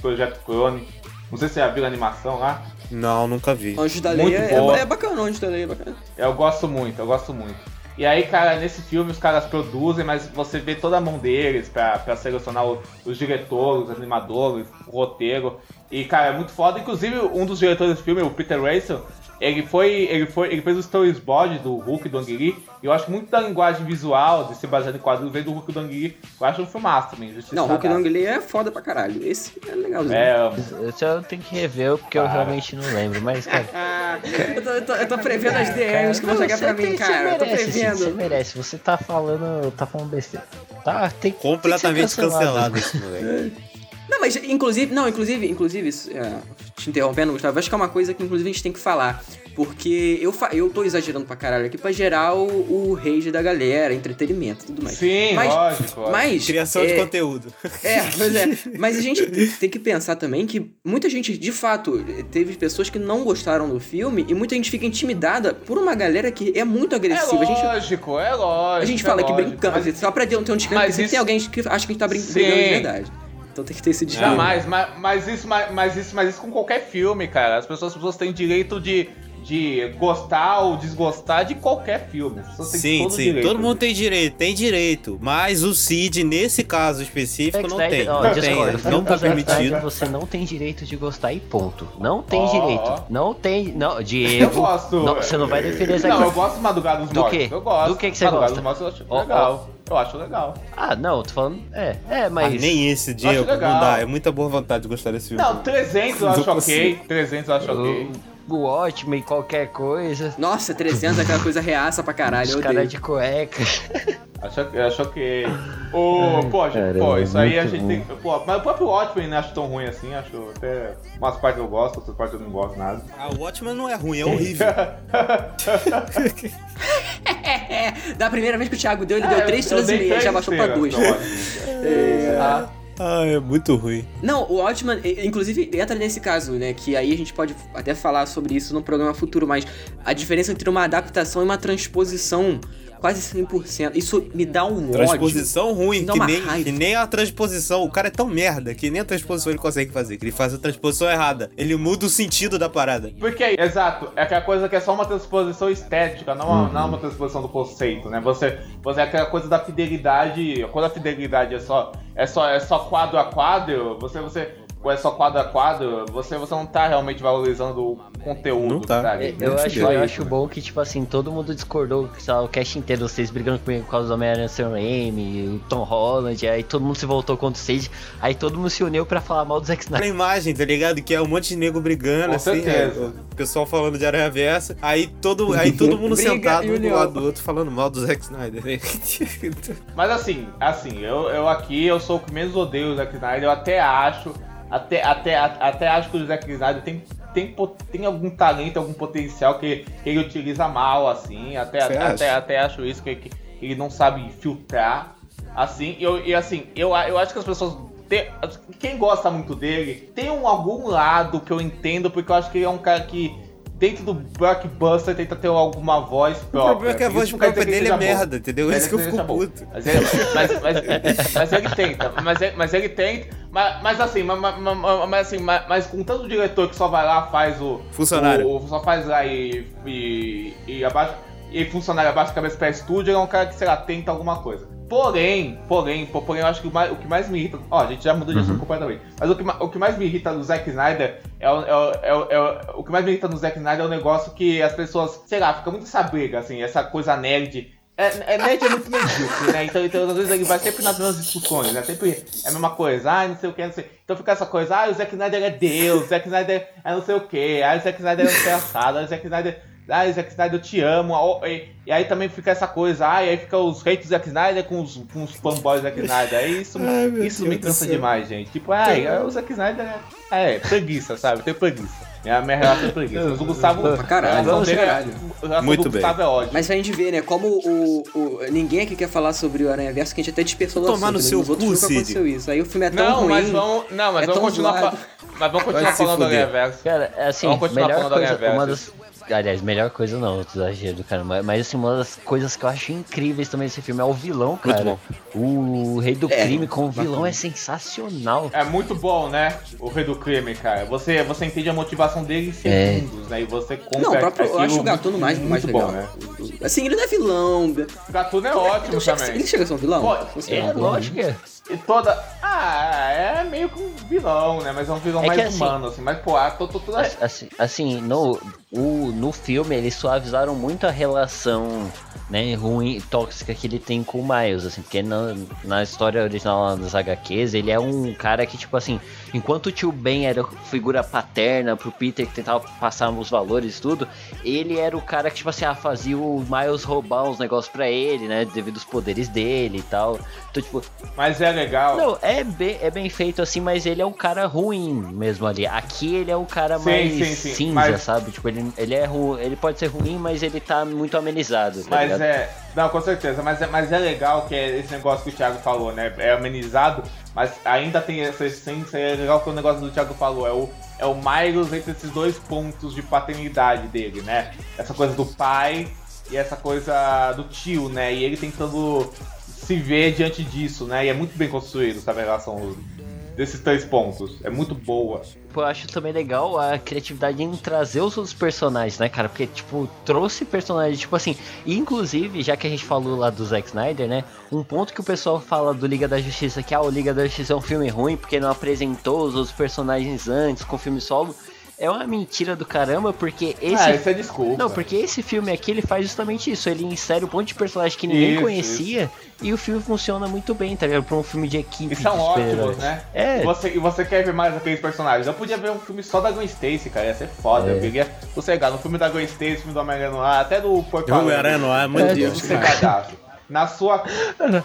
Projeto Clone. Não sei se você já viu a animação lá. Não, nunca vi. Anjos da Lei é, é bacana, Anjos da Lei é bacana. Eu gosto muito, eu gosto muito. E aí, cara, nesse filme os caras produzem, mas você vê toda a mão deles pra, pra selecionar o- os diretores, os animadores, o roteiro. E, cara, é muito foda. Inclusive, um dos diretores do filme, o Peter Russell, ele foi. ele foi. ele fez o storyboard do Hulk do Ang Lee. E eu acho muito da linguagem visual, de ser baseado em quadrinhos, vem do Hulk do Ang Lee. Eu acho um filmaço também. Justiça Não, Hulk Dada. Long Lee é foda pra caralho. Esse é legalzinho. É. Esse eu tenho que rever porque eu realmente não lembro, mas, cara. Ah, eu, tô, eu, tô, eu tô prevendo as DMs que vão chegar pra mim, cara. Eu tô merece, sim, Você prevendo. merece, você tá falando. tá falando besteira. Tá, tem Completamente tem que ser cancelado esse moleque. Não, mas inclusive, não, inclusive, inclusive, é, te interrompendo, Gustavo, acho que é uma coisa que inclusive a gente tem que falar. Porque eu, fa- eu tô exagerando pra caralho aqui pra gerar o, o rage da galera, entretenimento e tudo mais. Sim, mas, lógico. Mas, Criação é, de conteúdo. É, pois é. Mas a gente tem que pensar também que muita gente, de fato, teve pessoas que não gostaram do filme e muita gente fica intimidada por uma galera que é muito É agressiva. a gente, lógico, é lógico. a gente é fala que lógico. brincando, Mas- só pra ter um disclaimer, mas isso- tem alguém que acha que a gente tá brincando de verdade. Então tem que ter esse disclaimer. Jamais, mas, mas, isso, mas, mas isso, mas isso com qualquer filme, cara. As pessoas, as pessoas têm direito de, de gostar ou desgostar de qualquer filme. Sim, todo sim. direito Todo mundo disso. tem direito, tem direito. Mas o Cid, nesse caso específico, não tem. Não discordo. tem. Não tá do permitido. Você não tem direito de gostar e ponto. Não tem Ó, direito. Não tem. Não, Eu Diego. gosto. não, você não vai defender Zack Não, eu gosto de Madrugada dos Do Mortos. quê? Eu gosto. Do que que você Madrugada gosta? dos Mortos eu acho legal. Eu acho legal. Ah, não, tô falando. É, é, Ah, mas. nem esse, Diego. Não dá. É muita boa vontade de gostar desse filme. Não, 300 eu Não acho ok. 300 eu acho ok. O, Watchmen, qualquer coisa. Nossa, 300 é aquela coisa reaça pra caralho, Os caras de cueca. Acho, acho ok. Ô, pô, gente, pô, isso aí a gente tem. Pô, mas o próprio Watchmen não acho tão ruim assim. Acho até. Umas partes eu gosto, outras partes eu não gosto nada. Ah, o Watchman não é ruim, é horrível. É, da primeira vez que o Thiago deu, ele deu É, 3 eu estrelas e meia, já três baixou pra estrelas 2. pro Watchmen. Ah, ah, é muito ruim. Não, o e- inclusive, entra nesse caso, né? Que aí a gente pode até falar sobre isso no programa futuro, mas a diferença entre uma adaptação e uma transposição quase 100%. Isso me dá um ódio. Transposição ruim, Dá que nem, raiva. que nem a transposição. O cara é tão merda que nem a transposição ele consegue fazer. Que ele faz a transposição errada. Ele muda o sentido da parada. Porque, exato, é aquela coisa que é só uma transposição estética, não, uma, não uma transposição do conceito, né? Você, você é aquela coisa da fidelidade. Quando a fidelidade é só, é só, é só quadro a quadro, você, você. Ou é só quadro a quadro, você, você não tá realmente valorizando o conteúdo, Não tá. sabe? Eu, Muito acho, eu acho bom que, tipo assim, todo mundo discordou, sei lá, o cast inteiro, vocês brigando comigo por causa do Homem-Aranha Sam Raimi, o Tom Holland, aí todo mundo se voltou contra o Sage, aí todo mundo se uniu pra falar mal do Zack Na Snyder. imagem, tá ligado? Que é um monte de nego brigando, Com assim. é, o pessoal falando de Aranha Versa. Aí todo, aí todo mundo Briga sentado um do lado do outro falando mal do Zack Snyder. né? Mas assim, assim, eu, eu aqui, eu sou o que menos odeio o Zack Snyder, eu até acho, até, até, até acho que o Zack Snyder tem, tem, tem algum talento, algum potencial que, que ele utiliza mal, assim, até, até, até, até acho isso, que, que ele não sabe filtrar, assim, e eu, e assim, eu, eu acho que as pessoas... tem- quem gosta muito dele, tem um, algum lado que eu entendo, porque eu acho que ele é um cara que... Dentro do blockbuster tenta ter alguma voz O própria. problema é que a voz própria dele é bom. merda, entendeu? Quer Isso que eu fico puto. Mas ele, mas, mas, mas ele tenta, mas, ele- mas ele tenta, mas, mas assim, mas- mas assim, mas, mas com tanto diretor que só vai lá, faz o. Funcionário. o- só faz lá e. e, e abaixa. E funcionário abaixa a cabeça pra estúdio, ele é um cara que, sei lá, tenta alguma coisa. Porém, porém, po- porém, eu acho que o, mais, o que mais me irrita. Ó, a gente já mudou de assunto completamente. Mas o que, o que mais me irrita do Zack Snyder é o, é, é, é o- que mais me irrita no Zack Snyder é o negócio que as pessoas, sei lá, fica muito essa briga, assim, essa coisa nerd. É, é nerd é muito medíocre, né? Então, então, às vezes ele vai sempre nas mesmas discussões, né? Sempre é a mesma coisa, ah, não sei o que, não sei. Então fica essa coisa, ah, o Zack Snyder é Deus, o Zack Snyder é não sei o que, ah, o Zack Snyder é engraçado, ah, o Zack Snyder. Ah, Zack Snyder, eu te amo. E, e aí também fica essa coisa, ah, e aí fica os hates do Zack Snyder com os, com os fanboys do Zack Snyder. Aí isso, Ai, isso me cansa demais, gente. Tipo, ah, o Zack Snyder é, é preguiça, sabe? Tem preguiça. É a minha relação é preguiça. Mas o Gustavo. Pra caralho, a dele, caralho. A Muito do Gustavo é ótimo. Mas pra gente ver, né? Como o, o, ninguém aqui quer falar sobre o Aranha Verso, que a gente até dispersou Tomar no né? seu cu, aconteceu isso. Aí o filme é tão não, ruim. Mas vamos, não, mas é vamos continuar. Mas vamos continuar falando do Aranha Verso. Cara, é assim, vamos continuar melhor falando coisa, do Aranha Verso. Aliás, melhor coisa não, exagero, cara. Mas, mas assim, uma das coisas que eu acho incríveis também desse filme é o vilão, cara. O Rei do é, Crime como vilão é sensacional. É muito bom, né? O Rei do Crime, cara. Você, você entende a motivação dele em é. segundos, é. né? E você compra Não, o próprio, eu acho o Gatuno mais, muito, mais legal. Bom, né? Assim, ele não é vilão. O Gatuno é ótimo ele também. Ele chega a ser um vilão? Pô, é, lógico que é. E toda. Ah, é meio que um vilão, né? Mas é um vilão é mais assim, humano, assim. Mas, pô, tô, tô, tô, assim, assim, no, o, no filme eles suavizaram muito a relação né, ruim, tóxica que ele tem com o Miles, assim, porque na, na história original das HQs, ele é um cara que, tipo assim, enquanto o tio Ben era figura paterna pro Peter que tentava passar os valores e tudo, ele era o cara que, tipo assim, ah, fazia o Miles roubar uns negócios pra ele, né, devido aos poderes dele e tal. Então, tipo. Mas é legal. Não, é bem, é bem feito assim, mas ele é um cara ruim mesmo ali. Aqui ele é o cara sim, mais sim, sim. cinza, mas... sabe? Tipo, ele, ele é ele pode ser ruim, mas ele tá muito amenizado. Tá mas ligado? é. Não, com certeza. Mas é, mas é legal que é esse negócio que o Thiago falou, né? É amenizado, mas ainda tem essa essência. É legal que o negócio do Thiago falou. É o, é o Miles entre esses dois pontos de paternidade dele, né? Essa coisa do pai e essa coisa do tio, né? E ele tentando se ver diante disso, né? E é muito bem construído essa relação desses três pontos. É muito boa. Pô, eu acho também legal a criatividade em trazer os outros personagens, né, cara? Porque, tipo, trouxe personagens, tipo assim, inclusive, já que a gente falou lá do Zack Snyder, né? Um ponto que o pessoal fala do Liga da Justiça, que ah, o Liga da Justiça é um filme ruim porque não apresentou os outros personagens antes com filme solo é uma mentira do caramba, porque esse. Ah, isso é desculpa. Não, porque esse filme aqui ele faz justamente isso. Ele insere um monte de personagem que ninguém isso, conhecia isso. e o filme funciona muito bem, tá ligado? Pra um filme de equipe. E são ótimos, né? É. E você, e você quer ver mais aqueles personagens. Eu podia ver um filme só da Gwen Stacy, cara. Ia ser foda. É. Eu queria sossegar no filme da Gwen Stacy, filme do Homem-Aranha até do Porto Homem-Aranha Noir, meu é, Deus. Na sua,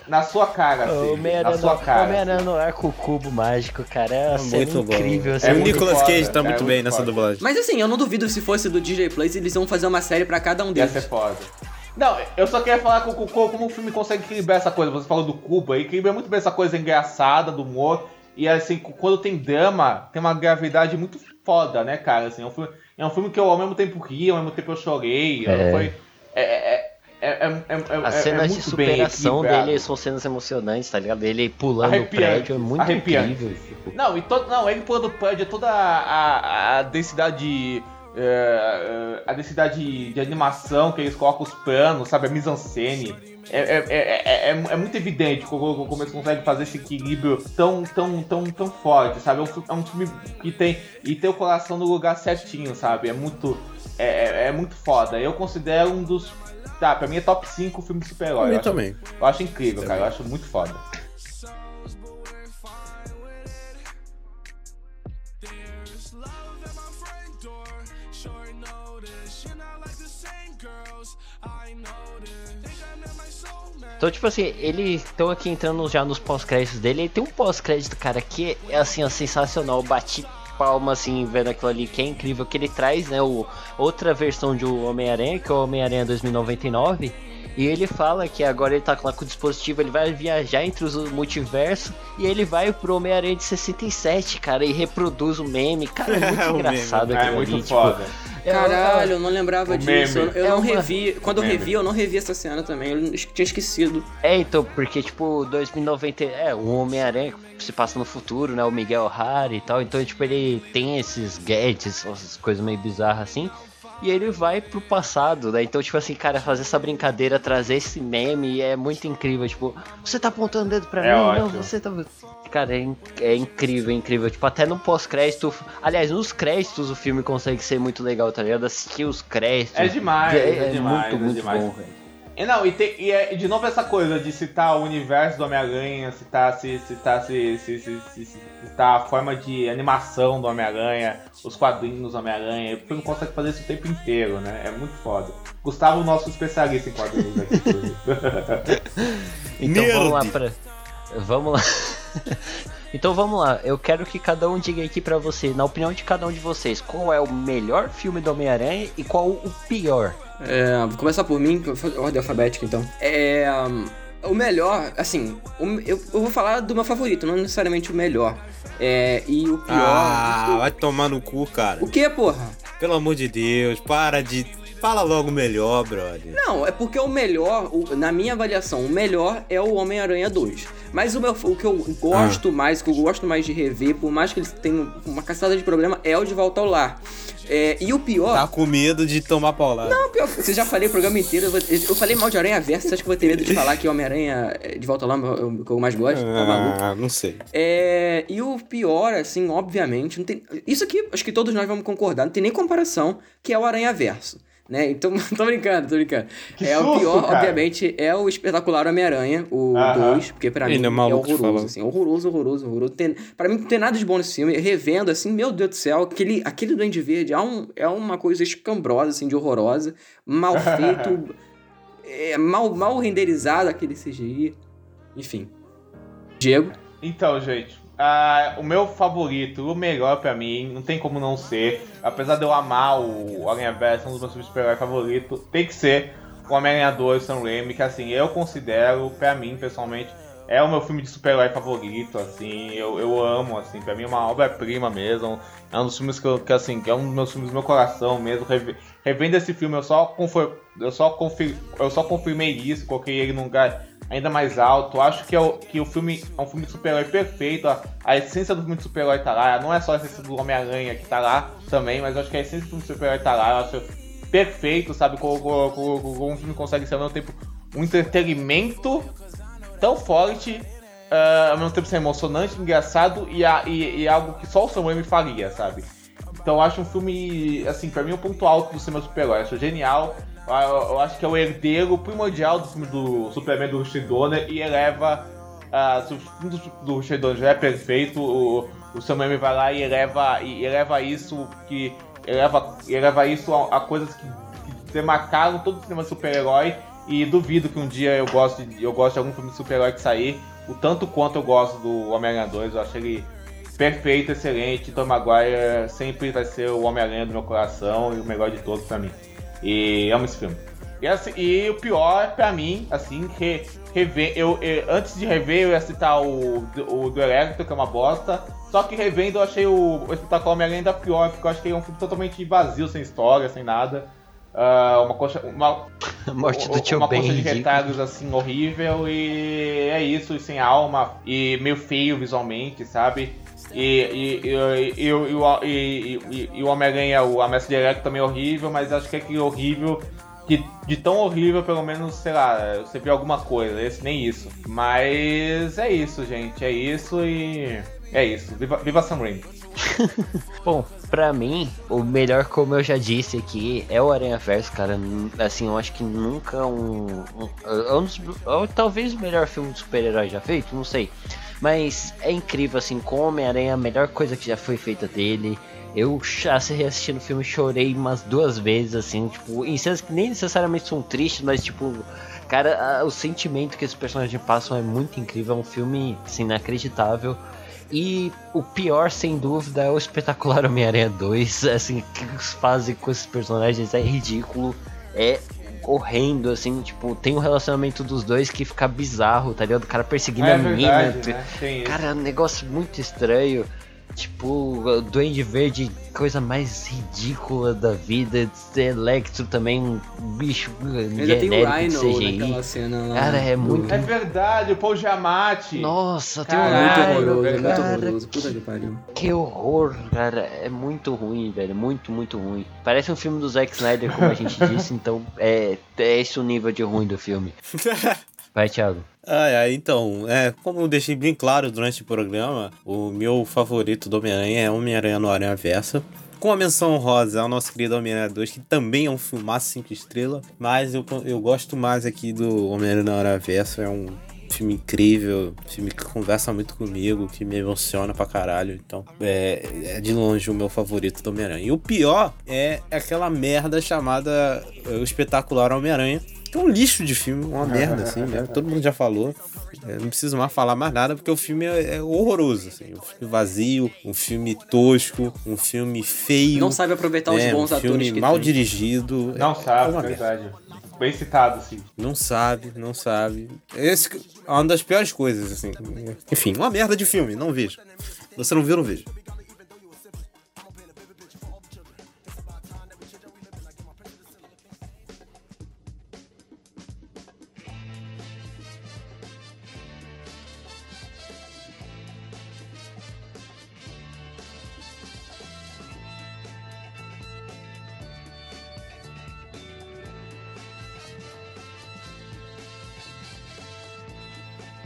na sua cara, assim. Na sua cara. Homem-Aranha no arco cubo mágico, cara. É, é muito incrível. Assim, é o Nicolas foda, Cage tá muito é bem muito nessa foda. dublagem. Mas assim, eu não duvido se fosse do DJ Place, eles vão fazer uma série pra cada um deles. Ia ser foda. Não, eu só queria falar com, com, como o filme consegue equilibrar essa coisa. Você falou do cubo aí, equilibra muito bem essa coisa engraçada, do humor. E assim, quando tem drama, tem uma gravidade muito foda, né, cara? Assim, é, um filme, é um filme que eu ao mesmo tempo ri, ao mesmo tempo eu chorei. É. Foi, é, é, é, é, é, é, As cenas de superação dele são cenas emocionantes, tá ligado? Ele pulando o prédio é muito incrível. Não, e todo, não, ele pulando o prédio, é toda a, a, a densidade. É, a densidade de animação que eles colocam os planos, sabe? A mise-en-scène. É, é, é, é, é, muito evidente como, como eles conseguem fazer esse equilíbrio tão, tão, tão, tão forte, sabe? É um, é um filme que tem, e tem o coração no lugar certinho, sabe? É muito, é, é, muito foda. Eu considero um dos Tá, pra mim é top 5 filme de super-herói. Mim também. eu acho incrível, também. cara. Eu acho muito foda. Então, tipo assim, eles estão aqui entrando já nos pós-créditos dele. Ele tem um pós-crédito, cara, que é assim, ó, sensacional. Eu bati palma, assim, vendo aquilo ali, que é incrível, que ele traz, né, o, outra versão de Homem-Aranha, que é o Homem-Aranha 2099, e ele fala que agora ele tá lá com o dispositivo, ele vai viajar entre os multiversos, e ele vai pro Homem-Aranha de 67, cara, e reproduz o meme, cara, é muito é engraçado aquilo é, ali, muito tipo, foda. Caralho, eu não lembrava disso. Eu, eu é não uma... revi. Quando eu revi, eu não revi essa cena também. Eu tinha esquecido. É, então, porque, tipo, 2090. É, o Homem-Aranha se passa no futuro, né? O Miguel Harry e tal. Então, tipo, ele tem esses gadgets, essas coisas meio bizarras assim e ele vai pro passado, né? Então, tipo assim, cara, fazer essa brincadeira, trazer esse meme é muito incrível. Tipo, você tá apontando o dedo pra é mim? Ótimo. Não, você tá. Cara, é, é incrível, é incrível. Tipo, até no pós-crédito. Aliás, nos créditos o filme consegue ser muito legal, tá ligado? Assistir os créditos. É demais, é, é, é demais, muito, é muito demais. bom, velho. E não, e, tem, e é, de novo essa coisa de citar o universo do Homem-Aranha, citar, se, citar, se, se, se, se, citar a forma de animação do Homem-Aranha, os quadrinhos do Homem-Aranha. O filme consegue fazer isso o tempo inteiro, né? É muito foda. Gustavo, nosso especialista em quadrinhos aqui. então Nerd. vamos lá pra. Vamos lá. Então vamos lá, eu quero que cada um diga aqui para você, na opinião de cada um de vocês, qual é o melhor filme do Homem-Aranha e qual o pior? É, vou começar por mim, ordem alfabética então. É. O melhor, assim, eu, eu vou falar do meu favorito, não necessariamente o melhor. É, e o pior. Ah, vai tomar no cu, cara. O que, porra? Pelo amor de Deus, para de Fala logo o melhor, brother. Não, é porque o melhor, o, na minha avaliação, o melhor é o Homem-Aranha 2. Mas o, meu, o que eu gosto ah. mais, o que eu gosto mais de rever, por mais que eles tenham uma caçada de problema, é o De Volta ao Lar. É, e o pior. Tá com medo de tomar paulada. Não, pior. Você já falei o programa inteiro. Eu, eu falei mal de Aranha Verso. Você acha que eu vou ter medo de falar que Homem-Aranha é, de volta lá é o que eu mais gosto? Tá ah, não sei. É, e o pior, assim, obviamente. Não tem, isso aqui, acho que todos nós vamos concordar. Não tem nem comparação, que é o Aranha Verso né? Então, tô brincando, tô brincando. Que é susto, o pior, cara. obviamente, é o espetacular Homem-Aranha, o 2, porque pra Ele mim é, é horroroso, assim, horroroso, horroroso, horroroso. Tem, pra mim não tem nada de bom nesse filme. Revendo, assim, meu Deus do céu, aquele, aquele Duende Verde é, um, é uma coisa escambrosa, assim, de horrorosa, mal feito, é, mal, mal renderizado aquele CGI, enfim. Diego? Então, gente, Uh, o meu favorito, o melhor para mim, não tem como não ser. Apesar de eu amar o Aranha Verso, um dos meus filmes super-herói favoritos, tem que ser o Homem-Aranha 2 Sam Raimi, que assim, eu considero, para mim, pessoalmente, é o meu filme de super-herói favorito, assim, eu, eu amo, assim, pra mim é uma obra-prima mesmo. É um dos filmes que, eu, que, assim, que é um dos meus filmes do meu coração mesmo. Revendo esse filme, eu só, confer, eu, só confir, eu só confirmei isso, coloquei ele num lugar ainda mais alto. Acho que, é o, que o filme é um filme de super-herói perfeito. A, a, essência do filme de super-herói tá lá. Não é só a essência do Homem-Aranha que tá lá também, mas acho que a essência do filme de super-herói tá lá. Eu acho perfeito, sabe? Como, como, como um filme consegue ser ao mesmo tempo um entretenimento tão forte, uh, ao mesmo tempo ser emocionante, engraçado e, a, e, e algo que só o Sam Raimi faria, sabe? Então eu acho um filme, assim, pra mim um ponto alto do cinema super-herói. Acho genial. Eu, eu, acho que é o herdeiro primordial do filme do Superman do Richard Donner e eleva. Uh, se o filme do, do Richard Donner já é perfeito, o, o Sam Raimi vai lá e eleva, e eleva isso que. Eleva, eleva isso a, a coisas que, que demarcaram todo o cinema super-herói e duvido que um dia eu goste eu goste de algum filme de super-herói que sair, o tanto quanto eu gosto do Homem-Aranha 2, eu acho ele perfeito, excelente. Tom Maguire sempre vai ser o Homem-Aranha do meu coração e o melhor de todos pra mim. E amo esse filme. E, assim, e o pior pra mim, assim, que rever, eu, eu, antes de rever eu ia citar o, o do Electro, que é uma bosta. Só que revendo eu achei o, o espetáculo Homem-Aranha ainda pior, porque eu é um filme totalmente vazio, sem história, sem nada. Uh, uma coxa. Uma, morte do tio Uma coxa de retalhos assim horrível e é isso, e sem alma e meio feio visualmente, sabe? E, e, e, e, o Homem-Aranha, o Ameaça Direto também é horrível, mas acho que é que horrível que de tão horrível, pelo menos, sei lá, você viu alguma coisa, esse nem isso. Mas é isso, gente, é isso e é isso. Viva, viva Sam Raimi. Bom, pra mim, o melhor, como eu já disse aqui, é o Aranha Verso, cara. Assim, eu acho que nunca um. um, um, um talvez o melhor filme de super-herói já feito, não sei. Mas é incrível, assim, como Homem-Aranha, a melhor coisa que já foi feita dele. Eu se reassistindo o filme chorei umas duas vezes, assim, tipo, em cenas que nem necessariamente são tristes, mas tipo, cara, o sentimento que esses personagens passam é muito incrível, é um filme assim, inacreditável. E o pior, sem dúvida, é o espetacular Homem-Aranha 2. Assim, o que eles fazem com esses personagens é ridículo. É horrendo, assim, tipo, tem um relacionamento dos dois que fica bizarro, tá ligado? O cara perseguindo é a menina. verdade, né? Cara, é um negócio muito estranho. Tipo, o Duende Verde, coisa mais ridícula da vida. Electro também, um bicho Ainda tem o genérico de Rhino CGI. naquela cena lá. Cara, é muito. É verdade, o Paul Giamatti. Nossa, tem um Muito horroroso, é muito horroroso. Puta que pariu. Que horror, cara. É muito ruim, velho. Muito, muito ruim. Parece um filme do Zack Snyder, como a gente disse, então é, é esse o nível de ruim do filme. Vai, Thiago. Ai, ai, então, é, como eu deixei bem claro durante o programa, o meu favorito do Homem-Aranha é Homem-Aranha no Aranha Versa. com a menção rosa ao nosso querido Homem-Aranha 2, que também é um filmaço 5 estrelas, mas eu, eu gosto mais aqui do Homem-Aranha na Hora Verso, é um filme incrível, filme que conversa muito comigo, que me emociona pra caralho. Então, é, é de longe o meu favorito do Homem-Aranha. E o pior é aquela merda chamada é, O Espetacular Homem-Aranha. Que é um lixo de filme, uma merda, assim, né? Todo mundo já falou. Eu não preciso mais falar mais nada, porque o filme é, é horroroso, assim. Um filme vazio, um filme tosco, um filme feio. Não sabe aproveitar né? os bons um atores filme que mal tem. dirigido. Não é, sabe, é uma é merda. verdade. Bem citado, sim. Não sabe, não sabe. Esse é uma das piores coisas, assim. Enfim, uma merda de filme, não vejo. Você não viu, não vejo.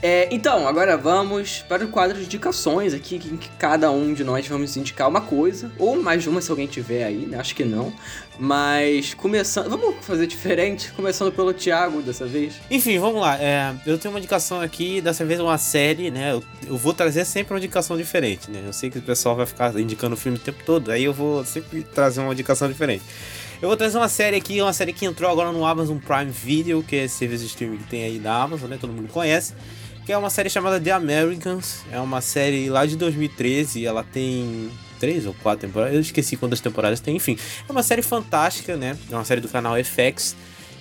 É, então, agora vamos para o quadro de indicações aqui, em que cada um de nós vamos indicar uma coisa, ou mais uma se alguém tiver aí, né? Acho que não. Mas começando. Vamos fazer diferente? Começando pelo Thiago dessa vez. Enfim, vamos lá. É, eu tenho uma indicação aqui, dessa vez uma série, né? Eu, eu vou trazer sempre uma indicação diferente, né? Eu sei que o pessoal vai ficar indicando o filme o tempo todo, aí eu vou sempre trazer uma indicação diferente. Eu vou trazer uma série aqui, uma série que entrou agora no Amazon Prime Video, que é esse serviço de streaming que tem aí da Amazon, né? Todo mundo conhece. Que é uma série chamada The Americans. É uma série lá de 2013. Ela tem três ou quatro temporadas. Eu esqueci quantas temporadas tem. Enfim, é uma série fantástica, né? É uma série do canal FX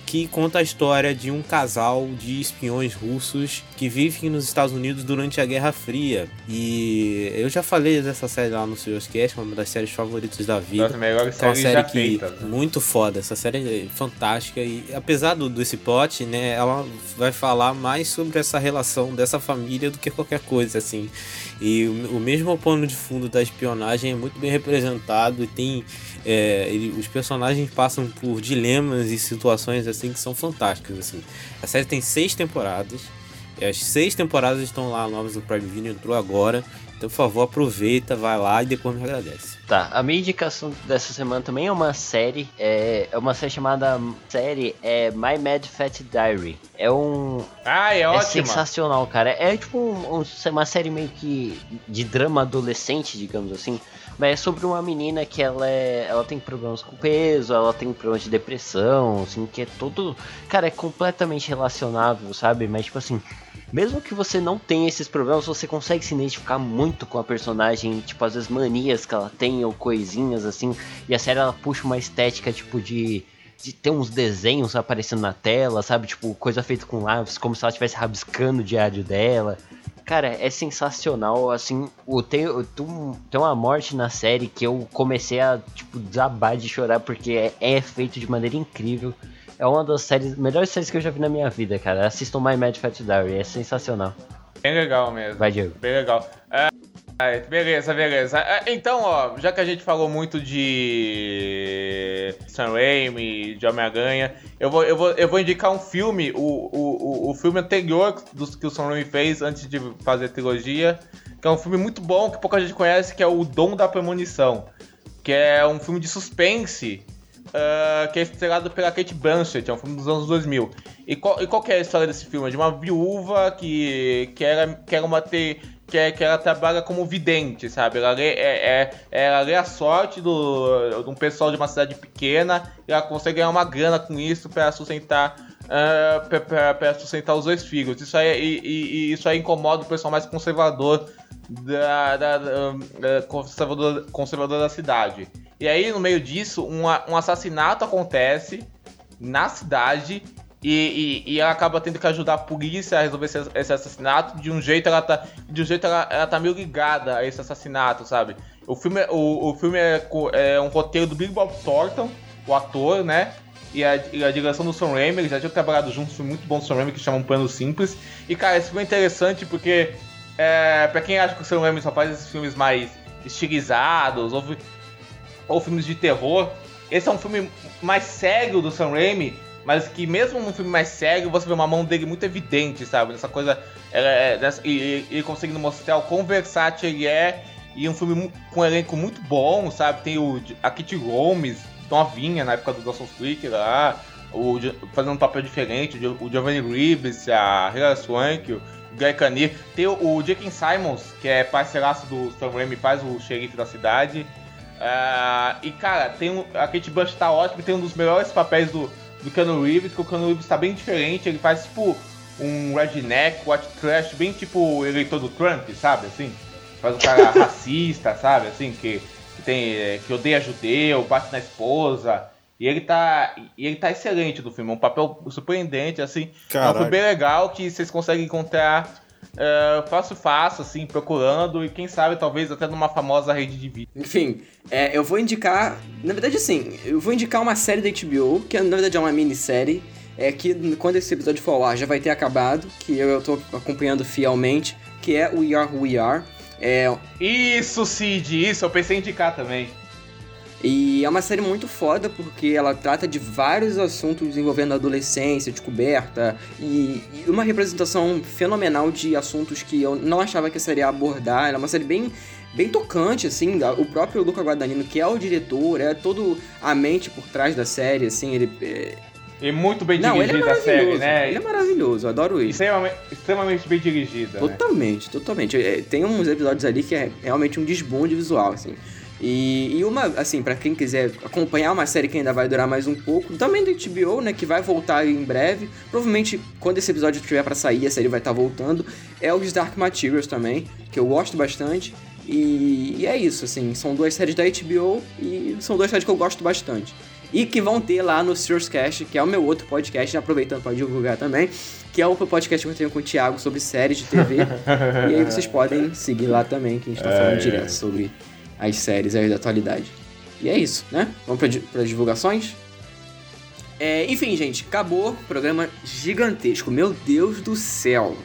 que conta a história de um casal de espiões russos que vivem nos Estados Unidos durante a Guerra Fria. E eu já falei dessa série lá no Serioscast, uma das séries favoritas da vida. Nossa, melhor É uma série série que feita. né? muito foda. Essa série é fantástica e apesar do, desse plot, né, ela vai falar mais sobre essa relação dessa família do que qualquer coisa assim. E o, o mesmo pano de fundo da espionagem é muito bem representado e tem é, ele- os personagens passam por dilemas e situações assim que são fantásticas assim. A série tem seis temporadas. e As seis temporadas estão lá no Amazon Prime Video, entrou agora. Então, por favor, aproveita, vai lá e depois me agradece. Tá, a minha indicação dessa semana também é uma série, é, é uma série chamada série é My Mad Fat Diary. É um Ah, é é ótima. sensacional, cara. É tipo um- um- uma série meio que de drama adolescente, digamos assim. Mas é sobre uma menina que ela é, ela tem problemas com peso, ela tem problemas de depressão, assim, que é todo, cara, é completamente relacionável, sabe? Mas tipo assim, mesmo que você não tenha esses problemas, você consegue se identificar muito com a personagem, tipo, às vezes manias que ela tem ou coisinhas assim. E a série ela puxa uma estética tipo de de ter uns desenhos aparecendo na tela, sabe? Tipo, coisa feita com lápis, como se ela estivesse rabiscando o diário dela. Cara, é sensacional, assim, o, tem, tem uma morte na série que eu comecei a, tipo, desabar de chorar, porque é, é feito de maneira incrível. É uma das séries, melhores séries que eu já vi na minha vida, cara. Assistam My Mad Fat Diary, é sensacional. Bem legal mesmo. Vai, Diego. Bem legal. É, é, beleza, beleza. É, então, ó, já que a gente falou muito de Sam Raimi, de Homem-Aranha, eu vou, eu, vou, eu vou indicar um filme, o, o, o, filme anterior dos que o Sam Raimi fez antes de fazer a trilogia, que é um filme muito bom, que pouca gente conhece, que é O Dom da Premonição, que é um filme de suspense ah, que é estrelado pela Kate Blanchett, é um filme dos anos 2000. E qual, e qual é a história desse filme? É de uma viúva que, que, era, que era uma te, que, é- que ela trabalha como vidente, sabe? Ela lê, é, é- ela lê a sorte do, de um pessoal de uma cidade pequena e ela consegue ganhar uma grana com isso para sustentar ah, pra- pra- pra sustentar os dois filhos. Isso aí, e, e- isso aí incomoda o pessoal mais conservador da, da- da- conservador, conservador da cidade. E aí, no meio disso, um, um assassinato acontece na cidade e, e- e ela acaba tendo que ajudar a polícia a resolver esse, esse assassinato. De um jeito ela tá, de um jeito ela, ela tá meio ligada a esse assassinato, sabe? O filme, é- o, o filme é, é um roteiro do Big Bob Thornton, o ator, né? E a, e a direção do Sam Raimi, eles já tinham trabalhado juntos, filme muito bom do Sam Raimi que chama Um Plano Simples. E cara, esse filme é interessante porque, é, pra quem acha que o Sam Raimi só faz esses filmes mais estilizados, ou, ou filmes de terror, esse é um filme mais sério do Sam Raimi, mas que mesmo num filme mais sério, você vê uma mão dele muito evidente, sabe? Essa coisa, é, e, e, conseguindo mostrar o quão versátil ele é E um filme com um elenco muito bom, sabe? Tem o, a Kitty Gomes, novinha na época do Dawson's Creek lá, o, fazendo um papel diferente, o Giovanni Ribes, a Hilary Swank, o Guy Canir. Tem o, o. Simons, que é parceiraço do Sam Raimi, faz o xerife da cidade. Uh, e cara, tem um, a Kate Bush tá ótima, tem um dos melhores papéis do, do Keanu Reeves, que o Keanu Reeves tá bem diferente, ele faz tipo um redneck, white trash, bem tipo o eleitor do Trump, sabe, assim? Faz um cara racista, sabe, assim, que, que, tem, é, que odeia judeu, bate na esposa, e ele tá, e ele tá excelente do filme, é um papel surpreendente, assim, Caraca. é um filme bem legal que vocês conseguem encontrar uh, fácil, fácil, assim, procurando e quem sabe talvez até numa famosa rede de vídeo. Enfim, é, eu vou indicar, na verdade, assim, eu vou indicar uma série da HBO, que na verdade é uma minissérie, é que quando esse episódio for ao ar já vai ter acabado, que eu, eu tô acompanhando fielmente, que é We Are Who We Are. É... Isso, Cid, isso, eu pensei em indicar também. E é uma série muito foda porque ela trata de vários assuntos envolvendo a adolescência, descoberta e, e uma representação fenomenal de assuntos que eu não achava que a série ia abordar. Ela é uma série bem bem tocante, assim, o próprio Luca Guadagnino, que é o diretor, é todo a mente por trás da série, assim, ele... É... E muito bem não, dirigida é a série, né? Ele é maravilhoso, eu adoro isso. Extremamente, extremamente bem dirigida. Totalmente, né? totalmente. É, tem uns episódios ali que é realmente um desbonde visual, assim. E, e uma, assim, para quem quiser acompanhar uma série que ainda vai durar mais um pouco, também do HBO, né, que vai voltar em breve. Provavelmente quando esse episódio estiver para sair, a série vai estar tá voltando. É o Dark Materials também, que eu gosto bastante. E, e, é isso, assim, são duas séries da HBO e são duas séries que eu gosto bastante. E que vão ter lá no Cast, que é o meu outro podcast, aproveitando para divulgar também, que é o podcast que eu tenho com o Thiago sobre séries de TV. e aí vocês podem seguir lá também, que a gente tá falando é, direto sobre as séries aí da atualidade. E é isso, né? Vamos para as divulgações? É, enfim, gente, acabou. Programa gigantesco. Meu Deus do céu.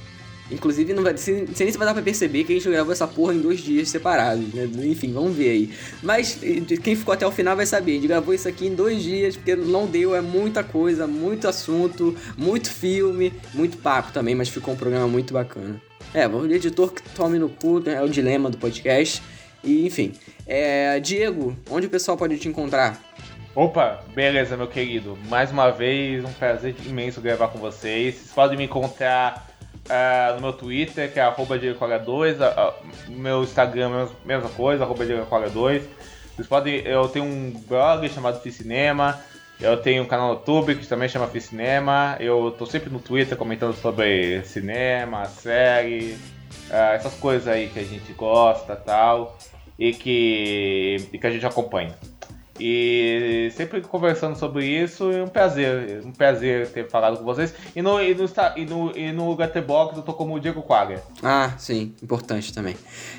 Inclusive, não vai, se, se nem se vai dar pra perceber que a gente gravou essa porra em dois dias separados, né? Enfim, vamos ver aí. Mas quem ficou até o final vai saber. A gente gravou isso aqui em dois dias, porque não deu, é muita coisa, muito assunto, muito filme, muito papo também, mas ficou um programa muito bacana. É, o editor que tome no cu, né? é o dilema do podcast. E, enfim. É, Diego, onde o pessoal pode te encontrar? Opa, beleza, meu querido. Mais uma vez, um prazer imenso gravar com vocês. Vocês podem me encontrar uh, no meu Twitter, que é arroba 2 uh, meu Instagram, mesma coisa, arroba 2 Vocês podem. Eu tenho um blog chamado Cinema. Eu tenho um canal no YouTube que também chama Cinema. Eu tô sempre no Twitter comentando sobre cinema, série, uh, essas coisas aí que a gente gosta tal e que, e que a gente acompanha. E sempre conversando sobre isso, é um prazer, um prazer ter falado com vocês. E no, e no, e no, e no Gatebox eu tô como o Diego Quaga. Ah, sim, importante também.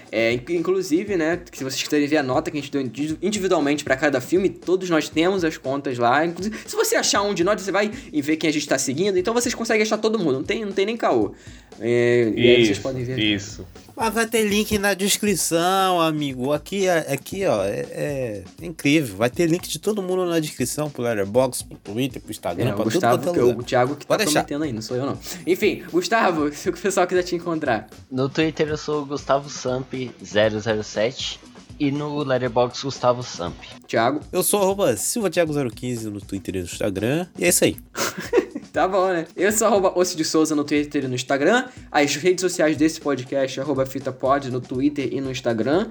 É, inclusive, né, se vocês quiserem ver a nota que a gente deu individualmente para cada filme, todos nós temos as contas lá. Inclusive, se você achar um de nós, você vai e ver quem a gente tá seguindo, então vocês conseguem achar todo mundo, não tem, não tem nem caô. É, e aí vocês podem ver. Isso. Mas vai ter link na descrição, amigo. Aqui, aqui ó, é, é, incrível. Vai ter link de todo mundo na descrição, pro Letterboxd, pro Twitter, pro Instagram, é, pra Gustavo, tudo é O Thiago que Pode tá deixar. prometendo aí, não sou eu não. Enfim, Gustavo, se o pessoal quiser te encontrar. No Twitter eu sou o Gustavo Samp007 e no Letterboxd Gustavo Samp. Thiago? Eu sou arroba SilvaThiago015 no Twitter e no Instagram. E é isso aí. Tá bom, né? Eu sou arroba Osso de Souza no Twitter e no Instagram. As redes sociais desse podcast, arroba FitaPod no Twitter e no Instagram.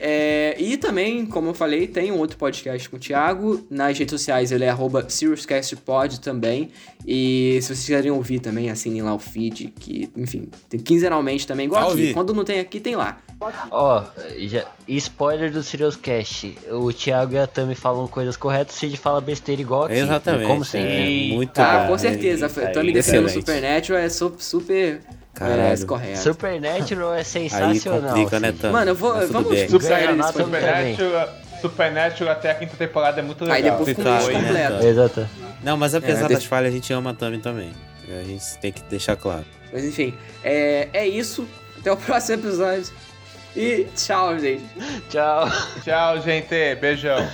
É, e também, como eu falei, tem um outro podcast com o Thiago. Nas redes sociais ele é arroba SiriusCastPod também. E se vocês quiserem ouvir também, assinem lá o feed, que, enfim, tem quinzenalmente também, igual aqui. Quando não tem aqui, tem lá. Ó, oh, spoiler do Sirius Cast. O Thiago e a Tami falam coisas corretas, o Cid fala besteira igual aqui. Exatamente. Como sempre. É, muito ah, bom. com certeza. É, Tami defendendo o Supernatural é super Caralho. É, correto. Supernatural é sensacional. Aí complica, né, Tami? Mano, eu vou, vamos bem. Supernatural, Supernatural, Supernatural até a quinta temporada é muito legal. Aí depois mais né, completo. Exato. Não, mas apesar é, das falhas, a gente ama a Tami também. A gente tem que deixar claro. Mas enfim, é, é isso. Até o próximo episódio. E tchau, gente. Tchau. Tchau, gente. Beijão.